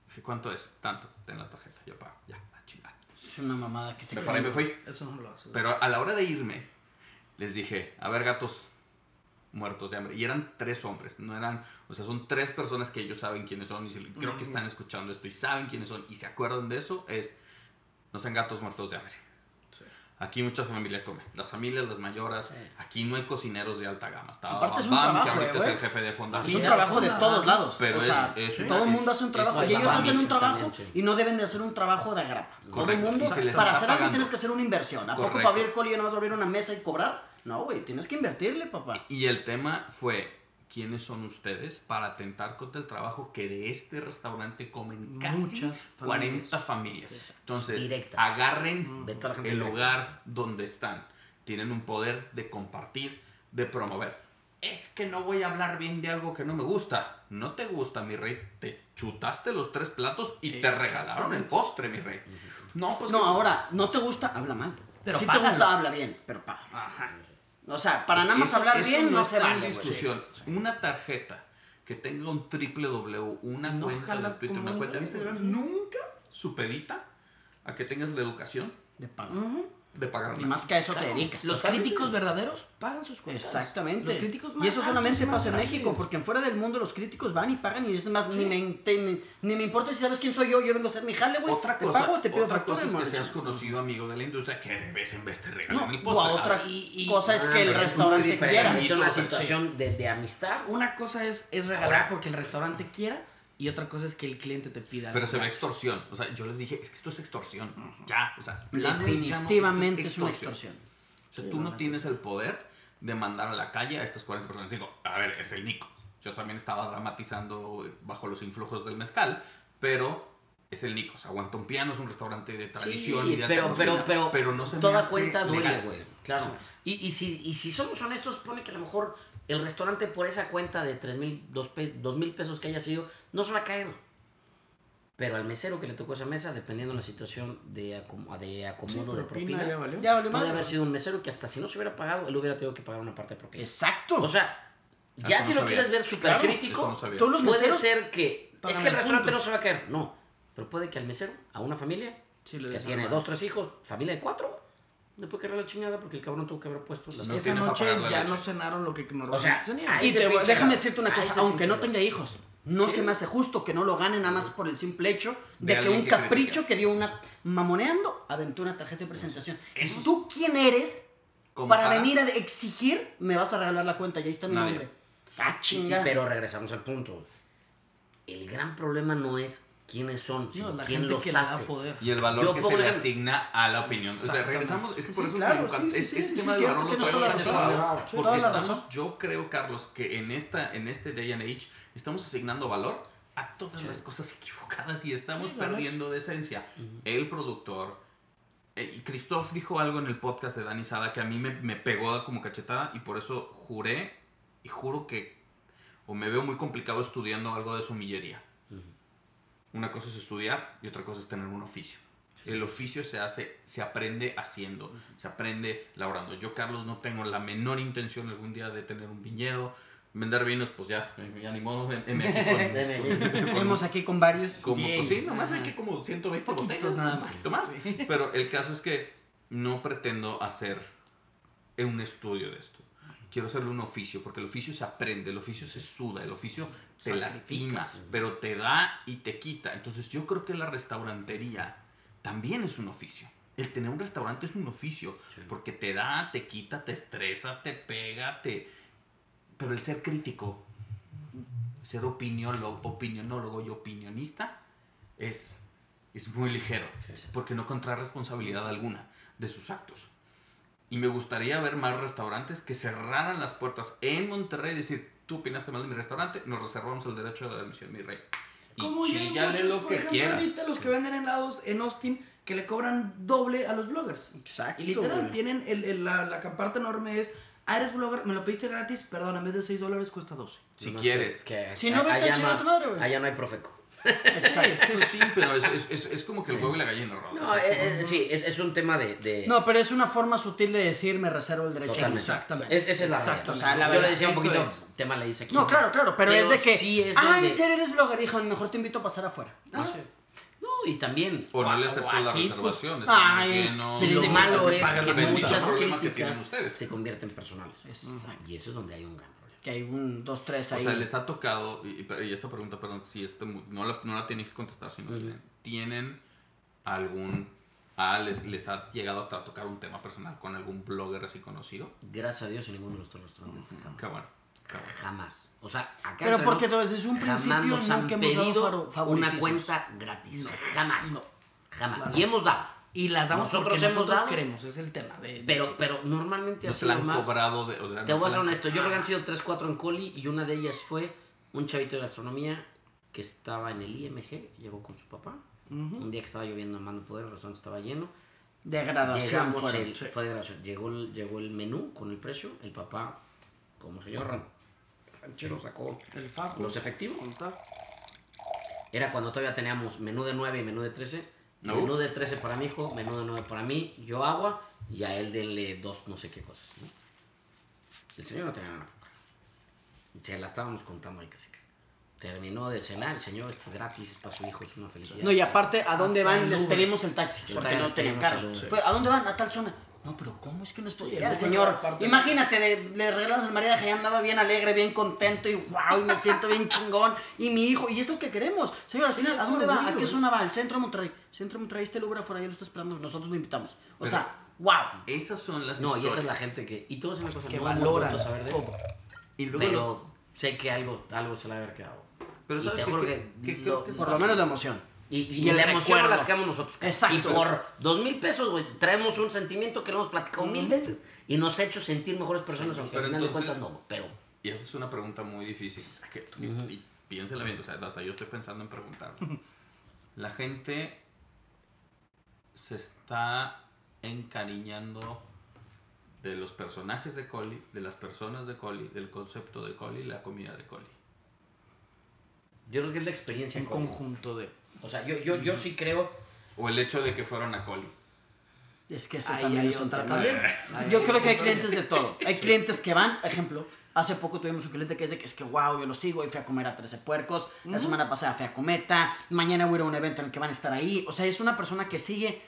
A: Dije, ¿cuánto es? Tanto, ten la tarjeta, yo pago, ya, a chingar.
B: Es una mamada que se
A: Me paré y me fui.
C: Eso no lo haces.
A: Pero a la hora de irme, les dije, a ver, gatos muertos de hambre. Y eran tres hombres, no eran, o sea, son tres personas que ellos saben quiénes son y si- creo que están escuchando esto y saben quiénes son y se acuerdan de eso, es, no sean gatos muertos de hambre. Aquí mucha familia come. Las familias, las mayoras. Aquí no hay cocineros de alta gama. Estaba
B: Aparte es un
A: Bam, que
B: trabajo,
A: ahorita
B: eh,
A: es el jefe de fonda.
B: Es un trabajo de todos lados.
A: Pero
B: o
A: es-
B: sea,
A: es una-
B: todo el mundo hace un trabajo. y ellos hacen un trabajo y no deben de hacer un trabajo de agrapa. Todo el mundo, para
A: está
B: hacer algo tienes que hacer una inversión. ¿A poco para abrir coli no vas a abrir una mesa y cobrar? No, güey, tienes que invertirle, papá.
A: Y el tema fue, ¿quiénes son ustedes para atentar contra el trabajo que de este restaurante comen casi
C: Muchas
A: 40 familias? Entonces,
D: Directas.
A: agarren
D: De toda la gente
A: el
D: directa.
A: lugar donde están. Tienen un poder de compartir, de promover. Es que no voy a hablar bien de algo que no me gusta. No te gusta, mi rey. Te chutaste los tres platos y te regalaron el postre, mi rey. No, pues
B: No,
A: que-
B: ahora, no te gusta, habla mal.
C: Pero
B: si te gusta, habla bien, pero paga.
C: Ajá.
B: O sea, para nada más
A: Eso-
B: hablar
A: eso
B: bien no, se
A: está en
B: vale,
A: discusión. Una tarjeta que tenga un triple W, una
C: No
A: cuenta de Twitter, una cuenta de Instagram, nunca supedita a que tengas la educación
B: De paga.
A: De pagar
B: Y
A: nada.
B: más que a eso te dedicas.
C: Los críticos verdaderos pagan sus cuentas.
B: Exactamente.
C: Los críticos más
B: y eso solamente
C: y
B: pasa en. México, porque en fuera del mundo los críticos van y pagan y es más, ni, me, te- ni, ni me importa si sabes quién soy yo, yo vengo a hacer mi jale, güey.
A: Otra
B: te
A: cosa,
B: pago, te pido
A: otra
B: factura,
A: cosa es que seas conocido amigo de la industria que de vez en vez te regalen
B: No,
A: el
B: o
A: postre.
B: a otra
C: Y- y-
B: cosa es que el
A: Ah, es muy
B: restaurante quiera.
D: Es una situación de, de amistad.
C: Una cosa es, es regalar porque el restaurante quiera y otra cosa es que el cliente te pida.
A: Pero se ve extorsión. O sea, yo les dije, es que esto es extorsión. Ya, o sea,
B: Definitivamente es una extorsión.
A: O sea, tú no tienes el poder de mandar a la calle a estas 40 personas. Digo, a ver, es el Nico. Yo también estaba dramatizando bajo los influjos del mezcal, pero es el Nico. O sea, aguanta un piano, es un restaurante de tradición
D: Sí,
A: y de
D: pero, pero,
A: cocina,
D: pero,
A: no se me
D: toda
A: hace
D: cuenta duele,
A: legal.
D: güey. Claro. Y, y, si, y si somos honestos, pone que a lo mejor el restaurante por esa cuenta de 3 mil, 2 mil pesos que haya sido, no se va a caer. Pero al mesero que le tocó esa mesa, dependiendo de la situación de, acom- de acomodo de
C: propina,
D: propinas,
C: ya valió.
B: Ya valió
D: puede haber sido un mesero que hasta si no se hubiera pagado, él hubiera tenido que pagar una parte de propina.
B: Exacto.
D: O sea, ya
A: Eso
D: si
A: no
D: lo
A: sabía.
D: quieres ver súper
B: Claro,
D: crítico,
A: no.
B: Todos los
D: puede ser que es que el restaurante
C: punto.
D: no se va a caer. No, pero puede que al mesero, a una familia,
C: Sí,
D: que tiene
C: algo.
D: dos, tres hijos, familia de cuatro, le puede caer la chingada porque el cabrón tuvo que haber puesto las
A: No
C: Esa noche
A: la
C: ya no cenaron lo que normalmente
D: O sea,
B: Y te- déjame
D: la-
B: decirte una cosa, aunque no
D: la-
B: tenga hijos, no se me hace justo que no lo gane nada más por el simple hecho de,
A: De
B: que un
A: que
B: capricho
A: critica.
B: que dio una mamoneando aventó una tarjeta de presentación. ¿Tú quién eres para
A: para-
B: venir a exigir me vas a regalar la cuenta? Y ahí está mi
A: Nadie.
B: nombre. Ah, chinga.
D: Pero regresamos al punto. El gran problema no es quiénes son, sino
C: No, la
D: quién
C: gente
D: los hace.
C: poder.
A: Y el valor
D: Yo
A: que se le
D: el-
A: asigna a la opinión. O sea, regresamos, es que por
B: Sí,
A: eso
B: claro, sí,
A: es
B: sí,
A: que
B: sí,
A: este
B: sí,
A: tema valor
B: razón.
A: suave,
B: Sí,
A: Porque estamos, yo creo, Carlos, que en esta, en este day and age estamos asignando valor a todas las cosas equivocadas y estamos perdiendo de esencia. El productor, eh, y Christoph dijo algo en el podcast de Dani Sada que a mí me, me pegó como cachetada y por eso juré y juro que o me veo muy complicado estudiando algo de somillería. Una cosa es estudiar y otra cosa es tener un oficio. El oficio se hace, se aprende haciendo, se aprende laborando. Yo, Carlos, no tengo la menor intención algún día de tener un viñedo, vender vinos, pues ya, ya ni modo, aquí con-
D: Deme-
B: Tenemos aquí con varios.
A: como, pues sí, nomás hay que como 120
C: Poquitos
A: botellas,
C: nada
A: un
C: más.
A: poquito más.
C: Sí.
A: Pero el caso es que no pretendo hacer un estudio de esto. Quiero hacerle un oficio, porque el oficio se aprende, el oficio se suda, el oficio te lastima, pero te da y te quita. Entonces yo creo que la restaurantería también es un oficio. El tener un restaurante es un oficio, porque te da, te quita, te estresa, te pega, te... Pero el ser crítico, ser opiniólogo, opinionólogo y opinionista es, es muy ligero, porque no contrae responsabilidad alguna de sus actos. Y me gustaría ver más restaurantes que cerraran las puertas en Monterrey y decir, tú opinaste mal de mi restaurante, nos reservamos el derecho de admisión, mi rey. y
C: Como muchos,
A: lo
C: por
A: que
C: ejemplo,
A: quieras.
C: ahorita los que venden helados en Austin que le cobran doble a los bloggers.
B: Exacto,
C: Y literal,
B: güey.
C: tienen el, el- la, la camparte enorme es, ah, eres blogger, me lo pediste gratis, perdón, en vez de 6 dólares cuesta 12.
A: Si
D: No,
A: quieres.
D: que-
B: Si no, vete a
D: allá
B: chingar a tu madre, güey.
D: Allá no hay profeco.
B: Exacto.
A: Sí, pero es, es, es, es como que el huevo y la gallina.
D: No,
A: O sea, es
D: eh,
A: como-
D: eh, sí, es, es un tema de... de-
B: No, pero es una forma sutil de decir me reservo el derecho.
D: Totalmente.
C: Exactamente.
D: Es, esa es la
B: Exacto,
D: realidad.
B: o sea, la
D: Yo
B: verdad,
D: le decía un
C: eso
D: poquito,
C: es.
D: tema le hice aquí.
B: No, claro, claro, pero, es de que.
D: Sí es
B: Ay,
D: donde-
B: ser eres blogger, hijo, mejor te invito a pasar afuera.
D: No,
B: Ah,
D: No, y también...
A: O no le
B: o
A: acepto la
B: aquí, pues,
A: reservación.
B: ay,
A: llenos.
D: Lo
B: Sí,
D: malo es
B: pagan
D: que muchas
A: problema que tienen
D: críticas
A: ustedes.
D: se convierten personales.
B: Exacto.
D: Y eso es donde hay un gran.
B: Que hay un, dos, tres
A: O
B: ahí.
A: sea, les ha tocado, y, y- esta pregunta, perdón, si este, no, la, no la tienen que contestar si no
D: Ujú.
A: quieren. ¿Tienen algún... Ah, les, les ha llegado a tocar un tema personal con algún blogger así conocido?
D: Gracias a Dios en ninguno de los tres restaurantes jamás.
A: Qué bueno. qué bueno.
D: Jamás. O sea, acá
B: Pero porque
D: nos,
B: desde un
D: jamás
B: principio
D: nos han
B: nunca hemos dado
D: pedido una cuenta gratis. Jamás.
C: No.
D: Jamás.
C: Claro.
D: Y hemos dado.
C: Y las damos
D: Nosotros
C: porque
D: hemos
C: nosotros
D: dado,
C: queremos, es el tema. De, de-
D: Pero, pero normalmente
A: No
D: ha
A: te
D: sido
A: la han
D: más...
A: cobrado de... O sea,
D: Te
A: no
D: voy a ser honesto, yo creo que han sido 3, 4 en Coli y una de ellas fue un chavito de gastronomía que estaba en el IMG, llegó con su papá. Un día que estaba lloviendo en Mano Poder, el restaurante estaba lleno.
B: Degradación.
D: Llegamos,
B: fueron.
D: el, fue de. Llegó, el, llegó el menú con el precio, el papá, como señor ran- ranchero, sacó
C: el fajo.
D: los efectivos. Era cuando todavía teníamos menú de 9 y menú de 13.
A: No.
D: Menú de 13 para mi hijo, menú de 9 para mí, yo agua y a él denle dos no sé qué cosas. ¿no? El señor no tenía nada. Se la estábamos contando ahí casi que. Terminó de cenar, el señor, esto es gratis, es para su hijo, es una felicidad.
B: No, y aparte, ¿a dónde
C: Hasta
B: van? Les pedimos el taxi. Porque no tenían carro. ¿A dónde van? A tal zona. No, pero ¿cómo es que no es posible?
C: el
B: señor, imagínate, de- le regalamos el maridaje y andaba bien alegre, bien contento y wow, y me siento bien chingón. Y mi hijo, y es lo que queremos. Señor, al final, ¿a dónde va? ¿A qué zona va? Al centro de Monterrey. Centro de Monterrey, este Uber afuera, ya lo está esperando, nosotros lo invitamos. O sea, wow.
A: Esas son las
D: No, y esa es la gente que. Y todo es una cosa
C: Que
D: bonita saber de él,
C: todo.
A: Y luego...
D: Pero sé que algo, algo se le va a haber quedado.
A: Pero ¿sabes
D: que
A: que
B: Por lo menos la emoción.
D: Y, y,
B: Y el
D: la emoción
B: recuerdo.
D: la quedamos nosotros.
B: Exacto.
D: Y por dos mil pesos, güey, traemos un sentimiento que lo hemos platicado mil veces y nos ha hecho sentir mejores personas, aunque
A: Pero
D: al final de cuentas no. Pero
A: Y esta es una pregunta muy difícil. que- y- y piénsela bien, o sea, hasta yo estoy pensando en preguntar. La gente se está encariñando de los personajes de Coli, de las personas de Coli, del concepto de Coli, la comida de Coli.
D: Yo creo que es la experiencia
C: En
D: con-
C: conjunto de.
D: O sea, yo, yo, yo sí creo.
A: O el hecho de que fueron a Coli.
B: Es que eso
C: Ahí
B: también
C: hay
B: es un
C: otra
B: tema.
C: también. Ahí
B: Yo
C: hay
B: creo que hay clientes de todo. Hay clientes que van, ejemplo, hace poco tuvimos un cliente que dice que es que wow, yo lo sigo y fui a comer a 13 puercos, la semana pasada fui a Cometa, mañana voy a ir a un evento en el que van a estar ahí. O sea, es una persona que sigue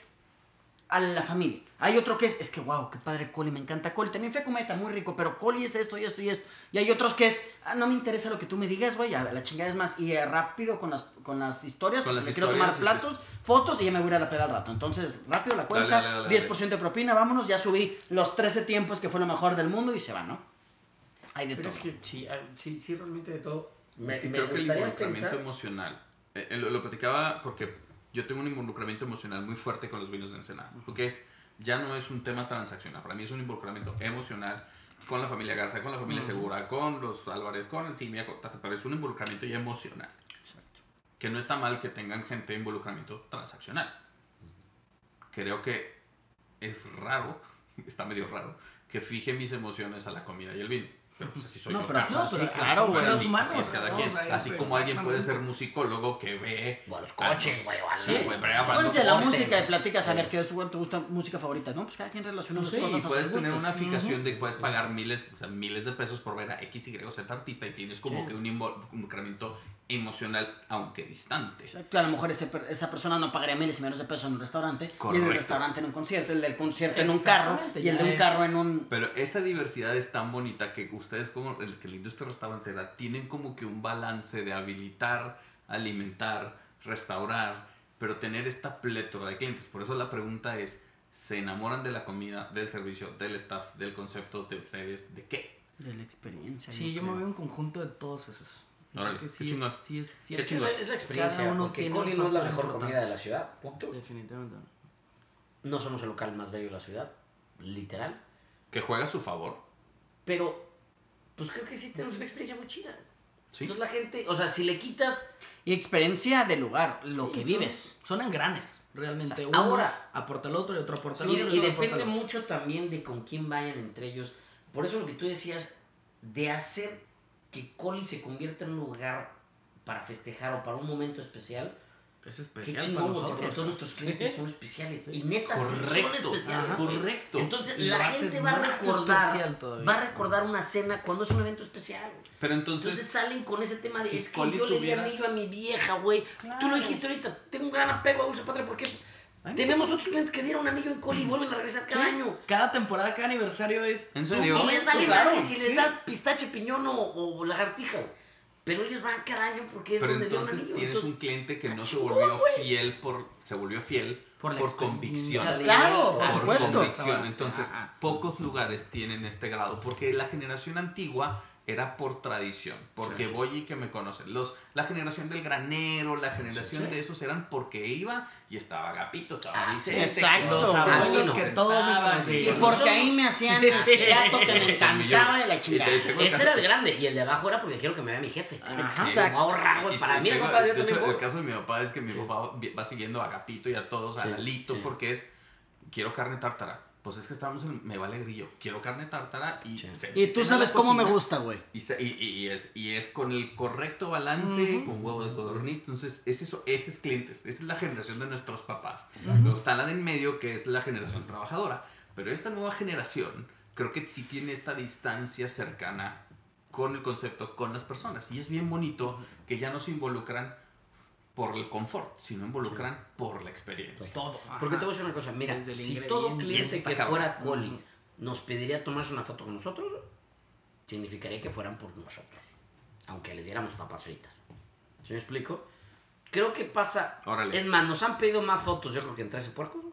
B: a la familia. Hay otro que es, es que wow, qué padre Coli, me encanta Coli. También fui a Cometa, muy rico, pero Coli es esto y esto y esto. Y hay otros que es, ah, no me interesa lo que tú me digas, güey, a la chingada es más. Y eh, rápido con las, con las historias,
A: Con
B: porque
A: las
B: me quiero tomar platos, fotos y ya me voy a ir a la peda al rato. Entonces, rápido la cuenta,
A: Dale, dale, dale,
B: 10% de propina, vámonos, ya subí los 13 tiempos que fue lo mejor del mundo y se van, ¿no? Hay de
D: Pero
B: todo.
D: es que sí, ah, sí, sí, realmente de todo. Me,
A: es que
D: me
A: creo que el
D: gustaría
A: involucramiento
D: pensar-
A: emocional, eh, eh, lo, lo platicaba porque yo tengo un involucramiento emocional muy fuerte con los vinos de Ensenada, porque es, ya no es un tema transaccional, para mí es un involucramiento emocional con la familia Garza, con la familia Segura, con los Álvarez, con el Silvia, con Tata, pero es un involucramiento ya emocional. Que no está mal que tengan gente de involucramiento transaccional. Creo que es raro, está medio raro, que fije mis emociones a la comida y el vino. Pero pues así soy
B: No,
A: yo.
B: pero sí,
C: pero
B: claro,
C: así
B: güey.
A: Así,
C: humanos,
A: así es cada
C: ¿no?
A: quien.
C: O sea,
A: así
C: es-
A: como alguien puede ser musicólogo que ve.
D: O a los coches, güey, o a
A: Sí,
D: la-
A: güey, no
B: la
A: corte.
B: música y platicas a ver qué es tu gusta música favorita. No, pues cada quien relaciona
A: Pues
B: las
A: sí,
B: cosas
A: y
B: a
A: puedes
B: sus
A: tener
B: gustos.
A: una fijación de que puedes pagar miles, o sea, miles de pesos por ver a X, Y o Z artista y tienes como que un involucramiento emocional, aunque distante.
B: Exacto, a lo mejor ese esa persona no pagaría miles y millones de pesos en un restaurante, y el
A: Correcto.
B: del restaurante en un concierto, el del concierto en un carro, y el de un
C: es-
B: carro en un...
A: Pero esa diversidad es tan bonita que ustedes como el que la industria restaurantera tienen como que un balance de habilitar, alimentar, restaurar, pero tener esta plétora de clientes. Por eso la pregunta es, ¿se enamoran de la comida, del servicio, del staff, del concepto de ustedes? ¿De qué?
B: De la experiencia.
C: Sí, yo me
B: creo.
C: veo un conjunto de todos esos.
A: Órale,
C: Que
A: qué
C: sí es,
A: chingón.
C: sí es, sí
A: Qué
C: es-
A: chingón.
D: Es la experiencia,
C: Cada uno
D: porque
C: tiene
D: Coli
C: un
D: no es la mejor
C: importante.
D: comida de la ciudad, punto.
C: Definitivamente. No
D: somos el local más bello de la ciudad, literal.
A: Que juega a su favor.
D: Pero, pues creo que sí tenemos una experiencia muy chida.
A: Sí.
D: Entonces la gente, o sea, si le quitas
B: Y experiencia del lugar, lo
C: Sí,
B: que
C: son-
B: vives.
C: Son engranes, realmente.
D: Exacto.
C: Uno
D: Ahora-
C: aporta el otro y otro aporta
D: Y,
C: otro.
D: y
C: aporta
D: depende mucho también de con quién vayan entre ellos. Por eso lo que tú decías, de hacer que Coli se convierta en un lugar para festejar o para un momento especial.
C: Es
D: Qué
C: especial para
D: chingón, güey, porque todos nuestros clientes son especiales. Y neta, sí
A: Correcto,
D: son especiales.
A: ajá, correcto.
D: Entonces
C: Y
D: la gente va a recordar, va a recordar una cena cuando es un evento especial. güey.
A: Pero
D: Entonces,
A: entonces,
D: salen con ese tema de
A: si
D: es que yo le di anillo a mi vieja, güey. Tú lo dijiste ahorita, tengo un gran apego a Dulce Patria porque
A: Ay,
D: tenemos otros clientes que dieron anillo en Coli y vuelven a regresar cada año.
C: Cada temporada, cada aniversario es.
A: ¿En serio?
D: Y les vale
C: Claro,
D: si les das pistache, piñón o, o lagartija, güey. Pero ellos van cada año porque es
A: pero
D: donde
A: entonces
D: anillo.
A: tienes
D: Entonces,
A: un cliente que no se volvió fiel por, se volvió fiel
C: Por
A: convicción.
B: Claro, por
C: Ah,
A: por
B: supuesto.
A: convicción. Entonces,
C: Ajá.
A: pocos lugares tienen este grado, porque la generación antigua era por tradición, porque
C: Sí.
A: voy y que me conocen. Los, la generación del granero, la generación
C: Sí, sí.
A: de esos eran porque iba y estaba Agapito, estaba
D: Ah,
A: Vicente,
B: exacto.
C: Los abuelos que todos se.
B: Y porque ahí me hacían plato que me encantaba de la chingada.
D: Ese era el grande. Y el de abajo era porque quiero que me vea mi jefe. Ahorrar, güey.
A: Y-
D: Para mí,
A: tengo-
D: yo
A: de hecho, el caso de mi papá es que mi papá va- siguiendo a Agapito y a todos, a Lalito, porque es, quiero carne tártara. Pues es que estamos en, me vale grillo, quiero carne tártara y
D: Sí.
A: se
B: Y tú sabes cómo me gusta, güey.
A: Y, se- y- y- es, y es con el correcto balance, con huevo de codorniz. Entonces, es eso, ese es clientes. Esa es la generación de nuestros papás. Luego está la de en medio, que es la generación trabajadora. Pero esta nueva generación, creo que sí tiene esta distancia cercana con el concepto, con las personas. Y es bien bonito que ya no se involucran por el confort, sino involucran por la experiencia.
C: Todo.
D: Porque te voy a decir una cosa. Mira,
C: Desde
D: si todo cliente que
A: cabrón.
D: fuera Coli nos pediría tomarse una foto con nosotros, significaría que fueran por nosotros. Aunque les diéramos papas fritas. ¿Sí me explico? Creo que pasa.
A: Órale.
D: Es más, nos han pedido más fotos, yo creo que en 13 puercos,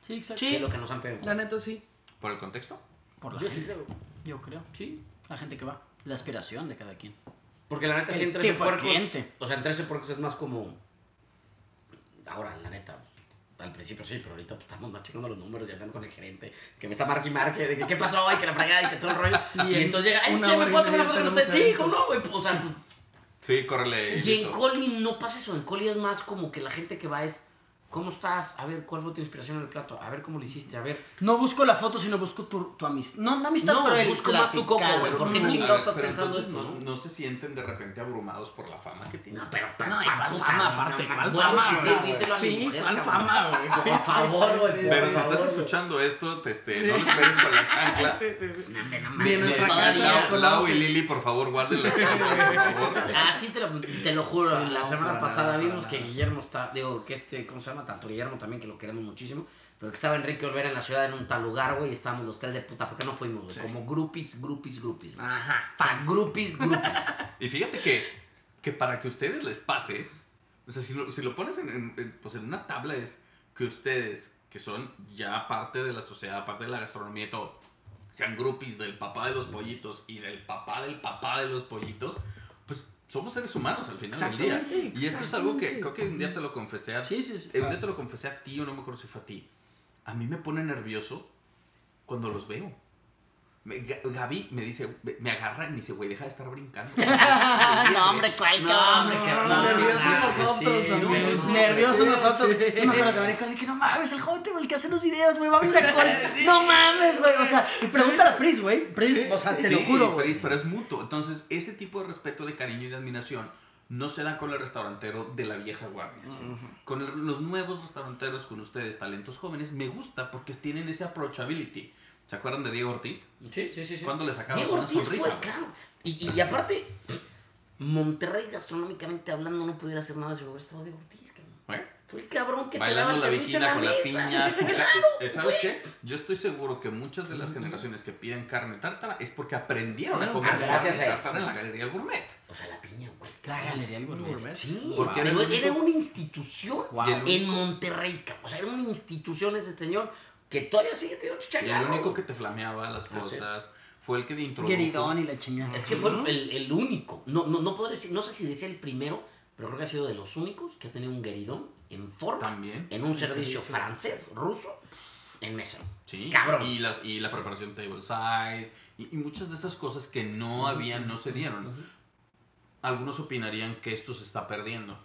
B: Sí, exacto.
C: Sí.
D: que lo que nos han pedido.
C: La neta sí.
A: ¿Por el contexto?
B: Por la
D: Yo
B: gente.
D: sí creo.
B: Yo creo, sí. La gente que va. La aspiración de cada quien.
D: Porque la neta, sí,
B: El
D: en 13
B: tipo de
D: puercos.
B: cliente.
D: O sea, en 13 puercos es más como. Ahora, la neta, al principio sí, pero ahorita pues, estamos machacando los números y hablando con el gerente, que me está marque y marque, de que qué pasó, y que la fregada, y que todo el rollo. Y,
C: en
D: entonces llega, ay, che, ¿me
C: y
D: puedo tomar una foto con usted? Sí, ¿cómo no, güey? Pues, O sea, pues,
A: Sí, córrele.
D: y en
A: listo.
D: Coli no pasa eso. En Coli es más como que la gente que va es, ¿cómo estás? A ver, ¿cuál fue tu inspiración en el plato? A ver, ¿cómo lo hiciste? A ver.
B: No busco la foto, sino busco tu, tu amistad. No, no amistad,
D: No,
B: pero el
D: busco más tu coco, güey, ¿por qué
B: ¿no?
D: chingado estás
A: pero
D: pensando esto,
A: no, no se sienten de repente abrumados por la fama que tienen.
D: No, pero,
C: No,
D: pa- puta,
C: fama, aparte,
D: a
C: fama,
D: díselo a mi mujer, cabrón.
C: fama, güey.
D: Por favor, güey,
A: Pero si estás escuchando esto, te, este, no lo esperes con la chancla.
C: Sí, sí, sí. Ni en nuestra casa
A: Lau, y Lili, por favor, guarden las chanclas, por favor.
D: Ah, sí, te lo, te lo juro. La semana pasada vimos que. Guillermo está, digo, que este, ¿cómo se llama? Tanto Guillermo también, que lo queremos muchísimo, pero que estaba Enrique Olvera en la ciudad en un tal lugar, güey, y estábamos los tres de puta, ¿por qué no fuimos, güey?
C: Sí.
D: Como groupies, groupies, groupies. güey.
C: Ajá.
D: Sea, groupies, groupies.
A: Y fíjate que, que para que a ustedes les pase, o sea, si lo, si lo pones en, en- en, pues en una tabla es que ustedes, que son ya parte de la sociedad, parte de la gastronomía y todo, sean groupies del papá de los pollitos y del papá del papá de los pollitos, pues somos seres humanos al final del día. Y esto es algo que creo que un día te lo confesé a
B: Sí, sí, sí.
A: Un día te lo confesé a ti o no me acuerdo si fue a ti. A mí me pone nervioso cuando los veo. Gaby me dice, me- agarra y me dice, güey, deja de estar brincando.
B: no, hombre, ¿cuál?
D: No, hombre, que
C: No,
D: no,
C: nerviosos
D: no,
C: nosotros
B: Sí,
C: también.
B: no,
C: Sí,
B: nerviosos
C: sí,
B: nosotros.
C: sí.
B: Yo me acuerdo Marico, de que no mames, el joven el que hace los videos, güey, va a venir a col. No mames, güey. O sea, y pregúntale a Pris, güey. Pris,
C: Sí,
B: o sea, te
A: Sí,
B: lo juro, güey.
A: pero es mutuo. Entonces, ese tipo de respeto, de cariño y de admiración no se da con el restaurantero de la vieja guardia. Con el- los nuevos restauranteros, con ustedes, talentos jóvenes, me gusta porque tienen ese approachability. ¿Se acuerdan de Diego Ortiz?
D: Sí, sí, sí. sí.
A: ¿Cuándo le sacabas
D: Diego
A: una
D: Ortiz
A: sonrisa?
D: fue, claro. Y, y aparte, Monterrey gastronómicamente hablando no pudiera hacer nada si hubiera estado Diego Ortiz, cabrón.
A: ¿Eh?
D: Fue el cabrón que
A: Bailando
D: te
A: la
D: daba el
A: viquina
D: la
A: con la piña.
D: Claro,
A: es- ¿Sabes qué? Yo estoy seguro que muchas de las generaciones que piden carne tártara es porque aprendieron a
C: Ah,
A: comer
D: gracias
A: carne tártara en la Galería del Gourmet.
D: O sea, la piña, güey.
B: La galería del gourmet.
C: Gourmet.
D: Sí,
A: Porque era
D: era una institución
B: Wow.
D: En Monterrey, cabrón. O sea, era una institución ese señor que todavía sigue teniendo
A: Y
D: chuchacarro.
A: el único que te flameaba las cosas fue el que te introdujo.
B: Gueridón y la chingada.
D: Es que fue el, el único. No, no, no podré decir, no sé si decía el primero, pero creo que ha sido de los únicos que ha tenido un gueridón en forma,
A: También.
D: en un servicio francés, ruso, en mesa.
A: Sí,
D: Cabrón.
A: Y, las, y la preparación tableside y, y muchas de esas cosas que no habían, no se dieron. algunos opinarían que esto se está perdiendo.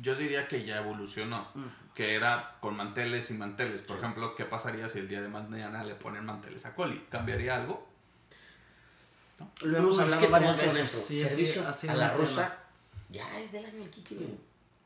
A: Yo diría que ya evolucionó, que era con manteles y manteles. Por ejemplo, ¿qué pasaría si el día de mañana le ponen manteles a Coli? ¿Cambiaría algo?
B: Lo hemos
D: No, es
B: hablado
D: que
B: varias veces.
C: Sí,
D: servicio
C: así- así
D: a la
C: el
D: rusa ya es del año del Kiki, güey.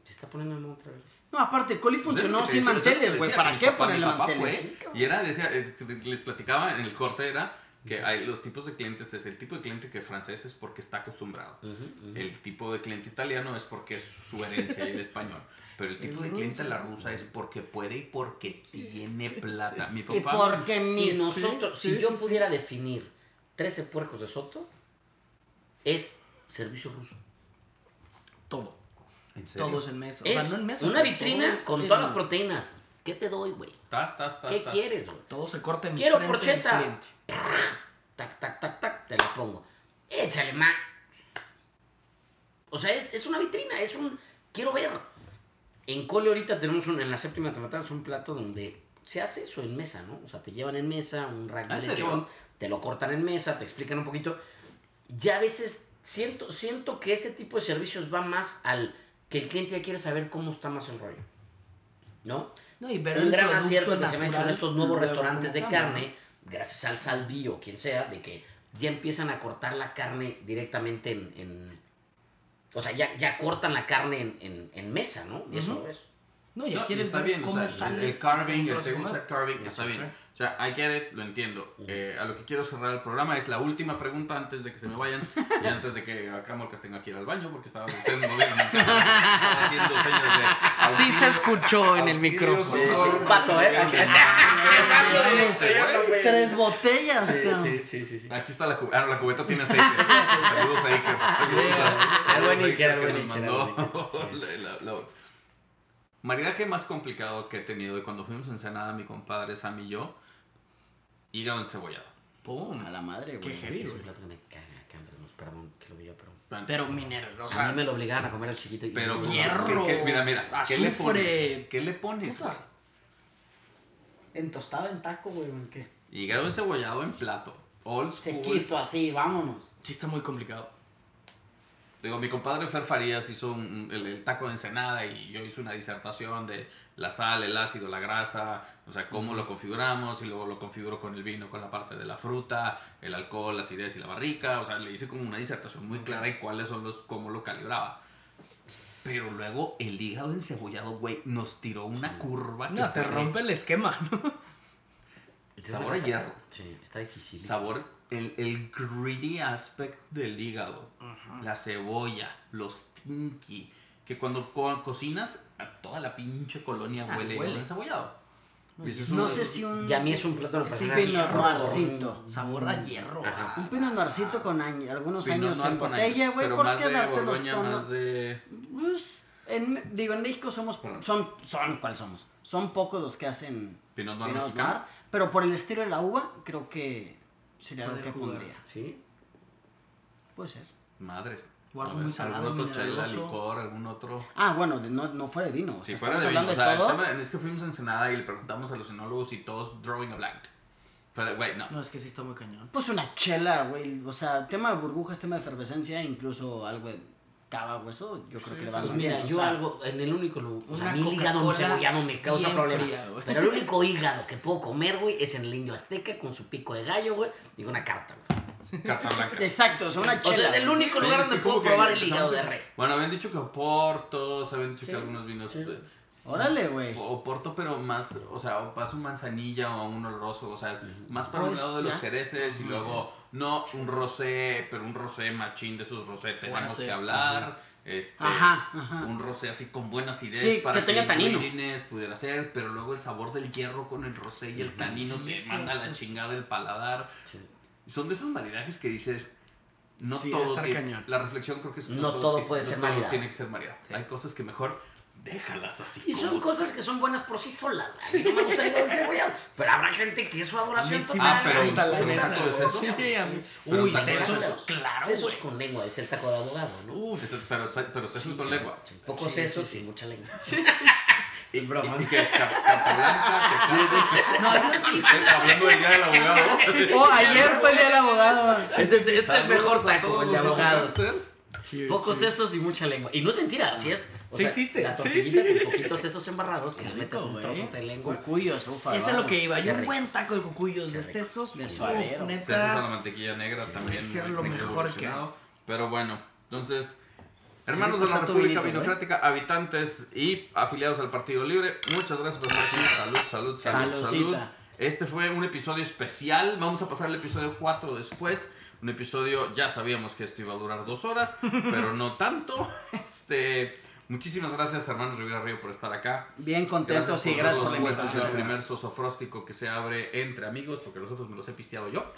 D: Se está poniendo de moda otra vez.
B: No, aparte, Coli funcionó
A: Pues es
B: sin manteles, güey. ¿Para qué ponerle
A: mi papá
B: manteles?
A: fue, y era, decía, eh, les platicaba en el corte, era que hay los tipos de clientes, es el tipo de cliente que francés es porque está acostumbrado.
D: Ujú, ujú.
A: El tipo de cliente italiano es porque es su herencia y el español. Pero el tipo de cliente la rusa es porque puede y porque tiene plata. Mi
B: Y
A: papá.
B: porque
D: Si
B: mis...
D: nosotros,
B: sí,
D: si yo
B: sí, sí.
D: pudiera definir 13 puercos de Soto, es servicio ruso.
C: Todo.
A: ¿En serio?
C: Todo es en mesa. O
D: Es
C: sea, no en mesa.
D: una vitrina con todas las proteínas. ¿Qué te doy, güey?
A: Tas, tas, tas,
D: ¿Qué
A: tas.
D: quieres, güey?
C: Todo se corta en
D: Quiero
C: frente del
D: porcheta. Tac, tac, tac, tac, te la pongo. Échale más. O sea, es, es una vitrina, es un... Quiero ver. En Cole ahorita tenemos un, en la séptima temporada es un plato donde se hace eso en mesa, ¿no? O sea, te llevan en mesa un rack
A: ¿Ah,
D: de
A: en serio?
D: lechón, te lo cortan en mesa, te explican un poquito. Ya a veces siento, siento que ese tipo de servicios va más al que el cliente ya quiere saber cómo está más el rollo. ¿No?
C: No, y ver
D: un
C: el
D: gran acierto que se me ha hecho en estos nuevos restaurantes de carne, gracias al Salvi o quien sea, de que ya empiezan a cortar la carne directamente en... en- o sea, ya, ya cortan la carne en, en- en mesa, ¿no? Y eso lo ves.
C: No, ya
A: No,
C: quieres
A: está
C: ver
A: bien, o
C: cómo
A: sea,
C: sale.
A: el carving, el
C: cómo se
A: table
C: come.
A: set carving está bien. O sea, I get it, lo entiendo. Eh, a lo que quiero cerrar el programa es la última pregunta antes de que se me vayan y antes de que acá Morcas tenga que ir al baño porque estaba ustedes no vieron el cámara, estaba haciendo señas de
C: Así
A: auxilio,
C: se escuchó en el micrófono.
D: pato, ¿eh?
A: qué.
B: Tres botellas, cabrón.
D: sí, sí, sí.
A: Aquí está la cubeta. Ah, no, la cubeta tiene aceite. Saludos a Iker. Saludos a,
D: Iker,
A: que nos mandó Maridaje más complicado que he tenido y cuando fuimos a Ensenada, mi compadre Sam y yo, hígado encebollado.
C: Pum.
B: A la madre,
C: Qué
B: güey.
C: heavy,
D: Es un
C: güey.
D: plato que me caga, que Andrés, nos- perdón que lo diga, pero...
C: Pero minero, o
D: A mí me lo obligaban a comer al chiquito y
A: Pero,
D: no,
C: hierro,
A: ¿qué- qué- mira, mira, ¿qué le
C: azufre.
A: pones? ¿Qué le pones? güey?
B: En tostado, en taco, güey, ¿o en qué?
A: Hígado encebollado en plato. Old school.
B: Sequito, así, vámonos.
C: sí está muy complicado.
A: Digo, mi compadre Fer Farías hizo un- el, el taco de ensenada y yo hice una disertación de la sal, el ácido, la grasa, o sea, cómo lo configuramos y luego lo configuro con el vino, con la parte de la fruta, el alcohol, la acidez y la barrica, o sea, le hice como una disertación muy clara y cuáles son los, cómo lo calibraba. Pero luego el hígado encebollado, güey, nos tiró una curva que
C: No, te
A: fue
C: rompe el esquema, ¿no?
A: Sabor a hierro.
D: Sí, está difícil.
A: Sabor, el, el greedy aspect del hígado, la cebolla, los tinky, que cuando co- cocinas, a toda la pinche colonia
C: Ah,
A: huele,
C: huele.
A: encebollado.
B: No sé si un...
D: Y a mí es un plato de
C: Sí,
B: Pinot Noircito.
C: Sabor a hierro.
D: Ajá.
B: Un Pinot Noircito con algunos
A: Pinot
B: años en botella, güey, ¿por qué darte los tonos?
A: de...
B: Pues, en, digo, en México somos, son, son, ¿cuáles somos? Son pocos los que hacen
A: Pinot Noir
B: Pinot
A: mexicano.
B: Noir, pero por el estilo de la uva, creo que sería lo que
C: jugar.
B: pondría.
D: ¿Sí?
B: Puede ser.
A: Madres.
C: O algo
A: A ver,
C: muy salado,
A: ¿Algún otro chela, licor, algún otro...?
B: Ah, bueno, no, no fuera de vino. o
A: Si
B: sea,
A: fuera de vino. O sea, el
B: de todo.
A: tema es que fuimos a Ensenada y le preguntamos a los enólogos y todos drawing a blank. Pero, güey, no.
C: No, es que sí está muy cañón.
B: Pues una chela, güey. O sea, tema de burbujas, tema de efervescencia, incluso algo de cava o eso, yo creo que le va
D: Pues
B: muy
D: mira,
B: bien. o
D: yo
B: sea,
D: algo, en el único lugar, o sea, mi hígado encebollado me causa
C: bien
D: problema.
C: fría, güey.
D: pero el único hígado que puedo comer, güey, es en el indio azteca con su pico de gallo, güey, y una carta, güey.
A: Carta blanca.
B: Exacto, o sea, una
D: O
B: chela.
D: sea, es el único lugar donde
A: que
D: puedo
A: que
D: probar el hígado de res.
A: Bueno, habían dicho que Oportos, habían dicho que algunos vinos.
D: sí.
A: eh,
B: Órale, güey.
A: Oporto, pero más, o sea, o más un manzanilla o un oloroso, o sea, más para un
B: Pues,
A: lado de los jereces y luego, no un rosé, pero un rosé machín de esos rosé, tenemos que hablar. Este,
B: Ajá, ajá.
A: Un rosé así con buena acidez
B: Sí,
A: para
B: que tenga tanino.
A: greediness pudiera ser, pero luego el sabor del hierro con el rosé y el tanino te manda a la chingada el paladar. Son de esos maridajes que dices, no
C: Sí,
A: todo
C: estar
A: tiene-
C: cañón.
A: La reflexión creo que es
D: No todo
A: ti-
D: puede
A: no
D: ser
A: todo
D: maridaje.
A: tiene que ser maridaje. Hay cosas que mejor déjalas así.
D: Y son cosas que son buenas por sí solas. mí no me gusta el. Pero habrá gente que es su adoración
C: sí
D: total.
A: Ah, pero ¿un taco de sesos?
C: Sí, a mí.
A: Pero
C: Uy, sesos,
A: sesos.
C: claro,
D: Sesos
C: güey.
D: con lengua, es el taco de abogado, ¿no?
C: Uf.
A: Este, pero, pero sesos con lengua.
D: Pocos sesos y mucha lengua.
A: Y, y- y que cap- capa blanca, que
C: No, yo sí.
A: Hablando del día del abogado.
B: Oh, ayer fue el día del abogado.
C: Ese es, es el mejor taco, de abogados.
D: Pocos sesos y mucha lengua. Y no es mentira, así es. O
C: Sí
D: sea,
C: existe.
D: La tortillita
C: sí.
D: con poquitos sesos embarrados y le metes un trozo de lengua.
B: Cucuyos, ufa.
C: Eso es lo que iba.
D: Qué
C: Yo un buen taco de cucuyos, de sesos,
B: De
C: uf,
B: suadero.
A: Sesos a la mantequilla negra también.
C: puede ser lo mejor que.
A: Pero bueno, entonces, hermanos de la República Vinocrática, habitantes y afiliados al Partido Libre, muchas gracias por estar aquí. Salud, salud, salud, salud. Este fue un episodio especial. Vamos a pasar al episodio 4 después. Un episodio, ya sabíamos que esto iba a durar dos horas, pero no tanto. Este, muchísimas gracias, hermanos Rivera Río, por estar acá.
B: Bien contentos y gracias por la
A: jueces. Es el
B: invitación.
A: primer sosofróstico que se abre entre amigos, porque los otros me los he pisteado yo.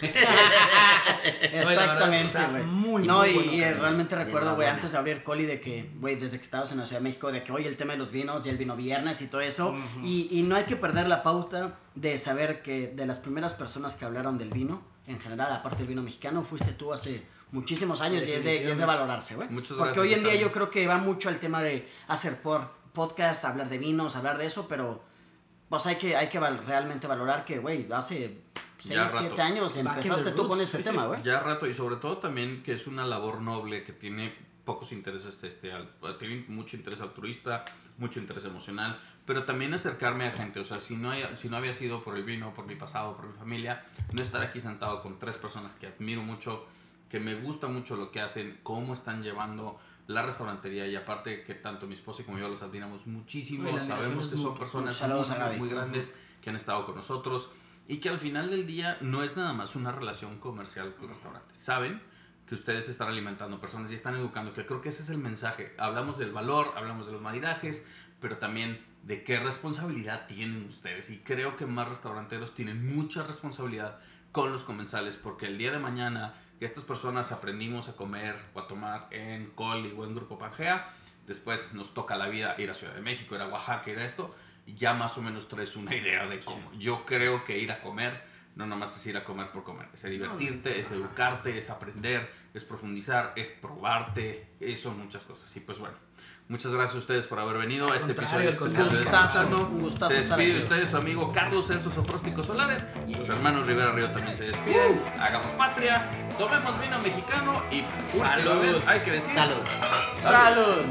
B: Exactamente, güey.
C: muy,
B: no,
C: muy
B: y,
C: bueno,
B: y realmente recuerdo, güey, antes de abrir Coli, de que, güey, desde que estabas en la Ciudad de México, de que hoy el tema de los vinos y el vino viernes y todo eso. y, y no hay que perder la pauta de saber que de las primeras personas que hablaron del vino, en general, aparte del vino mexicano, fuiste tú hace muchísimos años y es, de, y es de valorarse, güey.
A: Muchas
B: Porque
A: gracias,
B: hoy en día yo creo que va mucho al tema de hacer por podcast, hablar de vinos, hablar de eso, pero pues hay que, hay que val- realmente valorar que, güey, hace 6,
A: Ya rato.
B: 7 años empezaste tú con este
C: sí.
B: tema, güey.
A: Ya rato y sobre todo también que es una labor noble que tiene pocos intereses, este, al- tiene mucho interés altruista, mucho interés emocional, pero también acercarme a gente, o sea, si no, si no había sido por el vino, por mi pasado, por mi familia, no estar aquí sentado con tres personas que admiro mucho, que me gusta mucho lo que hacen, cómo están llevando la restaurantería y aparte que tanto mi esposa como yo los admiramos muchísimo, sabemos que son personas muy, muy grandes que han estado con nosotros y que al final del día no es nada más una relación comercial con el restaurante. Saben que ustedes están alimentando personas y están educando, que creo que ese es el mensaje. Hablamos del valor, hablamos de los maridajes, pero también de qué responsabilidad tienen ustedes. Y creo que más restauranteros tienen mucha responsabilidad con los comensales, porque el día de mañana que estas personas aprendimos a comer o a tomar en Coli o en Grupo Pangea, después nos toca la vida ir a Ciudad de México, ir a Oaxaca, ir a esto, y ya más o menos traes una idea de cómo. Yo creo que ir a comer no nomás es ir a comer por comer, es divertirte, es educarte, es aprender, es profundizar, es probarte, son muchas cosas. Y pues bueno, muchas gracias a ustedes por haber venido a este episodio
C: al
A: especial de Se despide de ustedes su amigo Carlos Celso Sofróstico Solares, los hermanos Rivera Río también se despiden, hagamos patria, tomemos vino mexicano y
C: Salud.
A: hay que decir
D: Salud.
B: ¡Salud!